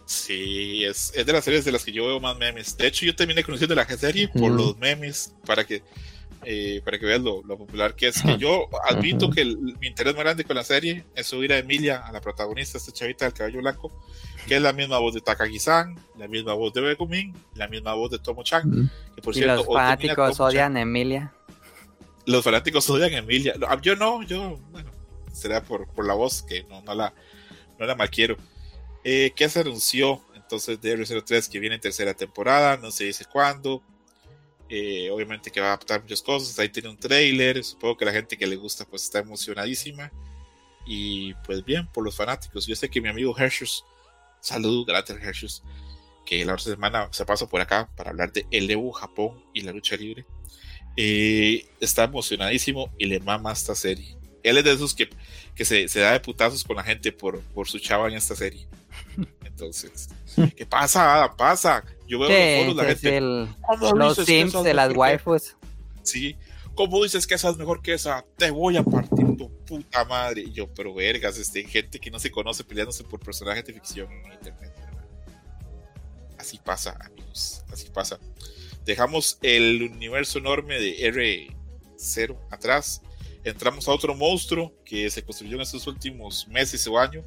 Sí, es, es de las series de las que yo veo más memes. De hecho, yo terminé conociendo la serie por los memes, para que, eh, para que veas lo, lo popular que es. Que yo admito que el- mi interés más grande con la serie es subir a Emilia, a la protagonista, esta chavita del cabello blanco, que es la misma voz de Takagi-san, la misma voz de Megumin, la misma voz de Tomo-chan. Que por Y cierto, los fanáticos odian a Emilia. Los fanáticos odian a Emilia. Yo no, yo, bueno, será por, por la voz que no, no la, no la mal quiero. Eh, ¿Qué se anunció entonces de R03 que viene en tercera temporada? No se dice cuándo. Eh, obviamente que va a adaptar muchas cosas. Ahí tiene un trailer. Supongo que la gente que le gusta pues está emocionadísima. Y pues bien, por los fanáticos. Yo sé que mi amigo Hershus, salud, gracias Hershus, que la otra semana se pasó por acá para hablar de el Evo Japón y la lucha libre. Eh, está emocionadísimo y le mama esta serie. Él es de esos que, que se, se da de putazos con la gente por, por su chava en esta serie. Entonces, ¿qué pasa? Pasa. Yo veo Sí, los foros, la gente. el- "¿Cómo los sims de las mejor que-?" waifus. Sí. ¿Cómo dices que esa es mejor que esa? Te voy a partir tu puta madre. Y yo, pero vergas, este, gente que no se conoce peleándose por personajes de ficción en internet. Así pasa, amigos. Así pasa. Dejamos el universo enorme de R0 atrás. Entramos a otro monstruo que se construyó en estos últimos meses o años.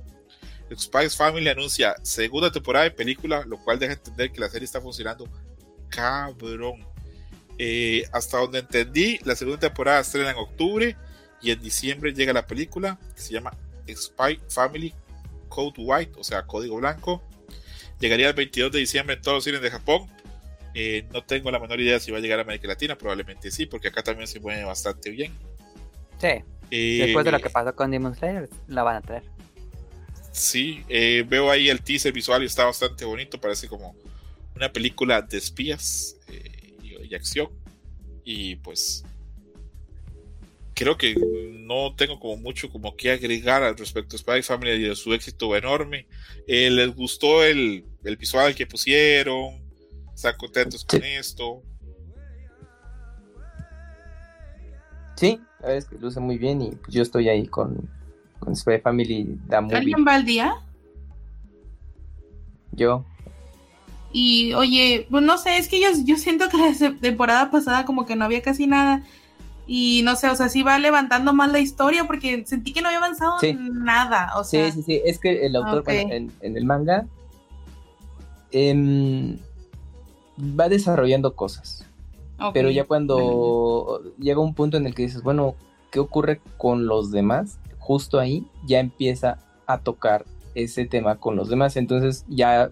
Spice Family anuncia segunda temporada de película, lo cual deja entender que la serie está funcionando cabrón. Eh, hasta donde entendí, la segunda temporada estrena en octubre y en diciembre llega la película que se llama Spy Family Code White, o sea, código blanco. Llegaría el 22 de diciembre en todos los cines de Japón. Eh, no tengo la menor idea si va a llegar a América Latina, probablemente sí, porque acá también se mueve bastante bien. Sí. Eh, Después de lo que pasó con Demon Slayer, la van a traer. Sí, eh, veo ahí el teaser visual y está bastante bonito, parece como una película de espías y, acción. Y pues creo que no tengo como mucho como que agregar al respecto a Spy Family y de su éxito enorme. les gustó el, el, visual que pusieron, están contentos con esto. Sí, la verdad es que luce muy bien y pues yo estoy ahí con, con Spy Family da muy ¿Alguien va al día? Yo. Y oye, pues no sé, es que yo, yo siento que la temporada pasada como que no había casi nada. Y no sé, o sea, sí va levantando más la historia porque sentí que no había avanzado nada. O sea, sí, sí, sí. Es que el autor en, el manga em, va desarrollando cosas. Pero ya cuando llega un punto en el que dices, bueno, ¿qué ocurre con los demás? Justo ahí ya empieza a tocar ese tema con los demás. Entonces ya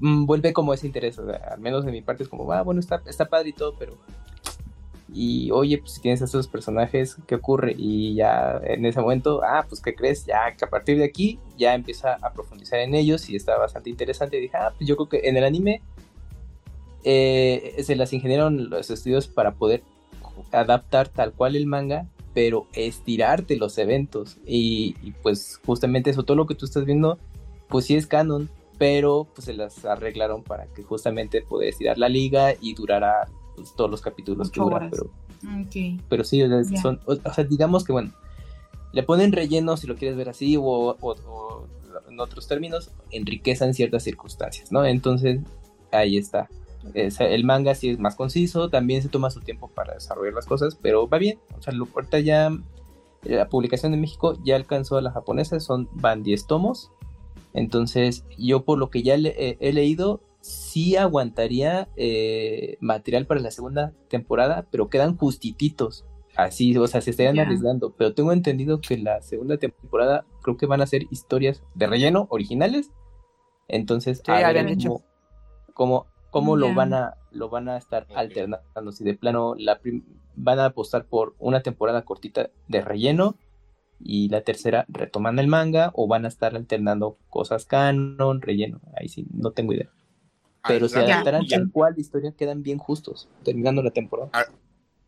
mm, vuelve como ese interés. al menos de mi parte es como, ah, bueno, está, está padre y todo, pero y oye, pues si tienes estos personajes, ¿qué ocurre? Y ya en ese momento, ah, pues ¿qué crees? Ya que a partir de aquí ya empieza a profundizar en ellos y está bastante interesante. Y dije, ah, pues yo creo que en el anime eh, se las ingenieron los estudios para poder adaptar tal cual el manga, pero estirarte los eventos. Y, pues justamente eso, todo lo que tú estás viendo, pues sí es canon, pero pues se las arreglaron para que justamente pueda estirar la liga y durara pues, todos los capítulos que duran, pero, pero sí, son, o sea, digamos que bueno, le ponen relleno si lo quieres ver así, o, en otros términos, enriquecen ciertas circunstancias, ¿no? Entonces, ahí está. El manga sí es más conciso, también se toma su tiempo para desarrollar las cosas, pero va bien. O sea, lo, ahorita ya eh, la publicación de México ya alcanzó a la japonesa, son van 10 tomos. Entonces, yo por lo que ya he leído, sí aguantaría eh, material para la segunda temporada, pero quedan justititos. Así, o sea, se estarían arriesgando. Pero tengo entendido que la segunda temporada creo que van a ser historias de relleno originales. Entonces, cómo, cómo, lo van a lo van a estar alternando. Si de plano la van a apostar por una temporada cortita de relleno y la tercera retoman el manga o van a estar alternando cosas canon, relleno. Ahí sí, no tengo idea. Pero si adaptaran tal cual la historia, quedan bien justos, terminando la temporada.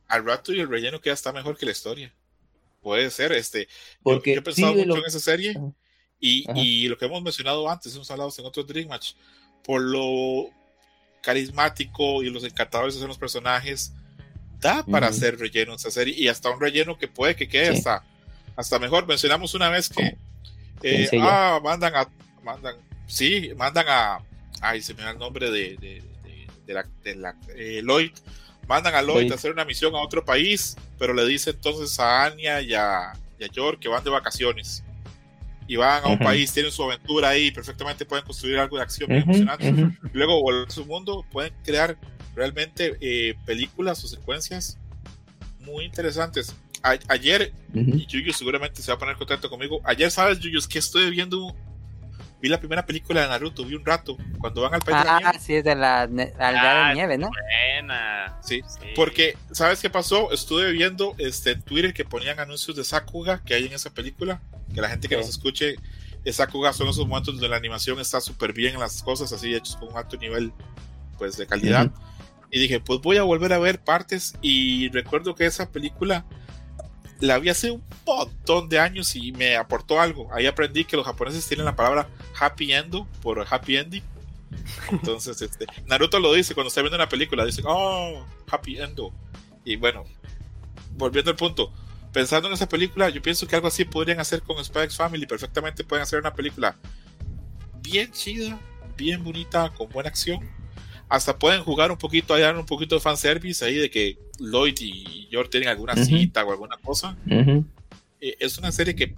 Al, rato y el relleno queda está mejor que la historia. Puede ser, este. Porque yo, he pensado mucho en esa serie y, y, lo que hemos mencionado antes, hemos hablado en otros Dream Match, por lo carismático y los encantadores de los personajes, da para hacer relleno en esa serie y hasta un relleno que puede que quede hasta, hasta mejor. Mencionamos una vez que eh, ah, mandan a mandan, sí, mandan a ay, se me da el nombre de, de, la, de la eh, Lloyd, mandan a Lloyd a hacer una misión a otro país, pero le dice entonces a Anya y a, y George que van de vacaciones y van a un país, tienen su aventura ahí, perfectamente pueden construir algo de acción muy emocionante. Luego volver a su mundo, pueden crear realmente eh, películas o secuencias muy interesantes. ayer, y Yuyu seguramente se va a poner contento conmigo. Ayer, ¿sabes, Yuyu? que estoy viendo vi la primera película de Naruto, vi un rato, cuando van al país ah, de la sí, es de la, aldea de nieve, ¿no? Buena. Sí, porque, ¿sabes qué pasó? Estuve viendo este, en Twitter que ponían anuncios de Sakuga que hay en esa película, que la gente que nos escuche, Sakuga son esos momentos donde la animación está súper bien, las cosas así hechos con un alto nivel pues de calidad. Y dije, pues voy a volver a ver partes y recuerdo que esa película la vi hace un montón de años y me aportó algo. Ahí aprendí que los japoneses tienen la palabra happy endo por happy ending. Entonces, este, Naruto lo dice cuando está viendo una película, dice, oh, happy endo. Y bueno, volviendo al punto, pensando en esa película, yo pienso que algo así podrían hacer con Spikes Family. Perfectamente pueden hacer una película bien chida, bien bonita, con buena acción hasta pueden jugar un poquito, hay un poquito de fanservice ahí de que Lloyd y George tienen alguna cita o alguna cosa. Eh, es una serie que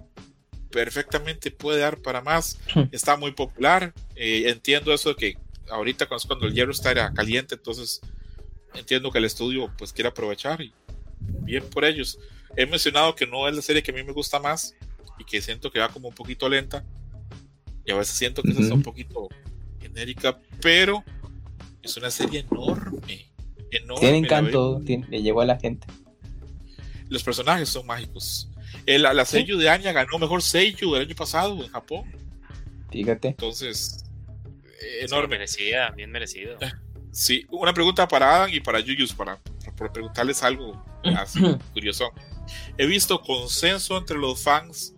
perfectamente puede dar para más. Está muy popular. Eh, entiendo eso de que ahorita cuando el hierro está caliente, entonces entiendo que el estudio pues quiere aprovechar y bien por ellos. He mencionado que no es la serie que a mí me gusta más y que siento que va como un poquito lenta y a veces siento que es un poquito genérica, pero es una serie enorme. enorme tiene encanto, le llegó a la gente. Los personajes son mágicos. El, la Seiyu de Anya ganó mejor Seiyu del año pasado en Japón. Fíjate. Entonces, enorme. merecida, bien merecido. Sí, una pregunta para Adam y para Yuyus, para, para preguntarles algo así curioso. He visto consenso entre los fans,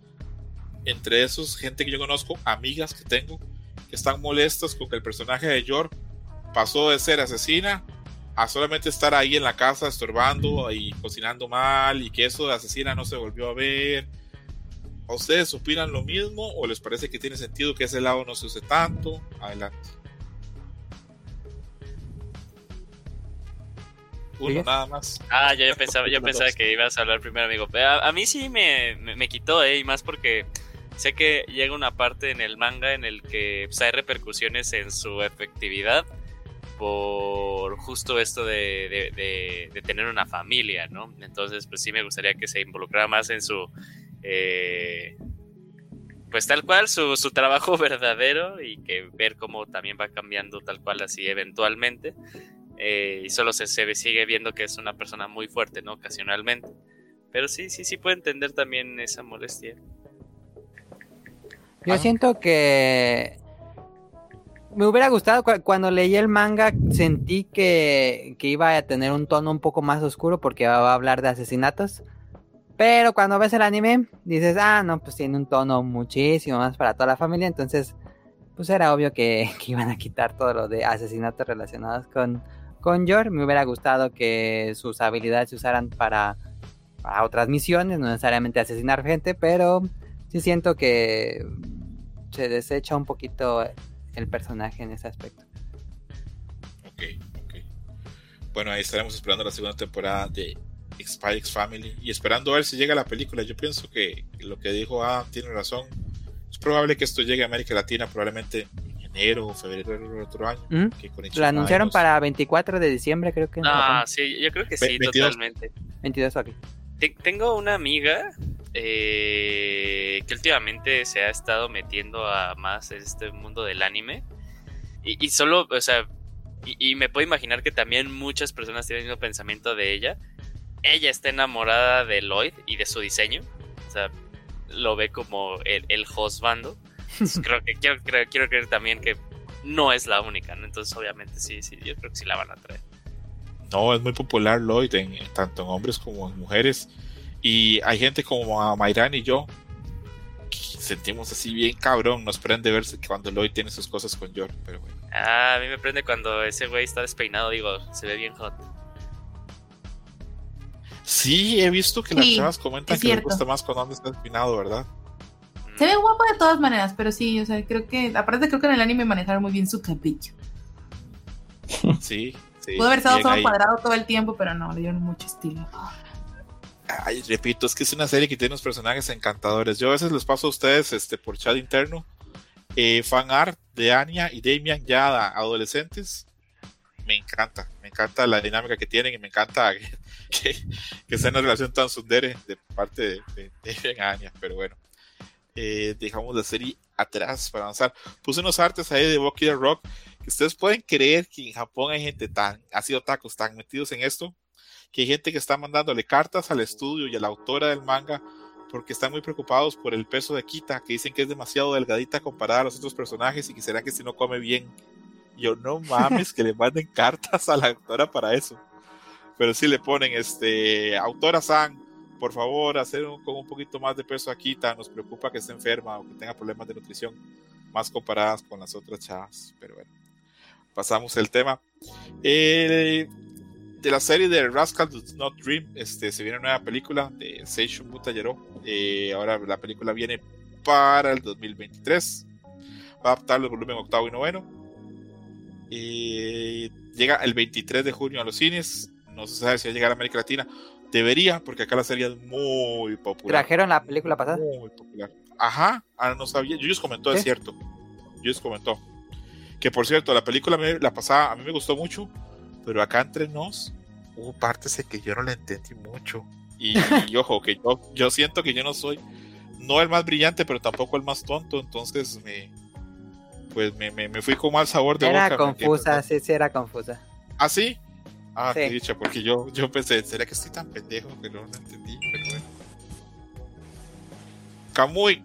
entre esos gente que yo conozco, amigas que tengo, que están molestas con que el personaje de Yor pasó de ser asesina a solamente estar ahí en la casa estorbando y cocinando mal y que eso de asesina no se volvió a ver. ¿A ustedes opinan lo mismo o les parece que tiene sentido que ese lado no se use tanto? Adelante. Uno nada más. Ah, yo, pensaba, yo pensaba que ibas a hablar primero, amigo. A, a mí sí me, me, quitó, ¿eh? Y más porque sé que llega una parte en el manga en el que pues, hay repercusiones en su efectividad por justo esto de, de, tener una familia, ¿no? Entonces, pues sí me gustaría que se involucrara más en su... Eh, pues tal cual su, su, trabajo verdadero y que ver cómo también va cambiando tal cual así eventualmente eh, y solo se, se, sigue viendo que es una persona muy fuerte, ¿no? Ocasionalmente. Pero sí, sí, sí puedo entender también esa molestia. Yo ah. siento que me hubiera gustado cuando leí el manga sentí que, que, iba a tener un tono un poco más oscuro porque va a hablar de asesinatos. Pero cuando ves el anime dices, ah, no, pues tiene un tono muchísimo más para toda la familia. Entonces, pues era obvio que, iban a quitar todo lo de asesinatos relacionados con, con Yor. Me hubiera gustado que sus habilidades se usaran para, para otras misiones, no necesariamente asesinar gente, pero sí siento que se desecha un poquito el personaje en ese aspecto. Ok, ok. Bueno, ahí estaremos esperando la segunda temporada de Spy X Family y esperando a ver si llega la película. Yo pienso que lo que dijo Adam tiene razón. Es probable que esto llegue a América Latina, probablemente enero o febrero del otro año. ¿Mm? Lo anunciaron para 24 de diciembre, creo que. Ah, sí, yo creo que sí, totalmente. 22 aquí. Tengo una amiga eh, que últimamente se ha estado metiendo a más en este mundo del anime. Y, solo, o sea, y, me puedo imaginar que también muchas personas tienen el mismo pensamiento de ella. Ella está enamorada de Lloyd y de su diseño. O sea, lo ve como el, el bando creo que quiero, quiero creer también que no es la única, ¿no? Entonces, obviamente, sí, sí, yo creo que sí la van a traer. No, es muy popular Lloyd, en, tanto en hombres como en mujeres. Y hay gente como Mayran y yo que sentimos así bien cabrón. Nos prende verse cuando Lloyd tiene sus cosas con Yor, pero bueno. Ah, a mí me prende cuando ese güey está despeinado, digo, se ve bien hot. Sí, he visto que las chavas comentan que les gusta más cuando está despeinado, ¿verdad? Se ve guapo de todas maneras, pero sí, o sea, creo que, aparte creo que en el anime manejaron muy bien su capricho. Sí, sí. Pudo haber estado solo cuadrado todo el tiempo, pero no, le dieron mucho estilo. Ay, repito, es que es una serie que tiene unos personajes encantadores. Yo a veces les paso a ustedes este, por chat interno eh, fan art de Anya y Damian ya adolescentes. Me encanta, me encanta la dinámica que tienen y me encanta que, que, sea una relación tan sundere de parte de, de, de Anya, pero bueno eh, dejamos la serie atrás para avanzar. Puse unos artes ahí de Bucky the Rock que ustedes pueden creer que en Japón hay gente tan, ha sido tacos tan metidos en esto, que hay gente que está mandándole cartas al estudio y a la autora del manga porque están muy preocupados por el peso de Kita, que dicen que es demasiado delgadita comparada a los otros personajes y que será que si no come bien. Yo no mames que le manden cartas a la autora para eso. Pero si le ponen, este, autora San, por favor, hacer con un poquito más de peso aquí, tan nos preocupa que esté enferma o que tenga problemas de nutrición, más comparadas con las otras chavas. Pero bueno, pasamos el tema. De la serie de Rascal Does Not Dream, este, se viene una nueva película de Seishun Mutayero. Eh, ahora la película viene para el 2023. Va a adaptar el volumen octavo y noveno. llega el 23 de junio a los cines. No se sabe si va a llegar a América Latina Debería, porque acá la serie es muy popular. ¿Trajeron la película pasada? Muy popular. Ajá, ah, no sabía. Yuyos comentó, es cierto. Yuyos comentó. Que por cierto, la película la pasada a mí me gustó mucho, pero acá entre nos hubo partes en que yo no la entendí mucho. Y, ojo, que yo, yo siento que yo no soy, no el más brillante, pero tampoco el más tonto, entonces me, pues me, me, fui con mal sabor de boca. Era confusa, sí, sí, era confusa. ¿Ah, sí? Ah, qué dicha, porque yo, yo pensé, ¿será que estoy tan pendejo que no lo entendí? Pero bueno. Kamui,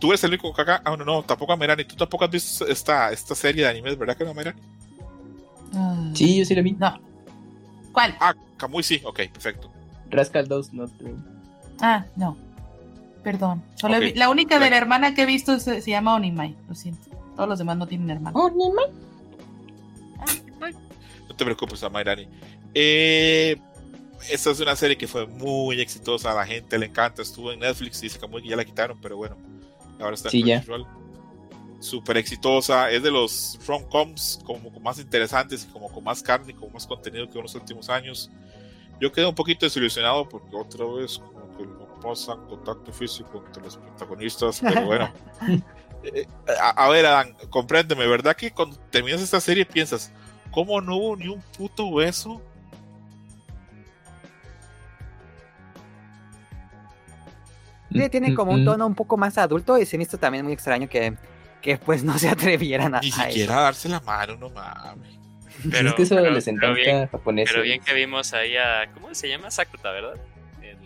tú eres el único que acá. Ah, no, no, tampoco a Merani. Tú tampoco has visto esta, esta serie de animes, ¿verdad que no, Merani? Mm. Sí, yo sí la vi. No. ¿Cuál? Ah, Kamui sí, ok, perfecto. Rascal 2, no. Ah, no. Perdón. Solo la única de la hermana que he visto se, se llama Onimai, lo siento. Todos los demás no tienen hermano. Onimai. No te preocupes, Amairani. Eh, esta es una serie que fue muy exitosa, a la gente le encanta, estuvo en Netflix, dice que ya la quitaron, pero bueno, ahora está en Crunchyroll. Súper exitosa, es de los rom-coms como, más interesantes y como con más carne y con más contenido que en los últimos años. Yo quedé un poquito desilusionado porque otra vez como que no pasan contacto físico entre los protagonistas, pero bueno. Eh, a, a, ver, Adán, compréndeme, ¿verdad que cuando terminas esta serie piensas, ¿Cómo no hubo ni un puto hueso? Sí, tiene como un tono un poco más adulto y se me hizo también muy extraño que, que pues no se atrevieran a. Ni siquiera darse la mano, no mames. Pero, es que eso les encanta bien, japonés. Pero bien que vimos ahí a. ¿Cómo se llama? Sakuta, ¿verdad? El...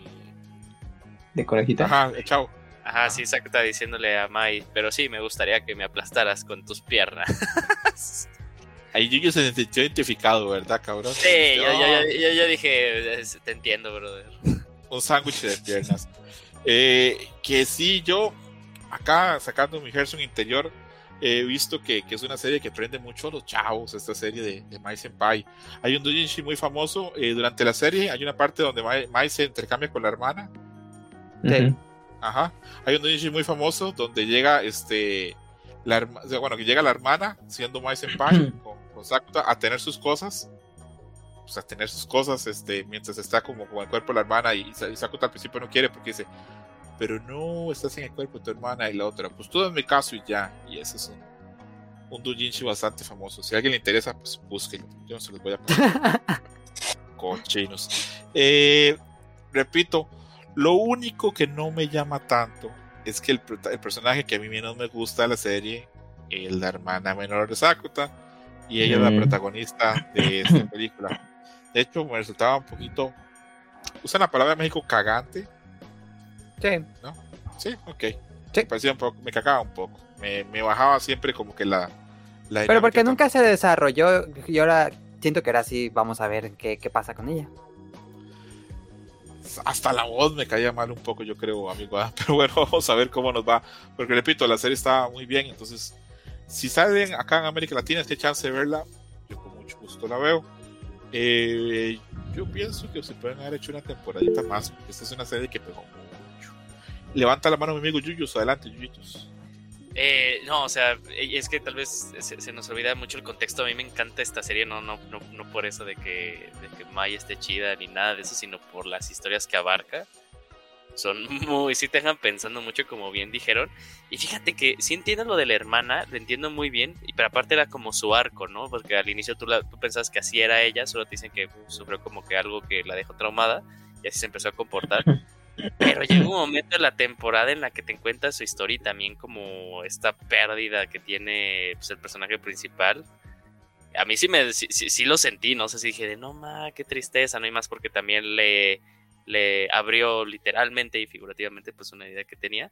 ¿De conejita? Ajá, chao. Ajá, sí, Sakuta diciéndole a Mai. Pero sí, me gustaría que me aplastaras con tus piernas. Ahí yo se sintió identificado, ¿verdad, cabrón? Sí, yo, yo, yo, dije, te entiendo, brother. Un sándwich de piernas. Eh, que sí, yo, acá sacando mi Gerson interior, he visto que, que, es una serie que prende mucho a los chavos, esta serie de, de Mai Senpai. Hay un doujinshi muy famoso. Eh, durante la serie hay una parte donde Mai, se intercambia con la hermana. Sí. Ajá. Hay un doujinshi muy famoso donde llega este. La, bueno, que llega la hermana siendo Mai Senpai a tener sus cosas, pues a tener sus cosas, este, mientras está como con el cuerpo de la hermana y, Sakuta al principio no quiere porque dice, pero no, estás en el cuerpo de tu hermana y la otra, pues todo en mi caso y ya, y ese es un, un doujinshi bastante famoso. Si a alguien le interesa, pues búsquenlo, yo no se los voy a poner. Cochinos. Eh, repito, lo único que no me llama tanto es que el, el personaje que a mí menos me gusta de la serie es la hermana menor de Sakuta y ella es la protagonista de esta película. De hecho, me resultaba un poquito. Usan la palabra de México cagante. Sí. ¿No? Sí, ok. Me parecía un poco, me cagaba un poco. Me, me bajaba siempre como que la. la Pero porque nunca se desarrolló y ahora siento que era así. Vamos a ver qué, qué pasa con ella hasta la voz me caía mal un poco, yo creo, amigo. Pero bueno, vamos a ver cómo nos va. Porque repito, la serie está muy bien, entonces si salen acá en América Latina, este chance de verla, yo con mucho gusto la veo. Eh, yo pienso que se pueden haber hecho una temporadita más, porque esta es una serie que pegó. Levanta la mano mi amigo Yuyos, adelante, Yuyitos. Eh, no, o sea, es que tal vez se, nos olvida mucho el contexto. A mí me encanta esta serie, no, no, no, no por eso de que, de que Maya esté chida ni nada de eso, sino por las historias que abarca son muy, sí te dejan pensando mucho, como bien dijeron. Y fíjate que sí entiendo lo de la hermana, lo entiendo muy bien, y pero aparte era como su arco, ¿no? Porque al inicio tú, la, tú pensabas que así era ella, solo te dicen que sufrió como que algo que la dejó traumada, y así se empezó a comportar. Pero llega un momento en la temporada en la que te encuentras su historia y también como esta pérdida que tiene pues, el personaje principal. A mí sí me sí, lo sentí, no sé si dije de no ma, qué tristeza, no hay más porque también le le abrió literalmente y figurativamente pues una idea que tenía.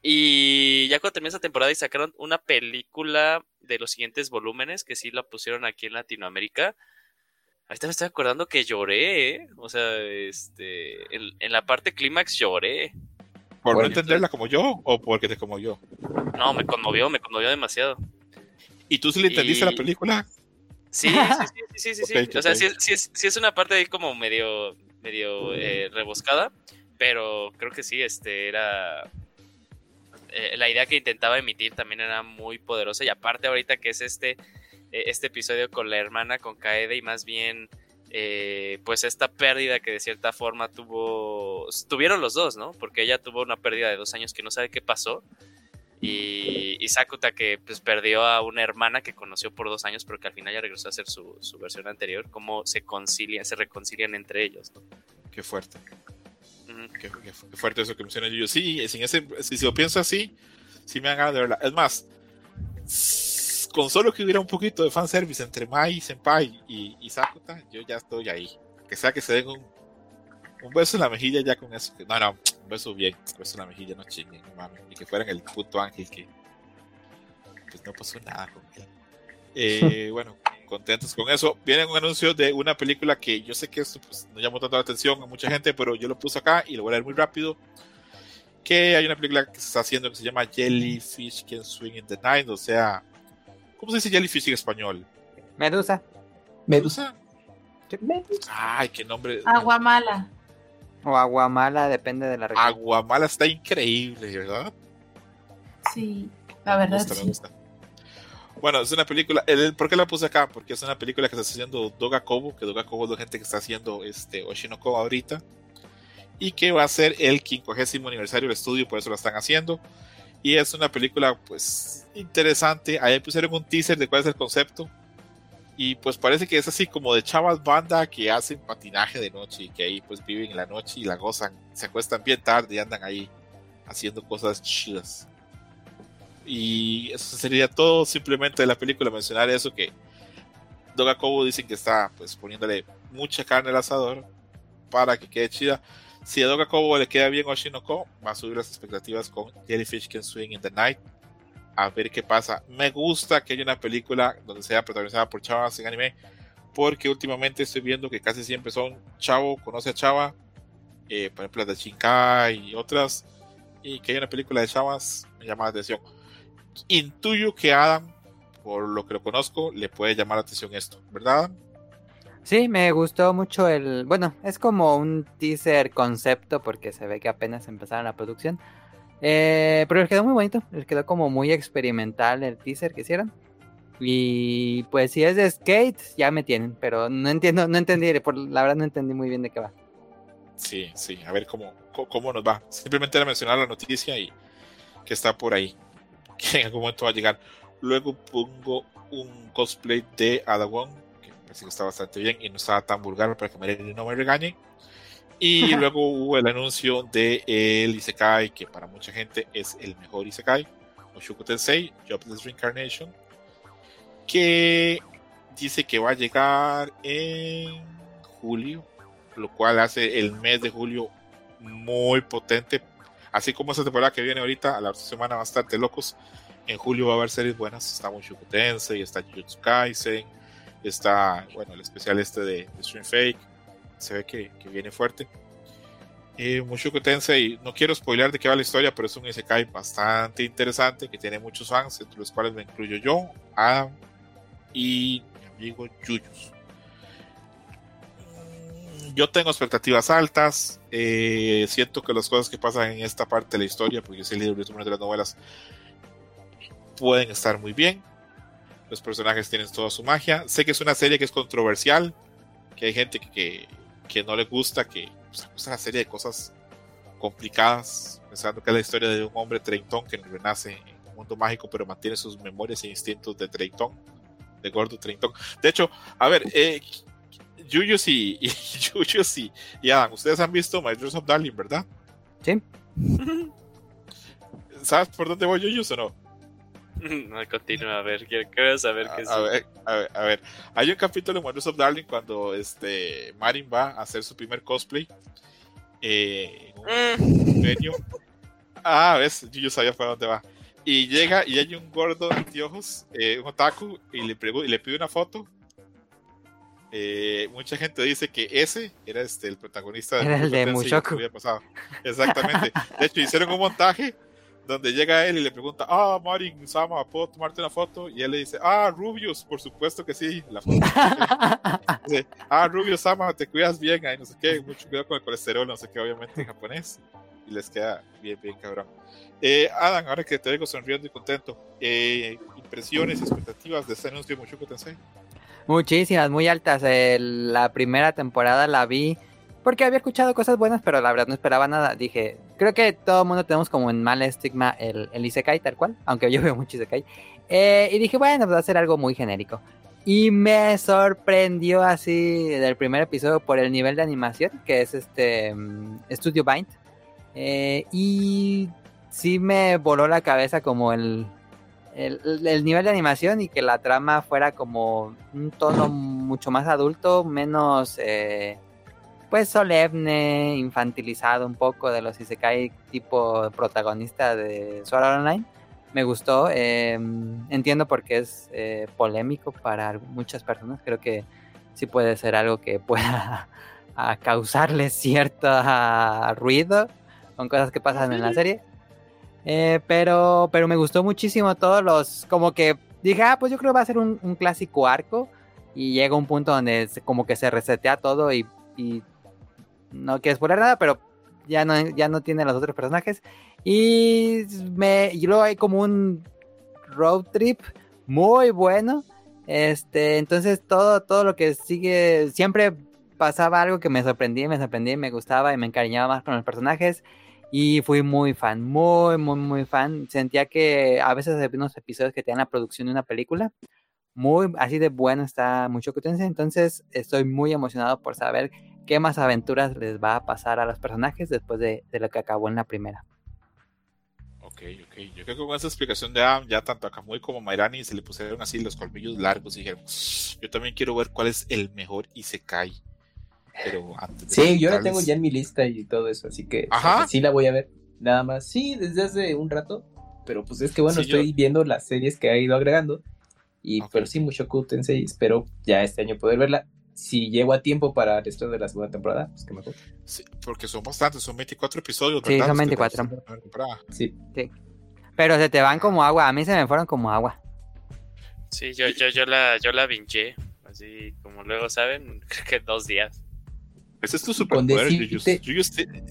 Y ya cuando terminó esa temporada y sacaron una película de los siguientes volúmenes que sí la pusieron aquí en Latinoamérica. Ahorita me estoy acordando que lloré, ¿eh? o sea, este, en, la parte clímax lloré. ¿Por no entenderla como yo o porque te como yo? No, me conmovió, me conmovió demasiado. ¿Y tú sí le entendiste la película? Sí, sí, sí, sí, sí, O sea, sí, sí, es una parte ahí como medio, medio eh, rebuscada, pero creo que sí, este era... Eh, la idea que intentaba emitir también era muy poderosa y aparte ahorita que es este, este episodio con la hermana, con Kaede y más bien eh, pues esta pérdida que de cierta forma tuvo, tuvieron los dos, ¿no? Porque ella tuvo una pérdida de dos años que no sabe qué pasó. Y, y Sakuta que pues perdió a una hermana que conoció por dos años, pero que al final ya regresó a hacer su, su versión anterior, cómo se concilian, se reconcilian entre ellos, ¿no? Qué fuerte. qué, fuerte eso que menciona yo. Sí, sin ese, si, lo pienso así, sí me dan ganas de verla. Es más, con solo que hubiera un poquito de fanservice entre Mai, Senpai y, y Sakuta, yo ya estoy ahí. Que sea que se den un, un beso en la mejilla ya con eso. No, no, un beso bien, un beso en la mejilla, no chinguen, no mames. Y que fueran el puto ángel que pues no pasó nada con él. Eh, bueno, contentos con eso. Viene un anuncio de una película que yo sé que esto pues, no llamó tanto la atención a mucha gente, pero yo lo puse acá y lo voy a leer muy rápido. Que hay una película que se está haciendo que se llama Jellyfish Can Swing in the Night, o sea, ¿Cómo se dice jellyfish en español? Medusa. Medusa. Ay, qué nombre. Aguamala. O aguamala, depende de la región. Aguamala está increíble, ¿verdad? Sí, la verdad. Me gusta, Bueno, es una película. ¿Por qué la puse acá? Porque es una película que está haciendo Doga Kobo, que Doga Kobo es la gente que está haciendo este Oshinoko ahorita. Y que va a ser el 50 aniversario del estudio, por eso lo están haciendo. Y es una película, pues, interesante. Ahí pusieron un teaser de cuál es el concepto. Y pues parece que es así como de chavas banda que hacen patinaje de noche y que ahí pues viven en la noche y la gozan. Se acuestan bien tarde y andan ahí haciendo cosas chidas. Y eso sería todo simplemente de la película. Mencionar eso que Doga Kobo dicen que está pues poniéndole mucha carne al asador para que quede chida. Si a Kobo le queda bien Oshinoko, va a subir las expectativas con Jellyfish Can Swing in the Night. A ver qué pasa. Me gusta que haya una película donde sea protagonizada por chavas en anime, porque últimamente estoy viendo que casi siempre son chavo, conoce a chava, eh, por ejemplo las de Shinkai y otras, y que haya una película de chavas me llama la atención. Intuyo que Adam, por lo que lo conozco, le puede llamar la atención esto, ¿verdad Adam? Sí, me gustó mucho el. Bueno, es como un teaser concepto porque se ve que apenas empezaron la producción. Eh, pero les quedó muy bonito, les quedó como muy experimental el teaser que hicieron. Y pues si es de skate, ya me tienen, pero no entiendo, no entendí, por, la verdad no entendí muy bien de qué va. Sí, sí, a ver cómo, cómo nos va. Simplemente era mencionar la noticia y que está por ahí, que en algún momento va a llegar. Luego pongo un cosplay de Adawon que está bastante bien y no estaba tan vulgar para que me, no me regañen. Y luego hubo el anuncio de el Isekai, que para mucha gente es el mejor Isekai, Oshuko Tensei, Jobless Reincarnation, que dice que va a llegar en julio, lo cual hace el mes de julio muy potente. Así como esta temporada que viene ahorita, a la semana bastante locos. En julio va a haber series buenas. Está Mushoku Tensei, está Jujutsu Kaisen, Está, bueno, el especial este de, Stream Fake. Se ve que, viene fuerte. Y Mushoku Tensei, no quiero spoiler de qué va la historia, pero es un Isekai bastante interesante que tiene muchos fans, entre los cuales me incluyo yo, Adam y mi amigo Yuyus. Mm, yo tengo expectativas altas. Eh, siento que las cosas que pasan en esta parte de la historia, porque yo soy el libro de las novelas, pueden estar muy bien. Los personajes tienen toda su magia. Sé que es una serie que es controversial, que hay gente que, que, no le gusta, que pues, es una serie de cosas complicadas, pensando que es la historia de un hombre treintón que renace en un mundo mágico, pero mantiene sus memorias e instintos de treintón, de gordo treintón. De hecho, a ver, eh, Yuyos y, y, y, y Adam, ustedes han visto My Dreams of Darling, ¿verdad? Sí. ¿Sabes por dónde voy Yuyos o no? No, continúa, a ver, quiero, saber qué a, ver, a, ver, a ver, hay un capítulo en Wonders of Darling cuando este Marin va a hacer su primer cosplay eh, en un venio. Mm. Ah, ves, yo sabía para dónde va. Y llega y hay un gordo de ojos, eh, un otaku, y le, y le pide una foto. Eh, mucha gente dice que ese era este el protagonista era el de Mushoku. Exactamente. De hecho, hicieron un montaje donde llega él y le pregunta, ah, Marin Sama, ¿puedo tomarte una foto? Y él le dice, ah, Rubius, por supuesto que sí. La foto. dice, ah, Rubius Sama, te cuidas bien, ahí no sé qué, mucho cuidado con el colesterol, no sé qué, obviamente en japonés. Y les queda bien, bien cabrón. Eh, Adam, ahora que te digo sonriendo y contento, eh, impresiones, expectativas de este anuncio de Mushoku Tensei. Muchísimas, muy altas. la primera temporada la vi porque había escuchado cosas buenas, pero la verdad no esperaba nada. Dije, creo que todo el mundo tenemos como un mal estigma el, el Isekai tal cual, aunque yo veo mucho Isekai. Eh, y dije, bueno, va a ser algo muy genérico. Y me sorprendió así del primer episodio por el nivel de animación, que es este mm, Studio Bind. Eh, y sí me voló la cabeza como el, el, nivel de animación y que la trama fuera como un tono mucho más adulto, menos eh, pues solemne, infantilizado un poco de los Isekai tipo protagonista de Sword Art Online. Me gustó, em, entiendo por qué es eh, polémico para muchas personas, creo que sí puede ser algo que pueda causarle cierto ruido con cosas que pasan en la serie. Eh, pero, pero me gustó muchísimo todos los, como que dije, ah, pues yo creo que va a ser un, clásico arco y llega un punto donde como que se resetea todo y, no quiero spoiler nada, pero ya no, ya no tiene los otros personajes. Y, me, y luego hay como un road trip muy bueno. Este, entonces todo, todo lo que sigue, siempre pasaba algo que me sorprendía, me sorprendía, me gustaba y me encariñaba más con los personajes. Y fui muy fan, muy, muy, muy fan. Sentía que a veces había unos episodios que tenían la producción de una película. Muy así de bueno está mucho que Entonces estoy muy emocionado por saber qué más aventuras les va a pasar a los personajes después de, lo que acabó en la primera. Ok, ok. Yo creo que con esa explicación de Adam, ya tanto a Kamui como a Mairani se le pusieron así los colmillos largos y dijeron, yo también quiero ver cuál es el mejor y se cae pero Sí, yo la tengo ya en mi lista y todo eso, así que sí la voy a ver. Nada más, sí, desde hace un rato, pero pues es que bueno, estoy viendo las series que ha ido agregando. Y pero sí, Mushoku Tensei, espero ya este año poder verla. Si llego a tiempo para el resto de la segunda temporada, pues que mejor. Sí, porque son bastantes, son 24 episodios. Sí, son 24. Sí. sí. Pero se te van como agua, a mí se me fueron como agua. Sí, yo, yo, yo la, yo la vinché, así como luego saben, creo que dos días. Ese es tu superpoder, Yuyus. tiene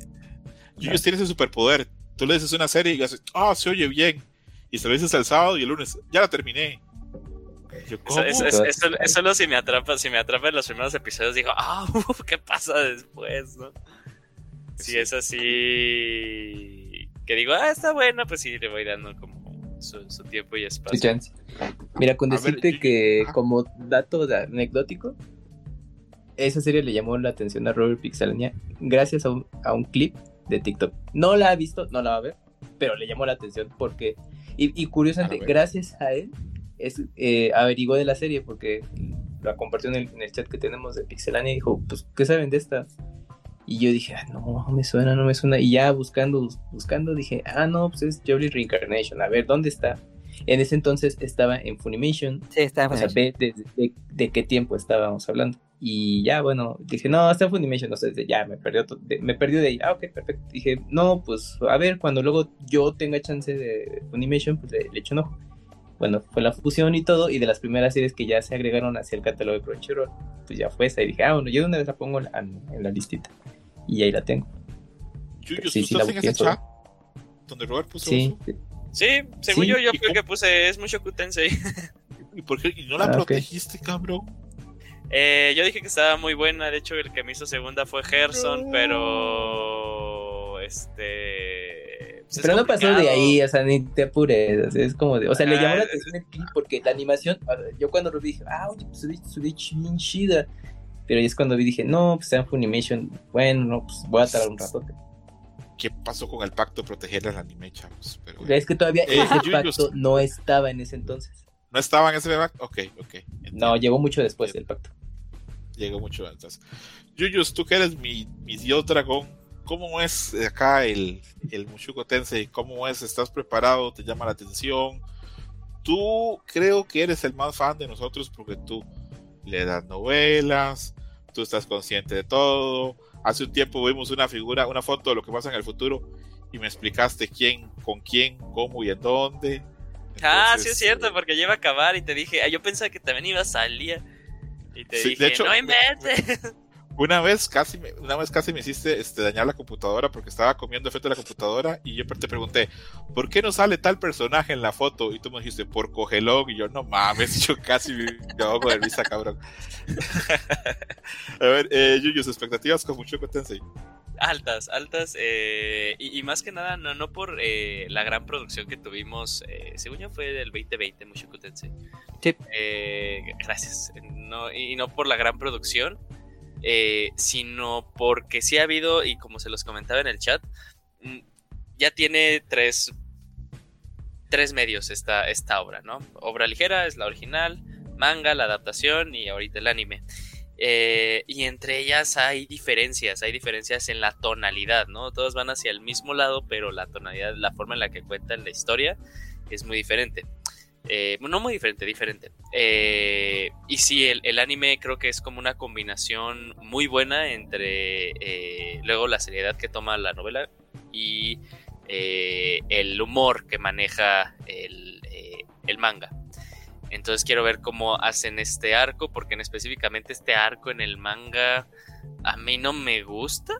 ese superpoder. Tú le dices una serie y dices, ah, se oye bien. Y se lo dices el sábado y el lunes, ya la terminé. Eso, solo si me atrapa, si me atrapa en los primeros episodios, digo, ah, ¿qué pasa después? ¿no? Si es así, que digo, ah, está bueno, pues sí, le voy dando como su, tiempo y espacio. Mira, con decirte que como dato anecdótico, esa serie le llamó la atención a Robert Pixelania gracias a un, clip de TikTok. No la ha visto, no la va a ver, pero le llamó la atención porque, y, curiosamente, gracias a él, es, eh, averiguó de la serie porque la compartió en el, chat que tenemos de Pixelania y dijo, pues, ¿qué saben de esta? Y yo dije, ah, no, me suena, no me suena. Y ya buscando, buscando, dije, ah, no, pues es Jolly Reincarnation. A ver, ¿dónde está? En ese entonces estaba en Funimation. Sí, estaba en Funimation. O sea, de, de, qué tiempo estábamos hablando. Y ya, bueno, dije, no, está en Funimation, no sé, ya me perdió, me perdió de ahí. Ah, ok, perfecto. Dije, no, pues a ver, cuando luego yo tenga chance de Funimation, pues le, echo un ojo. Bueno, fue la fusión y todo, y de las primeras series que ya se agregaron hacia el catálogo de Crunchyroll, pues ya fue esa. Y dije, ah, bueno, yo de una vez la pongo en, la listita. Y ahí la tengo. Yuyo, sí, sí, estás en ese chat? Donde Robert puso sí, sí, según yo, yo creo que puse es mucho Tensei. ¿Y por qué? ¿Y no la ah, protegiste, cabrón? Eh, yo dije que estaba muy buena. De hecho, el que me hizo segunda fue Gerson, pero. Este. Pues pero no pasó de ahí, o sea, ni te apures. Es como de. O sea, le llamó la atención el clip porque la animación. Yo cuando lo vi dije, ah, oye, pues se ve bien chida. Pero ahí es cuando vi dije, no, pues en Funimation. Bueno, no, pues voy a tardar un rato. ¿Qué pasó con el pacto de proteger al anime, chavos? Pero, es que todavía eh, ese pacto no estaba en ese entonces. ¿No estaba en ese pacto? Ok, ok. No, llegó mucho después del pacto. Llegó mucho antes. Yuyus, tú que eres mi, mi dios dragón, ¿cómo es acá el, el Mushuko Tensei? ¿Cómo es? ¿Estás preparado? ¿Te llama la atención? Tú creo que eres el más fan de nosotros porque tú le das novelas, tú estás consciente de todo. Hace un tiempo vimos una figura, una foto de lo que pasa en el futuro y me explicaste quién, con quién, cómo y en dónde ah, sí es cierto, porque ya iba a acabar y te dije, ah, yo pensaba que también iba a salir. Y te dije, de hecho, no inventes. Una vez casi me, una vez casi me hiciste este, dañar la computadora porque estaba comiendo efecto de la computadora y yo te pregunté, ¿por qué no sale tal personaje en la foto? Y tú me dijiste, por cogelón. Y yo, no mames, yo casi me ahogo de risa, cabrón. A ver, eh, Yuyos, expectativas con Mushoku Tensei. Altas, altas. Eh, y, más que nada, no, no por eh, la gran producción que tuvimos, eh, según yo fue del 2020, Mushoku Tensei. Sí. gracias. No, y no por la gran producción, eh, sino porque sí ha habido, y como se los comentaba en el chat, mm, ya tiene tres, tres medios esta, esta obra, ¿no? Obra ligera es la original, manga, la adaptación y ahorita el anime. Eh, y entre ellas hay diferencias, hay diferencias en la tonalidad, ¿no? Todas van hacia el mismo lado, pero la tonalidad, la forma en la que cuentan la historia es muy diferente. Eh, no muy diferente, diferente. Eh, y sí, el, anime creo que es como una combinación muy buena entre eh, luego la seriedad que toma la novela y el humor que maneja el, el, manga. Entonces quiero ver cómo hacen este arco, porque en específicamente este arco en el manga a mí no me gusta.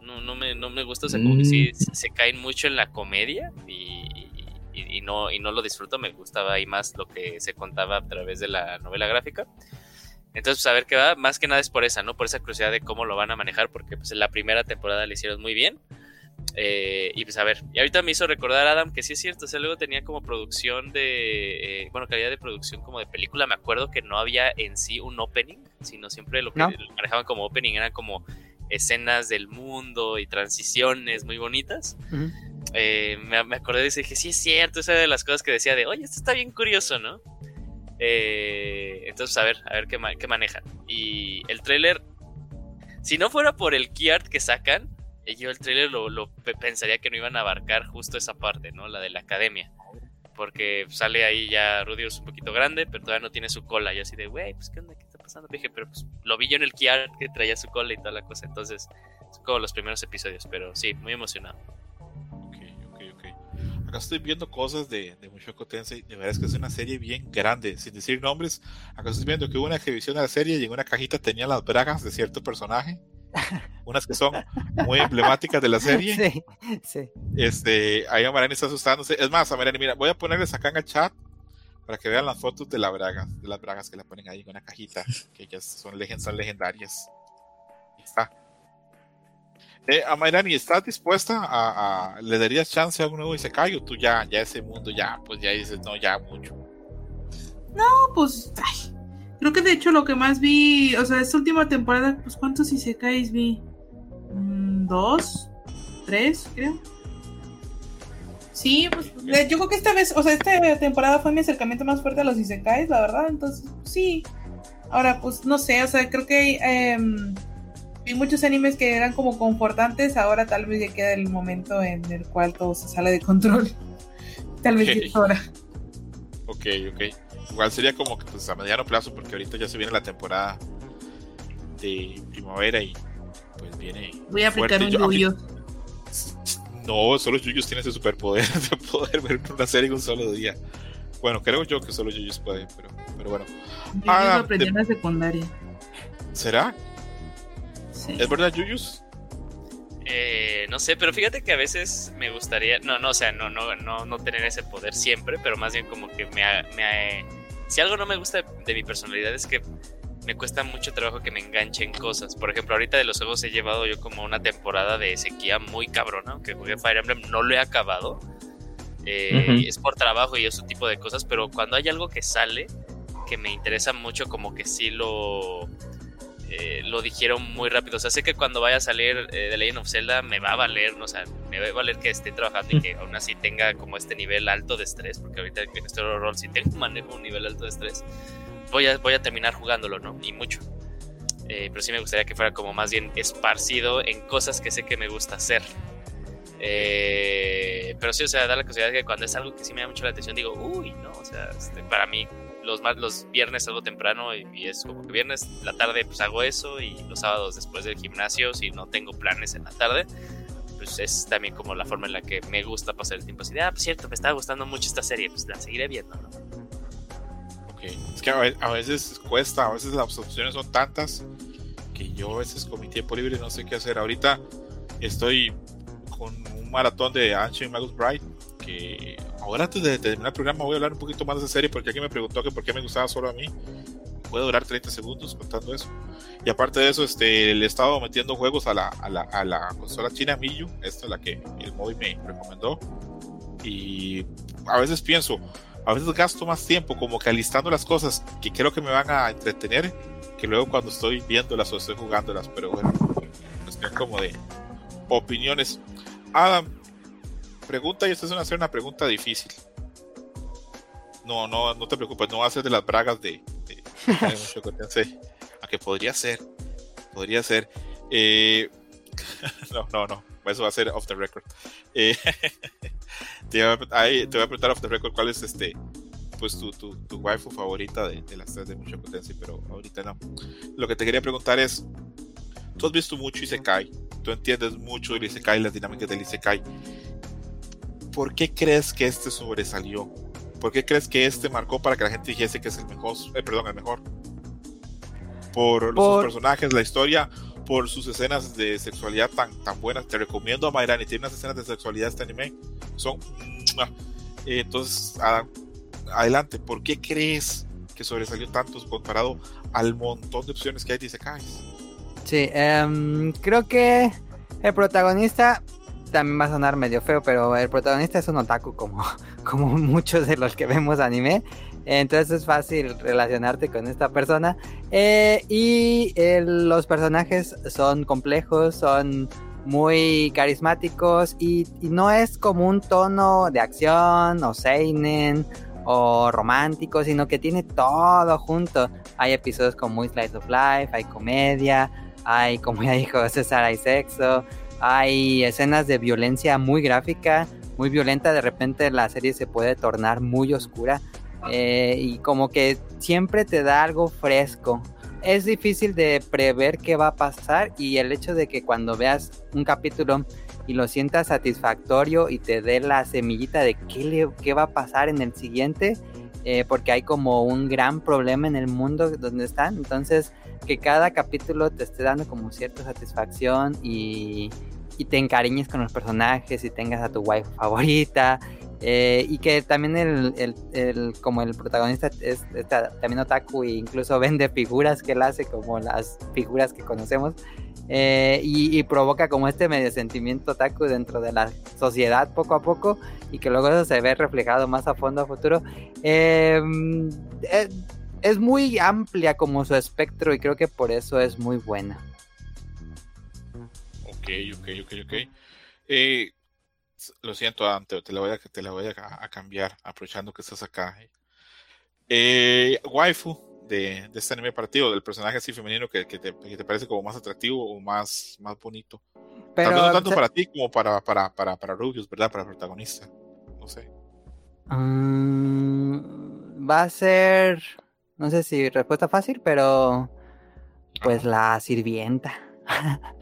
No, no, me, no me gusta, o sea, como que sí, mm. se caen mucho en la comedia y, y, no, y no lo disfruto, me gustaba ahí más lo que se contaba a través de la novela gráfica. Entonces, pues a ver qué va, más que nada es por esa, ¿no? Por esa curiosidad de cómo lo van a manejar, porque pues en la primera temporada le hicieron muy bien. Eh, y pues a ver, y ahorita me hizo recordar Adam que sí es cierto, o sea, luego tenía como producción de, eh, bueno, calidad de producción como de película, me acuerdo que no había en sí un opening, sino siempre lo que manejaban como opening eran como escenas del mundo y transiciones muy bonitas. Eh, me, acordé de eso y dije, sí es cierto, esa de las cosas que decía de, oye, esto está bien curioso, ¿no? Eh, entonces, a ver, a ver qué, qué manejan. Y el tráiler, si no fuera por el key art que sacan, eh, yo el tráiler lo, pensaría que no iban a abarcar justo esa parte, ¿no? La de la academia. Porque sale ahí ya Rudius un poquito grande, pero todavía no tiene su cola. Y así de, güey, pues qué onda, qué está pasando. Dije, pero pues lo vi yo en el key art que traía su cola y toda la cosa. Entonces, son como los primeros episodios, pero sí, muy emocionado estoy viendo cosas de, de Mushoku Tensei. De verdad es que es una serie bien grande, sin decir nombres. Acá estoy viendo que hubo una exhibición de la serie y en una cajita tenía las bragas de cierto personaje. Unas que son muy emblemáticas de la serie. Sí, sí. Este, ahí Amarani está asustándose. Es más, Amarani, mira, voy a ponerles acá en el chat para que vean las fotos de, la braga, de las bragas que la ponen ahí en una cajita, que ellas son, son legendarias. Ahí está. Eh, Amairani, ¿estás dispuesta a, le darías chance a un nuevo Isekai o tú ya, ya ese mundo ya, pues ya dices, no, ya mucho? No, pues, creo que de hecho lo que más vi, o sea, esta última temporada, pues ¿cuántos Isekais vi? Mm, ¿Dos? ¿Tres? Creo. Sí, pues yo creo que esta vez, o sea, esta temporada fue mi acercamiento más fuerte a los Isekais, la verdad, entonces, sí. Ahora, pues no sé, o sea, creo que... Eh, hay muchos animes que eran como confortantes, ahora tal vez ya queda el momento en el cual todo se sale de control. tal vez es hora. Ok, ok. Igual sería como que pues, a mediano plazo, porque ahorita ya se viene la temporada de primavera y pues viene. Voy a aplicar un yuyo. No, solo Yuyos tienen ese superpoder de poder ver una serie en un solo día. Bueno, creo yo que solo Yuyos pueden, pero, pero bueno. Yo ah, aprendí en la secundaria. ¿Será? ¿Es verdad, Yuyus? Eh, no sé, pero fíjate que a veces me gustaría, no, no, o sea, no, no, no, no tener ese poder siempre, pero más bien como que me, me si algo no me gusta de, mi personalidad es que me cuesta mucho trabajo que me enganchen cosas. Por ejemplo, ahorita de los juegos he llevado yo como una temporada de sequía muy cabrona, aunque jugué Fire Emblem, no lo he acabado. Eh, es por trabajo y ese tipo de cosas, pero cuando hay algo que sale que me interesa mucho, como que sí lo eh, lo dijeron muy rápido. O sea, sé que cuando vaya a salir eh, de Legend of Zelda me va a valer, o sea, me va a valer que esté trabajando y que aún así tenga como este nivel alto de estrés, porque ahorita en este rol si tengo manejo un nivel alto de estrés, voy a, voy a terminar jugándolo, ¿no? Y mucho. Eh, pero sí me gustaría que fuera como más bien esparcido en cosas que sé que me gusta hacer. pero sí, o sea, da la casualidad que cuando es algo que sí me da mucho la atención, digo, uy, no, o sea, este, para mí los, los viernes algo temprano y, es como que viernes, la tarde pues hago eso y los sábados después del gimnasio, si no tengo planes en la tarde, pues es también como la forma en la que me gusta pasar el tiempo. Así de, ah, pues cierto, me está gustando mucho esta serie, pues la seguiré viendo, ¿no? Ok, es que a veces cuesta, a veces las opciones son tantas que yo a veces con mi tiempo libre no sé qué hacer. Ahorita estoy con un maratón de Ancient Magus Bride, que ahora antes de terminar el programa voy a hablar un poquito más de esa serie porque alguien me preguntó que por qué me gustaba solo a mí. Puede durar 30 segundos contando eso. Y aparte de eso, este, le he estado metiendo juegos a la, a la, a la consola china Miyu, esta es la que el móvil me recomendó. Y a veces pienso, a veces gasto más tiempo como que alistando las cosas que creo que me van a entretener que luego cuando estoy viéndolas o estoy jugándolas. Pero bueno, es como de opiniones. Adam, pregunta, y esta es una, una pregunta difícil. No, no, no te preocupes, no va a ser de las bragas de, de, a que podría ser, podría ser. Eh, no, no, no, eso va a ser off the record. Eh, te, voy a, preguntar off the record cuál es este, pues tu, tu, tu waifu favorita de, de, las tres de mucha potencia, pero ahorita no. Lo que te quería preguntar es, tú has visto mucho Isekai, tú entiendes mucho del Isekai, las dinámicas del Isekai. ¿Por qué crees que este sobresalió? ¿Por qué crees que este marcó para que la gente dijese que es el mejor, eh, perdón, el mejor? Por, los personajes, la historia, por sus escenas de sexualidad tan, tan buenas. Te recomiendo a Mayrani, tiene unas escenas de sexualidad este anime. Son... Eh, entonces, adelante, ¿por qué crees que sobresalió tanto comparado al montón de opciones que hay de Isekais? Sí, um, creo que el protagonista también va a sonar medio feo, pero el protagonista es un otaku como, como muchos de los que vemos anime. Entonces es fácil relacionarte con esta persona. Eh, y los personajes son complejos, son muy carismáticos y, y, no es como un tono de acción o seinen o romántico, sino que tiene todo junto. Hay episodios muy slice of life, hay comedia, hay, como ya dijo César, hay sexo, hay escenas de violencia muy gráfica, muy violenta, de repente la serie se puede tornar muy oscura eh, y como que siempre te da algo fresco. Es difícil de prever qué va a pasar y el hecho de que cuando veas un capítulo y lo sientas satisfactorio y te dé la semillita de qué, le, qué va a pasar en el siguiente, eh, porque hay como un gran problema en el mundo donde están. Entonces, que cada capítulo te esté dando como cierta satisfacción y, te encariñes con los personajes y tengas a tu wife favorita. Eh, y que también el, como el protagonista es, también otaku e incluso vende figuras que él hace como las figuras que conocemos eh, y, provoca como este medio sentimiento otaku dentro de la sociedad poco a poco y que luego eso se ve reflejado más a fondo a futuro. Em, eh, es muy amplia como su espectro y creo que por eso es muy buena. Ok, ok, ok, ok. Eh, lo siento, Ante, te la voy a, te la voy a, cambiar, aprovechando que estás acá. waifu, de, este anime partido, del personaje así femenino que, te, parece como más atractivo o más, más bonito. Pero, Tal vez no tanto para ti como para, para, para, para Rubius, ¿verdad? Para el protagonista. No sé. Mm, va a ser, no sé si respuesta fácil, pero pues la sirvienta.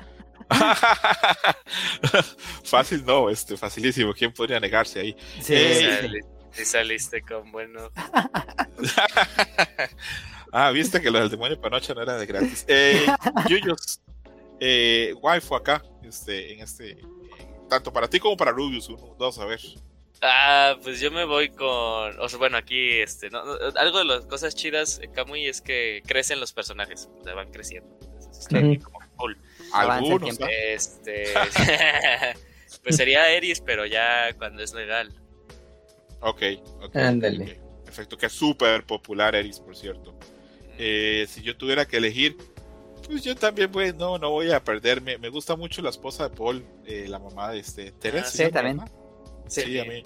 Fácil no, este, facilísimo. ¿Quién podría negarse ahí? Sí, eh, saliste con bueno. Ah, viste que lo del demonio panocha no era de gratis. Eh, Yuyos, eh, waifu acá, este, en este, tanto para ti como para Rubius, uno, dos, a ver. Ah, pues yo me voy con, o sea, bueno, aquí, este, no, algo de las cosas chidas, Kamui, es que crecen los personajes, o sea, van creciendo. Entonces, como cool. Algunos, Este, pues sería Eris, pero ya cuando es legal. Ok, ok. Ándale. Perfecto, que es súper popular Eris, por cierto. Eh, si yo tuviera que elegir, pues yo también, pues no, no voy a perderme. Me gusta mucho la esposa de Paul, eh, la mamá de este Teresa. sí, también. Sí, a mí.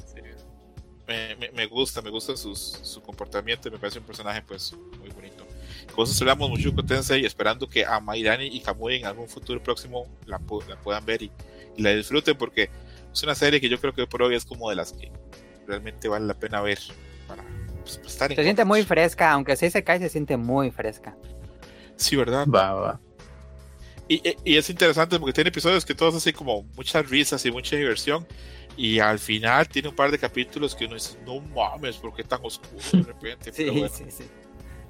Me, gusta, me gusta su comportamiento, me parece un personaje pues muy bonito. Con eso hablamos mucho con Tensei esperando que a Mairani y Kamui en algún futuro próximo la, puedan ver y, la disfruten porque es una serie que yo creo que por hoy es como de las que realmente vale la pena ver para pues, se siente muy fresca, aunque si se cae, se siente muy fresca. Sí, ¿verdad? Va, va. Y, y, es interesante porque tiene episodios que todos hacen como muchas risas y mucha diversión. Y al final tiene un par de capítulos que uno dice, no mames, ¿por qué tan oscuro de repente? sí, sí, sí.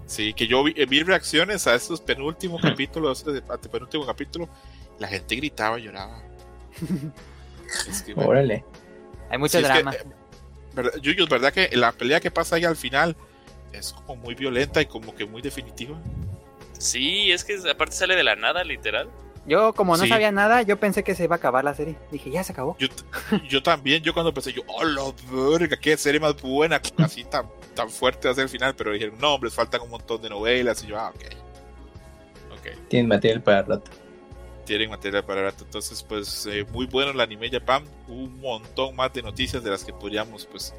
Sí, que yo vi, vi reacciones a estos penúltimos capítulos, a este penúltimo capítulo, la gente gritaba, lloraba. es que, Órale. Hay mucho drama. Es que, eh, ¿verdad que la pelea que pasa ahí al final es como muy violenta y como que muy definitiva? Sí, es que aparte sale de la nada, literal. Yo, como no sabía nada, yo pensé que se iba a acabar la serie. Dije, ya se acabó. Yo, también, yo cuando pensé, yo, oh, la verga, qué serie más buena, así tan, tan fuerte hacia el final. Pero dijeron, no, hombre, faltan un montón de novelas. Y yo, ah, ok. okay. Tienen material para rato. Tienen material para rato. Entonces, pues, eh, muy bueno el anime Japan. Un montón más de noticias de las que podríamos, pues,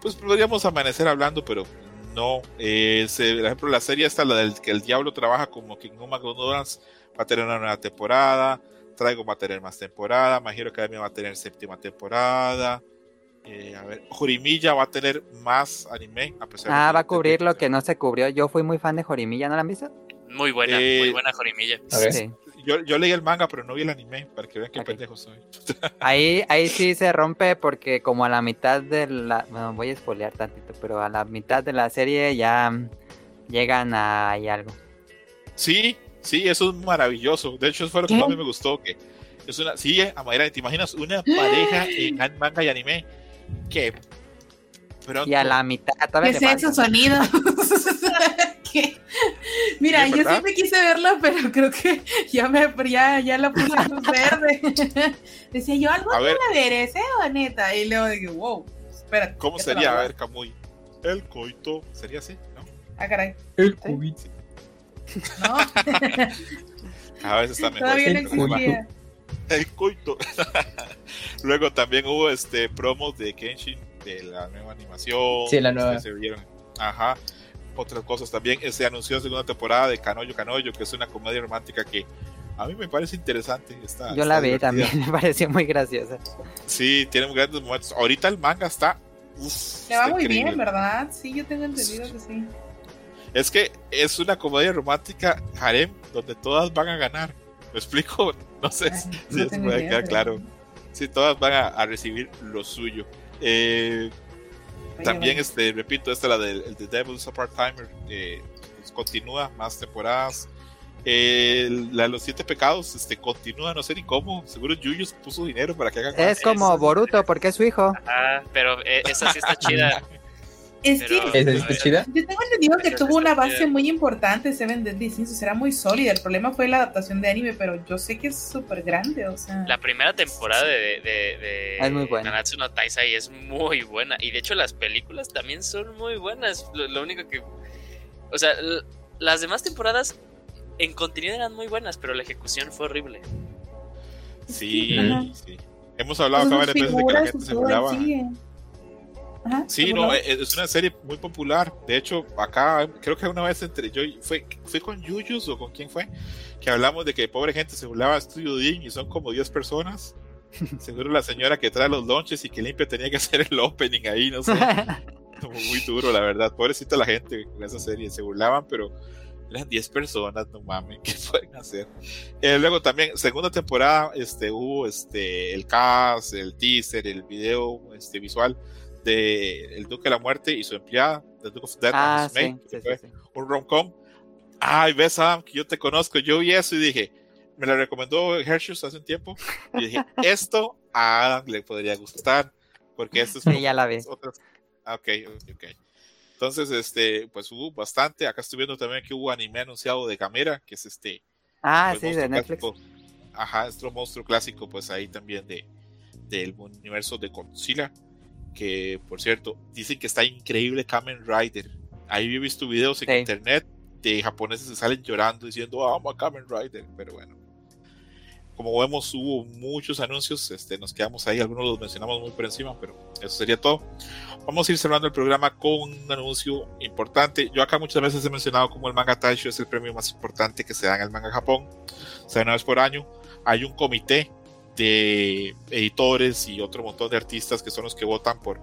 pues podríamos amanecer hablando, pero no. Eh, por ejemplo, la serie esta, la del que el diablo trabaja como Kingdom McDonald's va a tener una nueva temporada. Traigo va a tener más temporada. Magiro Academia va a tener séptima temporada. Eh, a ver, Jorimilla va a tener más anime. A pesar ah, va a cubrir lo que no se cubrió. Yo fui muy fan de Jorimilla, ¿no la han visto? Muy buena, muy eh, buena Jorimilla. Yo, yo, leí el manga, pero no vi el anime, para que vean qué pendejo soy. ahí, ahí sí se rompe porque como a la mitad de la... Bueno, voy a spoilear tantito, pero a la mitad de la serie ya llegan a ahí algo. Sí, Sí, eso es maravilloso. De hecho, eso fue lo que más me gustó. Que es una, sí, a manera, ¿te imaginas una pareja en manga y anime que Y a la mitad ¿Qué es esos Mira, yo siempre quise verla, pero creo que ya me ya, ya la puse en verde. Decía yo, algo de la merece, o neta. Y luego dije, wow, espera. ¿Cómo sería? A ver, Camuy. El coito. ¿Sería así? ¿No? Ah, caray. El coito. ¿no? A veces está mejor. Todavía El coito. Luego también hubo este promos de Kenshin, de la nueva animación. Sí, la nueva. Se Ajá. Otras cosas también. Se anunció segunda temporada de Canoyo Canoyo, que es una comedia romántica que a mí me parece interesante. Está, Yo la vi también, me pareció muy graciosa. Sí, tiene grandes momentos. Ahorita el manga está. Uf, va muy bien, ¿verdad? Sí, yo tengo entendido que sí. Es que es una comedia romántica harem donde todas van a ganar. ¿Me explico? No sé si se puede quedar claro. Sí, todas van a, recibir lo suyo. Eh, también, este, repito, esta la del The Devil's a Part-Timer. Eh, pues, continúa más temporadas. la de los siete pecados este, continúa, no sé ni cómo. Seguro Yuyus puso dinero para que hagan Es como Boruto, porque es su hijo. Ah, pero eh, esa sí está chida. Es que yo tengo entendido que tuvo una base muy importante Seven Deadly Sins, o sea, era muy sólida. El problema fue la adaptación de anime, pero yo sé que es súper grande, o sea. La primera temporada de, de, es muy buena. Nanatsu no Taisai es muy buena. Y de hecho las películas también son muy buenas. Lo, único que... O sea, las demás temporadas en contenido eran muy buenas, pero la ejecución fue horrible. Sí, sí. Hemos hablado acá varias veces de que la gente se burlaba sí, no, e, es una serie muy popular. De hecho, acá creo que una vez entre yo fue, fue con Yuyus o con quién fue que hablamos de que pobre gente se burlaba de Studio Dean y son como 10 personas. Seguro la señora que trae los lunches y que limpia tenía que hacer el opening ahí, no sé. muy duro, la verdad. Pobrecita la gente con esa serie. Se burlaban, pero eran 10 personas, no mames, ¿qué pueden hacer? Eh, luego también, segunda temporada, este, hubo este, el cast, el teaser, el video este, visual de El Duque de la Muerte y su empleada, The Duke of Death ah, sí, un rom-com. Ay, ves, Adam, que yo te conozco. Yo vi eso y dije, me lo recomendó Hershey's hace un tiempo. Y dije, esto a Adam le podría gustar, porque esto es. Sí, ya la. Ah, ok, ok. Entonces, este, pues hubo bastante. Acá estoy viendo también que hubo anime anunciado de Camera, que es este. Ah, pues, sí, de Netflix. Ajá, es otro monstruo clásico, pues ahí también de del universo de Godzilla que por cierto, dicen que está increíble Kamen Rider. Ahí he visto videos en internet de japoneses que salen llorando diciendo, ah, amo a Kamen Rider, pero bueno. Como vemos, hubo muchos anuncios, este, nos quedamos ahí, algunos los mencionamos muy por encima, pero eso sería todo. Vamos a ir cerrando el programa con un anuncio importante. Yo acá muchas veces he mencionado como el Manga Taisho es el premio más importante que se da en el manga Japón. Se da una vez por año. Hay un comité de editores y otro montón de artistas que son los que votan por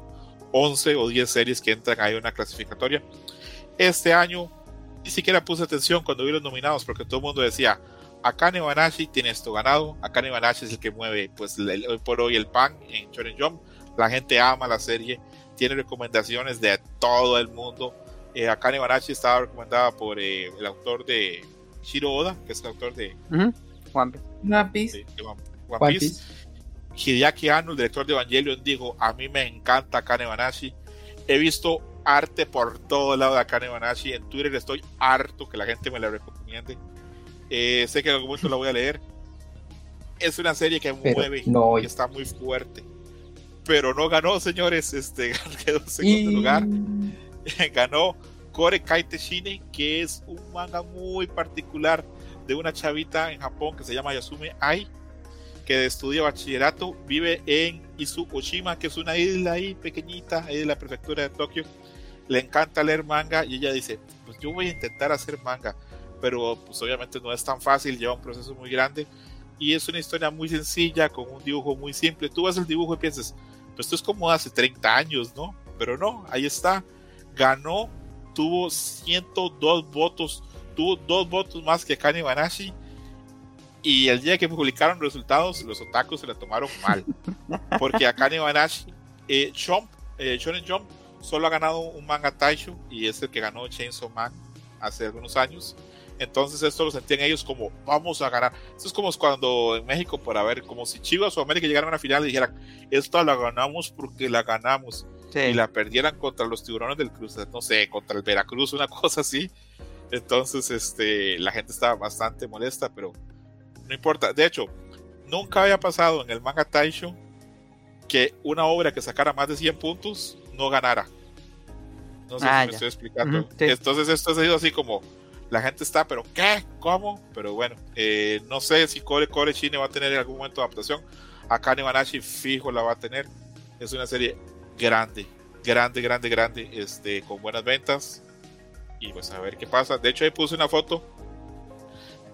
11 o 10 series que entran ahí en una clasificatoria. Este año ni siquiera puse atención cuando vi los nominados porque todo el mundo decía, Akane Banashi tiene esto ganado, Akane Banashi es el que mueve pues hoy por hoy el pan en Shonen Jump, la gente ama la serie, tiene recomendaciones de todo el mundo, Eh, Akane Banashi estaba recomendada por eh, el autor de Shiro Oda, que es el autor de One Piece. One Piece. Hideaki Anno, el director de Evangelion, dijo, a mí me encanta Akane Banashi. He visto arte por todo lado de Akane Banashi. En Twitter estoy harto que la gente me la recomiende. Eh, sé que en algún momento la voy a leer. Es una serie que mueve y está muy fuerte. Pero no ganó, señores. Este quedó en segundo lugar. ganó Kore Kaite Shine, que es un manga muy particular de una chavita en Japón que se llama Yasume Ai, que estudia bachillerato, vive en Izu Oshima, que es una isla ahí pequeñita, ahí de la prefectura de Tokio. Le encanta leer manga y ella dice, pues yo voy a intentar hacer manga, pero pues obviamente no es tan fácil, lleva un proceso muy grande y es una historia muy sencilla, con un dibujo muy simple. Tú ves el dibujo y piensas, pues esto es como hace 30 años, ¿no? Pero no, ahí está ganó, tuvo 102 votos, tuvo dos votos más que Kanye Banashi. Y el día que publicaron resultados, los otakus se la tomaron mal. Porque a Kanye Banashi, eh, Jump, eh, Shonen Jump, solo ha ganado un manga Taisho y es el que ganó Chainsaw Man hace algunos años. Entonces esto lo sentían ellos como vamos a ganar. Esto es como cuando en México para ver como si Chivas o América llegaran a la final y dijeran esto la ganamos porque la ganamos y la perdieran contra los tiburones del Cruz, no sé, contra el Veracruz, una cosa así. Entonces, este, la gente estaba bastante molesta, pero no importa. De hecho, nunca había pasado en el manga Taisho que una obra que sacara más de 100 puntos no ganara. No sé ah, si me estoy explicando. Entonces, esto ha sido así como la gente está, pero ¿qué? ¿Cómo? Pero bueno, eh, no sé si Core Core Chine va a tener en algún momento adaptación. Akane Banashi fijo la va a tener. Es una serie grande, grande, grande, grande, este, con buenas ventas. Y pues a ver qué pasa. De hecho, ahí puse una foto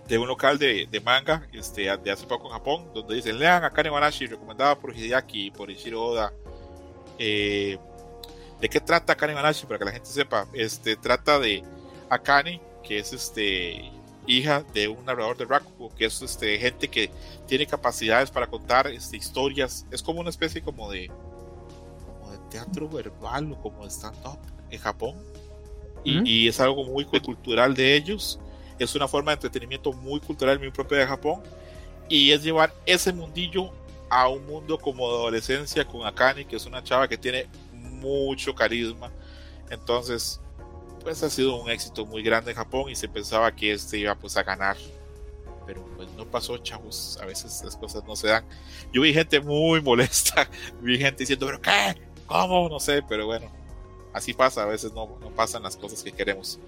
de un local de, de manga este, de hace poco en Japón, donde dicen, lean Akane Wanashi, recomendada por Hideaki y por Ishiro Oda. Eh, ¿De qué trata Akane Wanashi? Para que la gente sepa. Este, trata de Akane, que es este hija de un narrador de Rakugo, que es este, gente que tiene capacidades para contar este, historias. Es como una especie como de teatro verbal o como stand-up en Japón. Y, es algo muy cultural de ellos. Es una forma de entretenimiento muy cultural, muy propia de Japón. Y es llevar ese mundillo a un mundo como de adolescencia con Akane, que es una chava que tiene mucho carisma. Entonces, pues ha sido un éxito muy grande en Japón y se pensaba que este iba pues a ganar. Pero pues no pasó, chavos. A veces las cosas no se dan. Yo vi gente muy molesta. Vi gente diciendo, pero ¿qué? ¿Cómo? No sé, pero bueno, así pasa, a veces no, no pasan las cosas que queremos.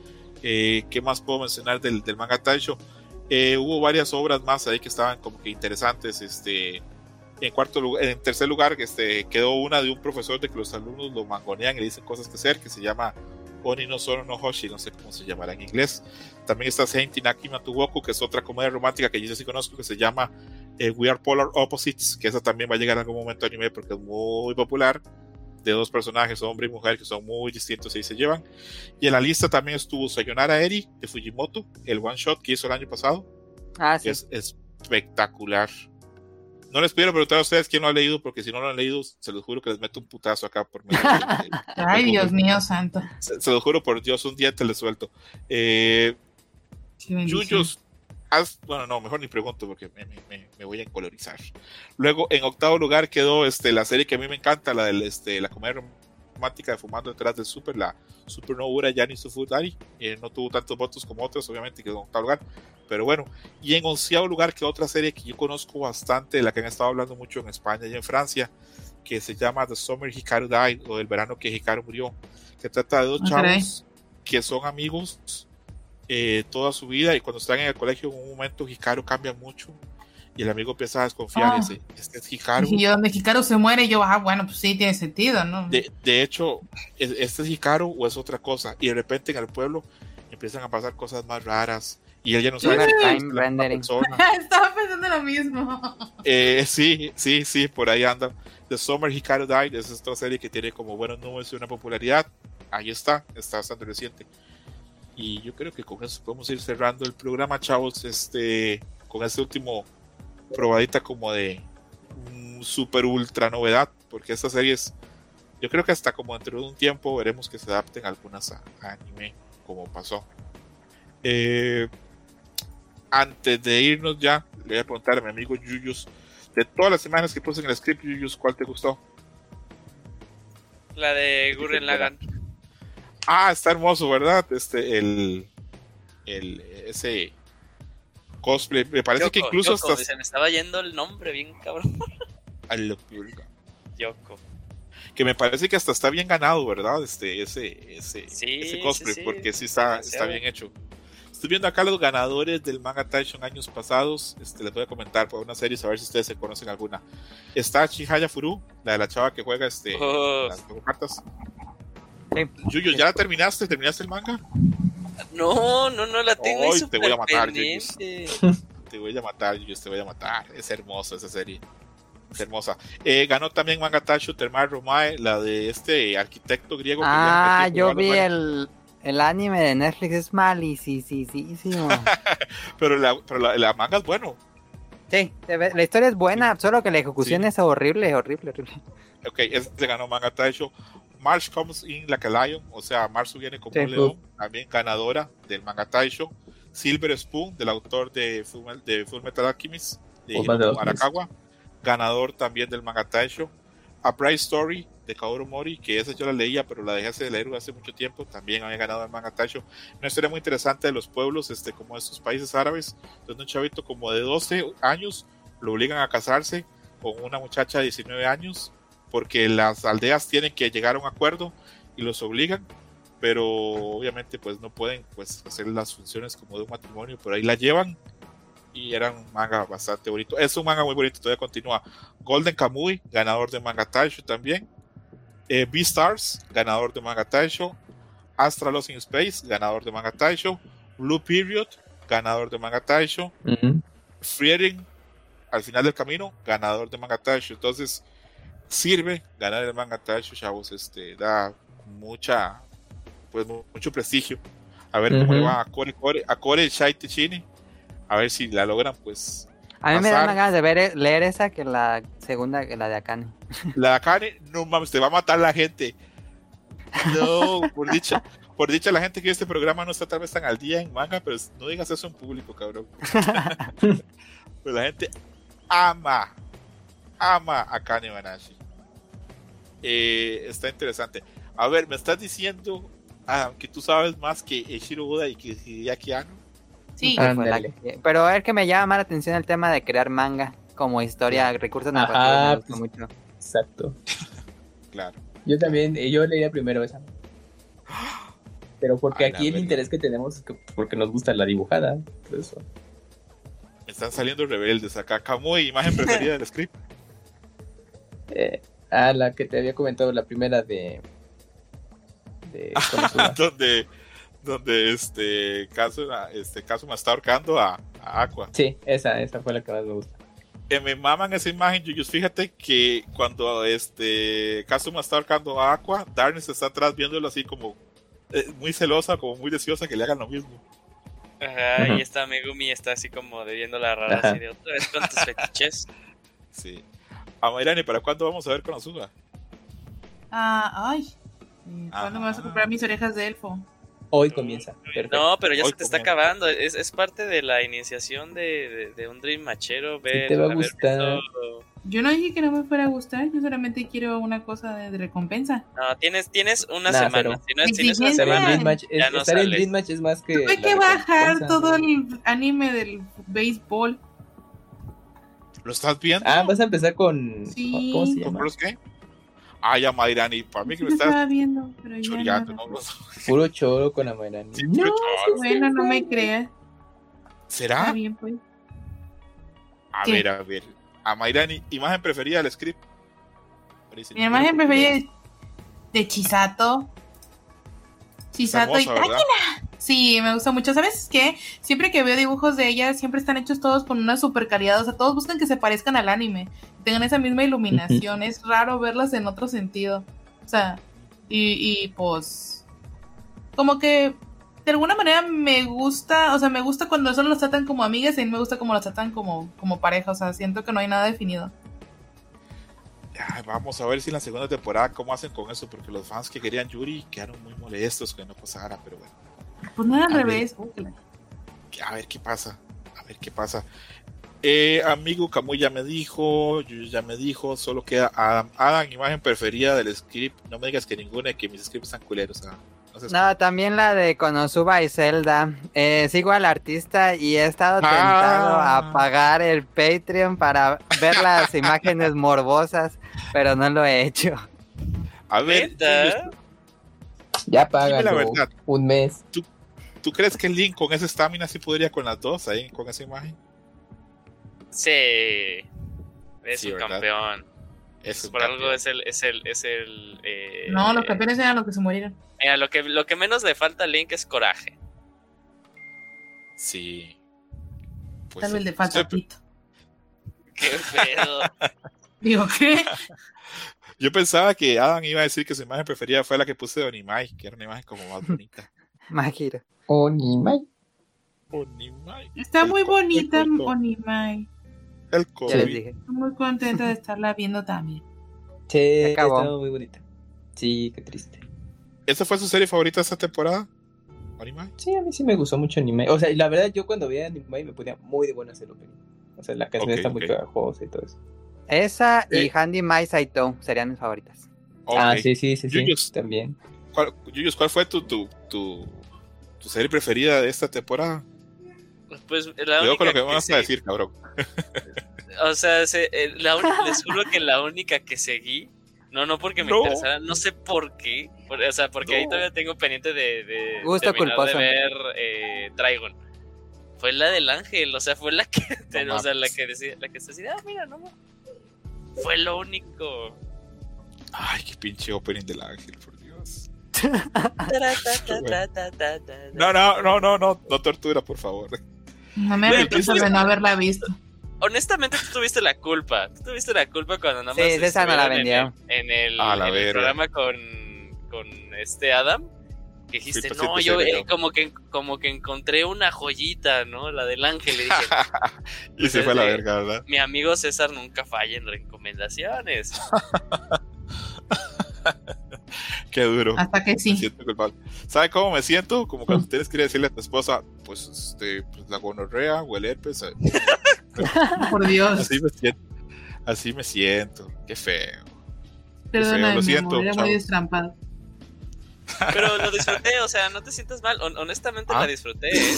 Eh, ¿Qué más puedo mencionar del, del manga Taisho? Eh, hubo varias obras más ahí que estaban como que interesantes. Este, en cuarto lugar, en tercer lugar, este, quedó una de un profesor de que los alumnos lo mangonean y le dicen cosas que hacer, que se llama Oni no Soro no Hoshi, no sé cómo se llamará en inglés. También está Saint Inaki Matuwoku, que es otra comedia romántica que yo sí conozco, que se llama eh, We Are Polar Opposites, que esa también va a llegar en algún momento anime porque es muy popular de dos personajes, hombre y mujer, que son muy distintos y se llevan. Y en la lista también estuvo Sayonara Eri de Fujimoto, el one shot que hizo el año pasado. Ah, es espectacular. No les pido preguntar a ustedes quién lo ha leído, porque si no lo han leído, se los juro que les meto un putazo acá por medio. Ay, Dios mío, santo. Se, se, lo juro por Dios, un día te le suelto. Eh, Yuyos, bueno, no, mejor ni pregunto porque me, voy a encolorizar. Luego, en octavo lugar quedó este, la serie que a mí me encanta, la, del, este, la comedia romántica de Fumando detrás del Super, la Super Novura Yanni Sufudari. Eh, no tuvo tantos votos como otros, obviamente, quedó en octavo lugar. Pero bueno, y en onceavo lugar quedó otra serie que yo conozco bastante, de la que han estado hablando mucho en España y en Francia, que se llama The Summer Hikaru Died, o El verano que Hikaru murió, que trata de dos chavos que son amigos eh, toda su vida y cuando están en el colegio en un momento Hikaru cambia mucho y el amigo empieza a desconfiar ah. este es Hikaru y donde Hikaru se muere yo ah bueno pues sí tiene sentido ¿no? de, de hecho este es Hikaru o es otra cosa y de repente en el pueblo empiezan a pasar cosas más raras y él ya no sabe Estaba pensando lo mismo. Eh, sí, sí, sí, por ahí anda. The Summer Hikaru Died es esta serie que tiene como buenos números y una popularidad. Ahí está, está bastante reciente. Y yo creo que con eso podemos ir cerrando el programa, chavos, este, con este último probadita como de super ultra novedad, porque estas series Yo creo que hasta como dentro de un tiempo veremos que se adapten algunas a, anime, como pasó. Eh, antes de irnos ya, le voy a preguntar a mi amigo Yuyus, de todas las imágenes que puse en el script, Yuyus, ¿cuál te gustó? La de Gurren Lagan. Ah, está hermoso, ¿verdad? Este, el, el ese cosplay, me parece que incluso hasta... Se me estaba yendo el nombre bien cabrón. Al Yoko que me parece que hasta está bien ganado, ¿verdad? Este, ese, ese, ese cosplay, porque sí está, está bien hecho. Estoy viendo acá los ganadores del Manga Taishon años pasados. Este, les voy a comentar por una serie, a ver si ustedes se conocen alguna. Está Chihaya Furu, la de la chava que juega este, oh. las cartas. Yuyo, ¿ya la terminaste? ¿Terminaste el manga? No, no, no la tengo. Hoy te voy a matar, Yuyo. Te voy a matar, Yuyo, te voy a matar. Es hermosa esa serie hermosa. Eh, ganó también Manga Tacho Termar Romae, la de este arquitecto griego. Ah, yo vi el, el, anime de Netflix, es malísimo. pero la, pero la, manga es bueno. Sí, la historia es buena, solo que la ejecución es horrible, horrible, horrible. Ok, este ganó Manga Tacho. Marsh comes in like a lion, o sea, Marsh viene como un león, también ganadora del Manga Taisho. Silver Spoon, del autor de Full, de Full Metal Alchemist, de Arakawa ganador también del Manga Taisho. A Bright Story de Kaoru Mori, que esa yo la leía, pero la dejé de leer hace mucho tiempo, también había ganado el Manga Taisho. Una historia muy interesante de los pueblos, este, como estos países árabes, donde un chavito como de 12 años lo obligan a casarse con una muchacha de 19 años, porque las aldeas tienen que llegar a un acuerdo y los obligan, pero obviamente pues no pueden pues hacer las funciones como de un matrimonio, pero ahí la llevan y era un manga bastante bonito. Es un manga muy bonito, todavía continúa. Golden Kamui, ganador de Manga Taisho también. Eh, Beastars, ganador de Manga Taisho. Astra Lost in Space, ganador de Manga Taisho. Blue Period, ganador de Manga Taisho. Friering, al final del camino, ganador de Manga Taisho. Entonces, sirve ganar el Manga Taisho, chavos. Este, da mucha, pues mucho prestigio. A ver cómo le va a Core, Core, a Core Shai Tichini a ver si la logran, pues. A mí me dan ganas de ver, eh, leer esa que la segunda, que la de Akane. La de Akane, no mames, te va a matar la gente. No, por dicha, por dicha la gente que este programa no está tal vez tan al día en manga, pero no digas eso en público, cabrón. pues la gente ama, ama a Akane Banashi. Eh, está interesante. A ver, me estás diciendo ah, que tú sabes más que Eshiro Oda y que Hideaki Anno. Sí, pero es que me llama más la atención el tema de crear manga como historia, recursos narrativos. Pues, mucho. Exacto. claro. Yo también, eh, yo leía primero esa. Pero porque aquí el interés que tenemos es que porque nos gusta la dibujada. Por eso. Están saliendo rebeldes acá. Camuy, imagen preferida del script. Eh, ah, la que te había comentado, la primera de. de donde donde este Kazuma, este Kazuma está ahorcando a, Aqua. Sí, esa, esa fue la que más me gusta. Que me maman esa imagen, Yuyus. Fíjate que cuando este Kazuma está ahorcando a Aqua, Darkness está atrás viéndolo así como eh, muy celosa, como muy deseosa que le hagan lo mismo. Ajá, y esta Megumi está así como de viendo la rara así de otra vez con tus fetiches. Sí. Amairani, ¿para cuándo vamos a ver con Azuma? Ah, ay. ¿Cuándo me vas a comprar mis orejas de elfo? Hoy comienza. No, pero ya se te está acabando. Es, es, parte de la iniciación de, de, un Dream Machero. Ver, te va a gustar. Yo no dije que no me fuera a gustar. Yo solamente quiero una cosa de, recompensa. No, tienes, tienes una semana. Si no es, tienes una semana, Match, es, no estar en Dream Match es más que. Tuve que bajar todo el anime del béisbol. ¿Lo estás viendo? Ah, vas a empezar con. Sí. ¿Cómo se llama? ¿Con los qué? Ay, Amairani, para mí que me estás viendo, pero choreando, ¿no? Puro choro con Amairani. Sí, no, bueno, no me creas. ¿Será? Está bien, pues. A ver, a ver. Amairani, imagen preferida del script. Mi imagen preferida es de Chisato. Chisato y. Sí, me gusta mucho. ¿Sabes qué? Siempre que veo dibujos de ella, siempre están hechos todos con una super calidad. O sea, todos buscan que se parezcan al anime. Tengan esa misma iluminación. es raro verlas en otro sentido. O sea, y, y pues. Como que de alguna manera me gusta, o sea, me gusta cuando solo los tratan como amigas y a mí me gusta como los tratan como, como pareja, o sea, siento que no hay nada definido. Vamos a ver si en la segunda temporada cómo hacen con eso, porque los fans que querían Yuri quedaron muy molestos que no pasara, pero bueno. Pues no al revés. a ver qué pasa, a ver qué pasa. Eh, amigo Camuy ya me dijo, Yuri ya me dijo, solo queda Adam. Adam, imagen preferida del script. No me digas que ninguna, que mis scripts están culeros. ¿ah? No, también la de Konosuba y Zelda. Eh, sigo al artista y he estado tentado a ah. pagar el Patreon para ver las imágenes morbosas, pero no lo he hecho. A ver, ya paga un mes. ¿Tú, crees que Link con esa estamina sí podría con las dos ahí, con esa imagen? Sí, es un campeón. por algo es el, es el, es el eh, No, los campeones eran los que se murieron. Mira, lo que, lo que menos le falta a Link es coraje. Sí. Pues Tal vez le falta pito. Qué pedo. Digo, ¿qué? Yo pensaba que Adam iba a decir que su imagen preferida fue la que puse de Onimai, que era una imagen como más bonita. Majira. Onimai. Onimai. Está muy bonita Onimai. El COVID. Estoy muy contenta de estarla viendo también. Sí, está muy bonita. Sí, qué triste. ¿Esa fue su serie favorita esta temporada? ¿Anime? Sí, a mí sí me gustó mucho Anime. O sea, y la verdad, yo cuando veía Anime me ponía muy de buenas el opening. O sea, la canción está muy pegajosa y todo eso. Esa y eh. Handy Mai Saito serían mis favoritas. Ah, sí, sí, sí, sí. también. ¿Cuál, ¿cuál fue tu, tu, tu, serie preferida de esta temporada? Pues la única con lo que, vamos a decir, cabrón. O sea, eh, les juro que la única que seguí no, no porque me interesara, no sé por qué. o sea, porque ahí todavía tengo pendiente de, de, Gusto de ver eh, Dragon. Fue la del ángel, o sea, fue la que, o sea, la que decía, la que se decía, ah, mira, no, fue lo único. Ay, qué pinche opening del ángel, por Dios. no, no, no, no, no, no tortura, por favor. No me arrepiento de no haberla visto honestamente tú tuviste la culpa. Tú tuviste la culpa cuando nada más. Sí, esa no la vendió. En el, en el, programa con, con este Adam. Que dijiste, no, yo eh, como, que, como que encontré una joyita, ¿no? La del ángel. Y, dije, y se fue a la verga, ¿verdad? Mi amigo César nunca falla en recomendaciones. Qué duro. Hasta que sí. ¿Sabes cómo me siento? Como cuando mm. tienes que decirle a tu esposa, pues, este, pues la gonorrea o el herpes. Eh, Por Dios. Así me siento. Así me siento. Qué feo. Perdóname, lo siento. Era muy destrampado. Pero lo disfruté, o sea, no te sientas mal. honestamente la ah. disfruté. ¿eh?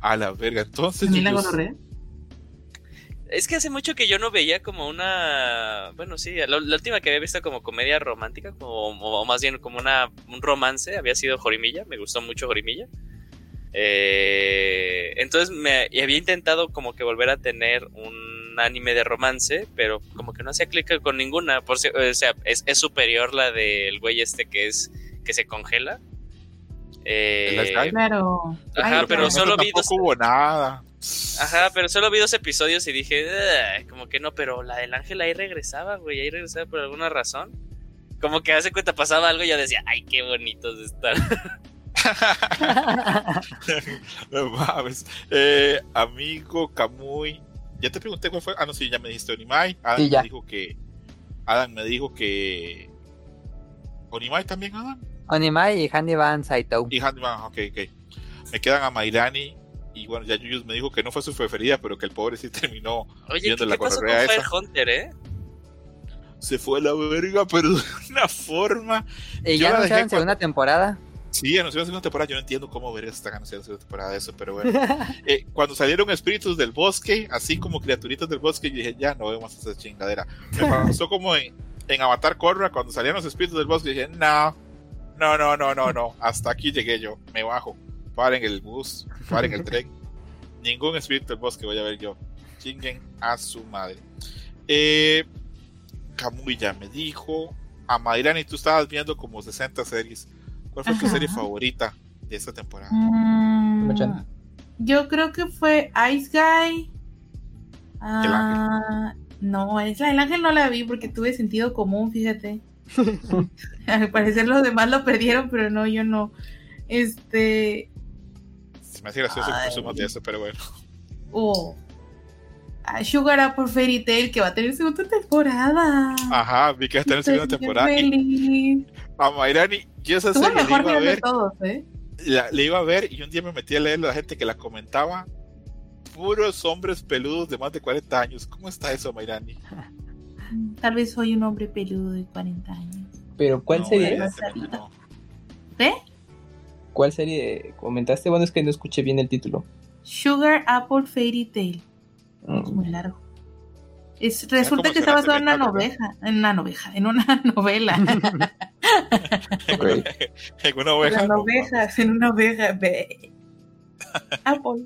A la verga, entonces. ¿También la gonorrea? Es que hace mucho que yo no veía como una. Bueno, sí, la, última que había visto como comedia romántica, como, o más bien como una, un romance, había sido Jorimilla. Me gustó mucho Jorimilla. Eh, entonces me había intentado como que volver a tener un anime de romance, pero como que no hacía clic con ninguna. Por, o sea, es, superior la del güey este que es que se congela. Eh, claro. Ajá, pero, solo vi dos. hubo nada. Ajá, pero solo vi dos episodios y dije, como que no, pero la del ángel ahí regresaba, güey, ahí regresaba por alguna razón. Como que hace cuenta pasaba algo y yo decía, ay, qué bonitos están. Eh, amigo Kamui, ya te pregunté cuál fue. Ah, no, sí, ya me dijiste Onimai. Adam me dijo que. Adam me dijo que. ¿Onimai también, Adam? Onimai y Handiban Saito. Y Handiban, ok, ok. Me quedan a Mairani. Y bueno, ya Yuyus me dijo que no fue su preferida, pero que el pobre sí terminó Oye, viendo ¿qué, la ¿qué pasó con Fire Hunter, eh? Se fue a la verga, pero de una forma. ¿Y ya no en segunda temporada? Sí, anunció la segunda temporada. Yo no entiendo cómo ver esta anunciando segunda temporada de eso, pero bueno. Eh, cuando salieron espíritus del bosque, así como criaturitas del bosque, yo dije, ya no vemos esa chingadera. Me pasó como en, Avatar Korra, cuando salieron los espíritus del bosque, dije, no, no, no, no, no, no. Hasta aquí llegué yo. Me bajo. Paren el bus, paren el tren. Ningún espíritu del bosque voy a ver yo. Chinguen a su madre. Eh, ya me dijo. A Mayrani, tú estabas viendo como 60 series. ¿Cuál fue tu serie favorita de esta temporada? Mm, yo creo que fue Ice Guy. Ah, no, esa, el ángel no la vi porque tuve sentido común, fíjate. Al parecer los demás lo perdieron, pero no, yo no. Este. Se me hace gracioso que de eso, pero bueno. Oh. a Sugar Apple Fairy Tail que va a tener segunda temporada. Ajá, vi que va a tener segunda temporada. a Mayrani, yo esa serie le iba a ver. Todos, ¿eh? le iba a ver y un día me metí a leer la gente que la comentaba. Puros hombres peludos de más de 40 años. ¿Cómo está eso, Mayrani? Tal vez soy un hombre peludo de 40 años. Pero ¿cuál sería? ¿Eh? ¿Cuál serie comentaste? Bueno, es que no escuché bien el título. Sugar Apple Fairy Tale. Mm. Es muy largo. Es, resulta que está basado en una novela, en una novela, en una novela. en una oveja. En una oveja, en una oveja. Apple.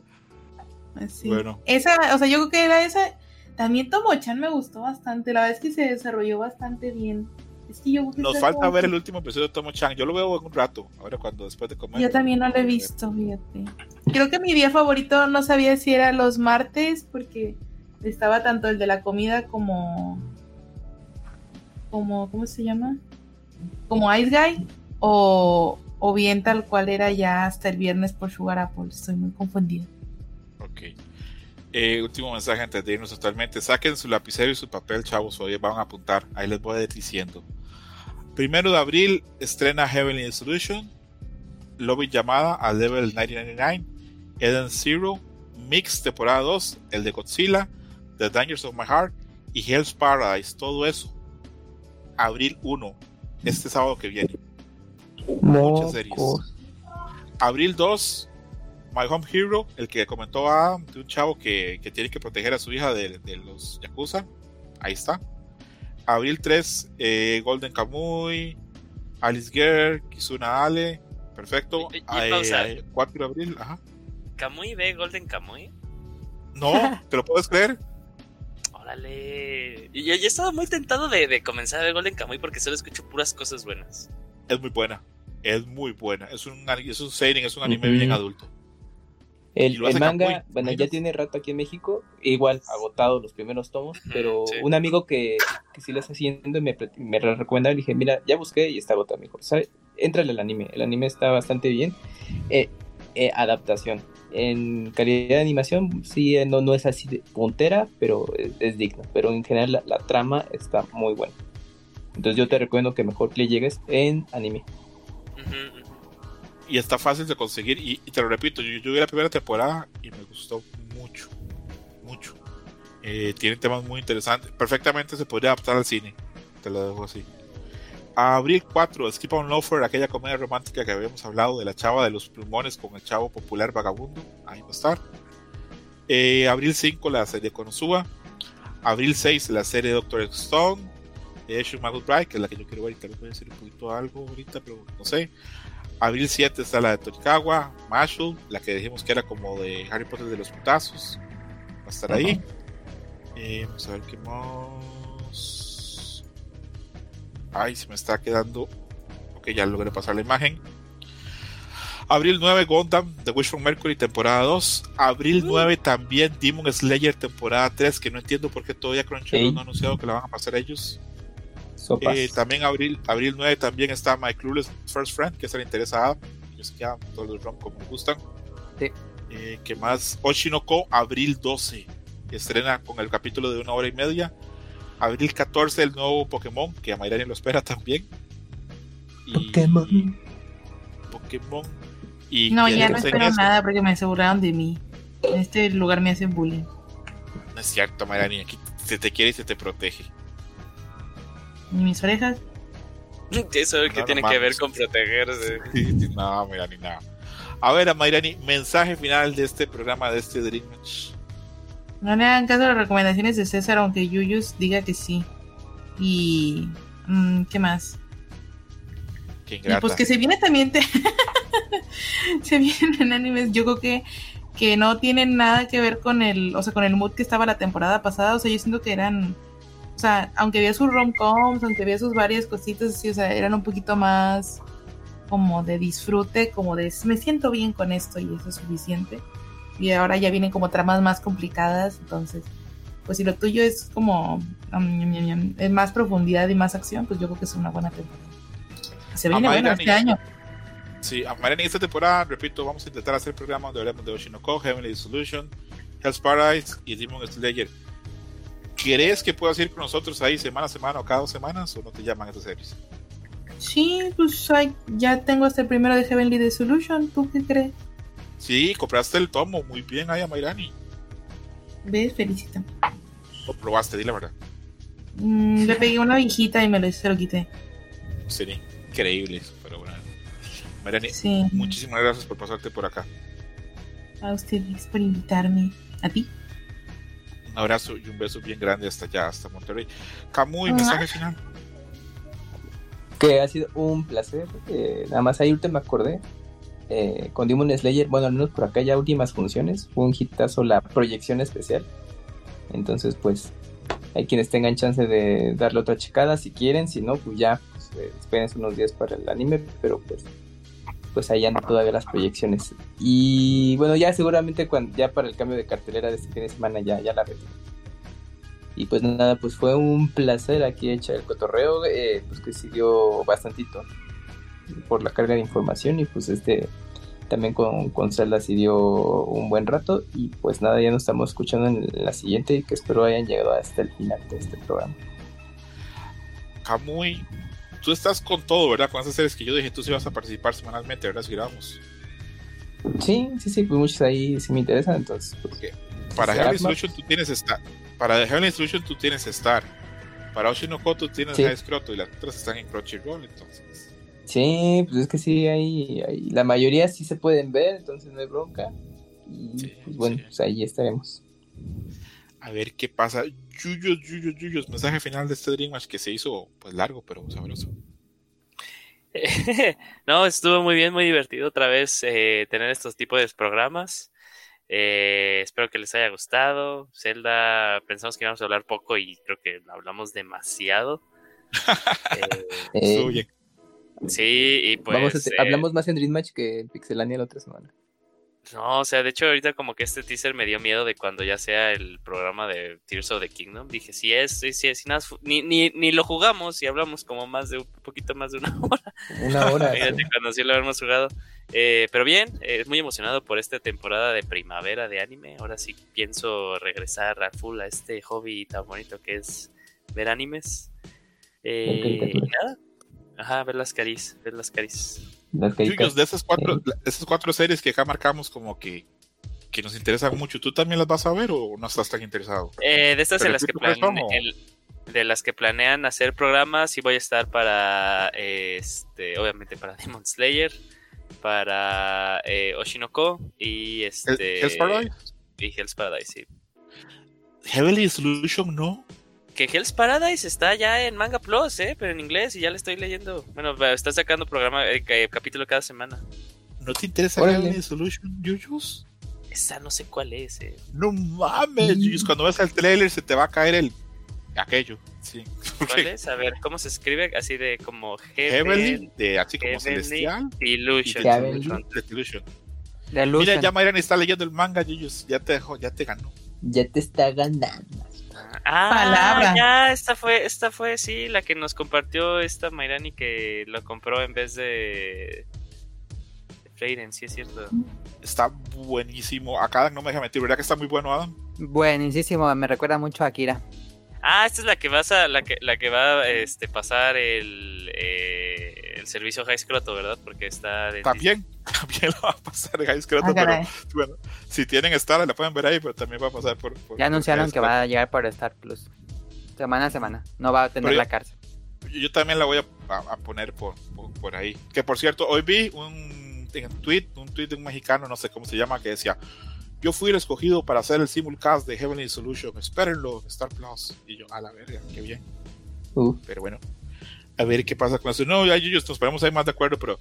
Así. Bueno. Esa, o sea, yo creo que era esa. También Tomo-chan me gustó bastante. La verdad es que se desarrolló bastante bien. Nos falta ver el último episodio de Tomo Chan. Yo lo veo en un rato, ahora cuando después de comer. Yo también no lo he visto, fíjate. Creo que mi día favorito no sabía si era los martes, porque estaba tanto el de la comida como. como ¿Cómo se llama? Como Ice Guy, o, o bien tal cual era ya hasta el viernes por Sugar Apple. Estoy muy confundida. Ok. Eh, último mensaje antes de irnos totalmente. Saquen su lapicero y su papel, chavos. Hoy van a apuntar. Ahí les voy a ir diciendo. Primero de abril estrena Heavenly Solution, Lobby Llamada a Level 999, Eden Zero, Mix temporada 2, el de Godzilla, The Dangers of My Heart y Hell's Paradise. Todo eso. Abril 1, este sábado que viene. Muchas series. Abril 2, My Home Hero, el que comentó Adam, de un chavo que, tiene que proteger a su hija de, de los Yakuza. Ahí está abril 3, eh, Golden Kamuy, Alice Girl, Kizuna Ale, perfecto. 4 de abril, ajá. ¿Kamuy ve Golden Kamuy? No, ¿te lo puedes creer? Órale. Y yo, he estado muy tentado de, comenzar a ver Golden Kamuy porque solo escucho puras cosas buenas. Es muy buena, es muy buena. Es un, es un es un anime bien adulto. El, manga, bueno, ya tiene rato aquí en México, igual agotado los primeros tomos, pero un amigo que, que sí lo está haciendo me, me recomienda, le dije, mira, ya busqué y está agotado, mejor, ¿sabes? Entrale al anime, el anime está bastante bien. Eh, eh, adaptación. En calidad de animación, sí, eh, no, no es así de puntera, pero es, digno. Pero en general la, trama está muy buena. Entonces yo te recomiendo que mejor le llegues en anime y está fácil de conseguir. Y, te lo repito, yo, vi la primera temporada y me gustó mucho, mucho. Eh, tiene temas muy interesantes. Perfectamente se podría adaptar al cine. Te lo dejo así. Abril 4, Skip on Loafer, aquella comedia romántica que habíamos hablado de la chava de los plumones con el chavo popular vagabundo. Ahí va a estar. Eh, abril 5, la serie Konosuba. Abril 6, la serie Doctor Stone. Eh, Bright, que es la que yo quiero ver y tal vez voy a decir un poquito algo ahorita, pero no sé. Abril 7 está la de Torikawa, Marshall, la que dijimos que era como de Harry Potter de los putazos. Va a estar ahí. Eh, vamos a ver qué más. Ay, se me está quedando. Ok, ya logré pasar la imagen. Abril 9, Gundam, The Wish from Mercury, temporada 2. Abril 9 también Demon Slayer, temporada 3, que no entiendo por qué todavía Crunchyroll no ha anunciado que la van a pasar ellos. Eh, también abril, abril 9 también está My Clueless First Friend, que se le interesa a Yo sé que a todos los rom como me gustan. Sí. Eh, que más? Oshinoko, abril 12. Estrena con el capítulo de una hora y media. Abril 14, el nuevo Pokémon, que a Mayrani lo espera también. Pokémon. Pokémon. Y no, ya no espero nada porque me aseguraron de mí. En este lugar me hacen bullying. No es cierto, Mayrani. Aquí se te quiere y se te protege ni mis orejas. Eso que tiene que ver con protegerse. no, mira, ni nada. A ver, Mayrani, mensaje final de este programa, de este Dream Match. No le hagan caso a las recomendaciones de César, aunque Yuyus diga que sí. Y. Mm, ¿Qué más? y pues que se viene también. se vienen animes, yo creo que que no tienen nada que ver con el, o sea, con el mood que estaba la temporada pasada, o sea, yo siento que eran o sea, aunque había sus rom-coms, aunque había sus varias cositas así, o sea, eran un poquito más como de disfrute, como de me siento bien con esto y eso es suficiente. Y ahora ya vienen como tramas más complicadas, entonces, pues si lo tuyo es como um, más profundidad y más acción, pues yo creo que es una buena temporada. Se viene bueno este año. Sí, a en esta temporada, repito, vamos a intentar hacer el programa donde hablemos de Oshinoko, Heavenly Solution, Hell's Paradise y Demon Slayer ¿Crees que puedas ir con nosotros ahí semana a semana o cada dos semanas o no te llaman esas series? Sí, pues ya tengo hasta el primero de Heavenly Solution. ¿Tú qué crees? Sí, compraste el tomo. Muy bien, ahí a Mayrani. ¿Ves? Felicito. Lo probaste, di la verdad. Mm, le pegué una viejita y me lo, se lo quité. Sería increíble eso, pero bueno. Mayrani, muchísimas gracias por pasarte por acá. A ustedes por invitarme. ¿A ti? Un abrazo y un beso bien grande hasta allá, hasta Monterrey. Camuy, mensaje final. Que ha sido un placer. nada más ahí último me acordé. Eh, con Demon Slayer, bueno, al menos por acá ya últimas funciones. Fue un hitazo la proyección especial. Entonces, pues, hay quienes tengan chance de darle otra checada si quieren. Si no, pues ya, pues, eh, esperen unos días para el anime. Pero pues, pues ahí andan todavía las proyecciones. Y bueno, ya seguramente cuando, ya para el cambio de cartelera de este fin de semana ya, ya la retiro. Y pues nada, pues fue un placer aquí echar el cotorreo, eh, pues que siguió bastantito por la carga de información y pues este también con, con Zelda sí dio un buen rato y pues nada, ya nos estamos escuchando en la siguiente y que espero hayan llegado hasta el final de este programa. Camuy, tú estás con todo, ¿verdad? Con esas series que yo dije, tú sí vas a participar semanalmente, ¿verdad? Si grabamos. Sí, sí, sí, pues muchos ahí sí me interesan, entonces. Pues, Porque para Heavenly Solution tú tienes Star. Para Heavenly Solution tú tienes Star. Para Oshinoko tú tienes sí. Scroto y las otras están en Crunchyroll, entonces. Sí, pues es que sí, hay, hay, la mayoría sí se pueden ver, entonces no hay bronca. Y pues bueno, pues ahí estaremos. A ver qué pasa. Yuyos, yuyos, yuyos. Mensaje final de este Dream Match que se hizo pues largo, pero sabroso. no, estuvo muy bien, muy divertido otra vez eh, tener estos tipos de programas. Eh, espero que les haya gustado. Zelda, pensamos que íbamos a hablar poco y creo que hablamos demasiado. eh, sí, y pues. Vamos a hablamos más en Dream Match que en Pixelania la otra semana. No, o sea, de hecho ahorita como que este teaser me dio miedo de cuando ya sea el programa de Tears of the Kingdom. Dije, si es, si es, si nada, ni, ni, ni lo jugamos y hablamos como más de un poquito más de una hora. Una hora. Fíjate, sí. cuando sí lo hemos jugado. Eh, pero bien, eh, muy emocionado por esta temporada de primavera de anime. Ahora sí pienso regresar a full a este hobby tan bonito que es ver animes. Eh, y nada. Ajá, ver las caris, ver las caris. Yuyos, de esas cuatro, esas cuatro series que acá marcamos como que, que nos interesan mucho, ¿tú también las vas a ver o no estás tan interesado? Eh, de estas en las que planean, de las que planean hacer programas, sí voy a estar para este, obviamente para Demon Slayer, para eh, Oshinoko y este Hell's Paradise. Y Hell's Paradise, sí. Heavenly Solution no. Que Hell's Paradise está ya en Manga Plus, ¿eh? Pero en inglés y ya le estoy leyendo. Bueno, está sacando programa, eh, capítulo cada semana. ¿No te interesa Heavenly Solution, Yuyus? Esa no sé cuál es, eh. No mames, Yuyus. Cuando ves el trailer se te va a caer el. aquello. Sí. ¿Cuál es? A ver, ¿cómo se escribe? Así de como Heavenly, de así como Heavenly celestial. Illusion. Illusion. Mira, ya Mayran está leyendo el manga, Yuyus. Ya te dejó, ya te ganó. Ya te está ganando. Ah, Palabra. ya, esta fue, esta fue, sí, la que nos compartió esta Mayrani que lo compró en vez de, de Freyren, sí es cierto. Está buenísimo. Acá no me deja mentir, ¿verdad que está muy bueno, Adam? Buenísimo, me recuerda mucho a Akira. Ah, esta es la que vas a, la que, la que va a este, pasar el, eh, el servicio High Scroto, ¿verdad? Porque está de También, también lo va a pasar High Scroto, Ah, pero bueno, si tienen Star la pueden ver ahí, pero también va a pasar por. por- Ya anunciaron por que va a llegar por Star Plus. Semana a semana. No va a tener Pero la cárcel. Yo, yo también la voy a, a- a poner por, por, por ahí. Que por cierto, hoy vi un, tweet, un tweet de un mexicano, no sé cómo se llama, que decía. Yo fui el escogido para hacer el simulcast de Heavenly Solution. Espérenlo, en Star Plus. Y yo, a la verga, qué bien. Uh, Pero bueno, a ver qué pasa con eso. No, ya Yuyos, nos ponemos ahí más de acuerdo, pero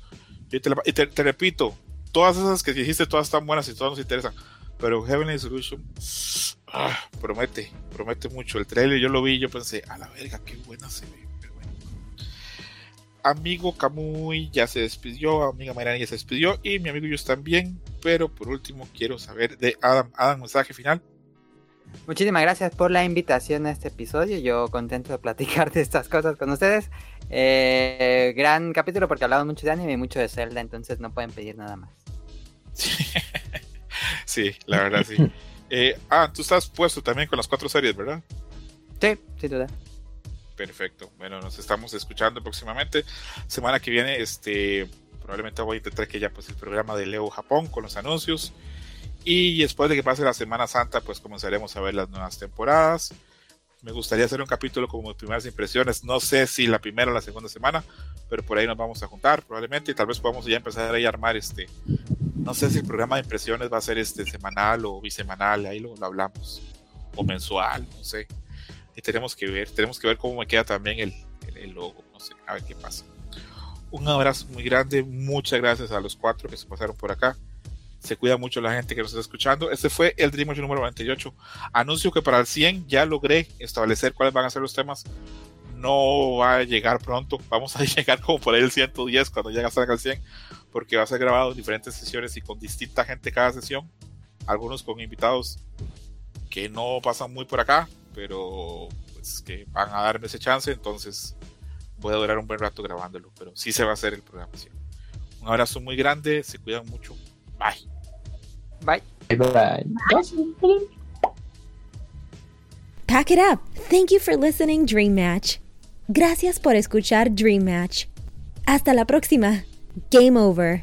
yo te, te, repito, todas esas que dijiste, todas están buenas y todas nos interesan. Pero Heavenly Solution ah, promete, promete mucho. El trailer yo lo vi yo pensé, a la verga, qué buena se ve. Pero bueno. Amigo Camuy ya se despidió, amiga Mayrani ya se despidió y mi amigo Yus también. Pero por último quiero saber de Adam. Adam, mensaje final. Muchísimas gracias por la invitación a este episodio. Yo contento de platicar de estas cosas con ustedes. Eh, gran capítulo porque hablamos mucho de anime y mucho de Zelda, entonces no pueden pedir nada más. Sí, la verdad sí. Eh, ah, tú estás puesto también con las cuatro series, ¿verdad? Sí, sin duda. Perfecto. Bueno, nos estamos escuchando próximamente. Semana que viene, este, probablemente voy a intentar que ya pues el programa de Leo Japón con los anuncios. Y después de que pase la Semana Santa, pues comenzaremos a ver las nuevas temporadas. Me gustaría hacer un capítulo como de primeras impresiones. No sé si la primera o la segunda semana, pero por ahí nos vamos a juntar probablemente. Y tal vez podamos ya empezar a armar este. No sé si el programa de impresiones va a ser este semanal o bisemanal, ahí lo, lo hablamos. O mensual, no sé y tenemos que ver, tenemos que ver cómo me queda también el, el, logo, no sé, a ver qué pasa. Un abrazo muy grande, muchas gracias a los cuatro que se pasaron por acá. Se cuida mucho la gente que nos está escuchando. Este fue el Dreamwatch número 98. Anuncio que para el 100 ya logré establecer cuáles van a ser los temas. No va a llegar pronto. Vamos a llegar como por ahí el 110 cuando llegue hasta el 100. Porque va a ser grabado en diferentes sesiones y con distinta gente cada sesión. Algunos con invitados que no pasan muy por acá pero pues que van a darme ese chance, entonces voy a durar un buen rato grabándolo, pero sí se va a hacer el programa. Un abrazo muy grande, se cuidan mucho. Bye. Bye. Bye. Pack it up. Thank you for listening, Dream Match. Gracias por escuchar Dream Match. Hasta la próxima. Game over.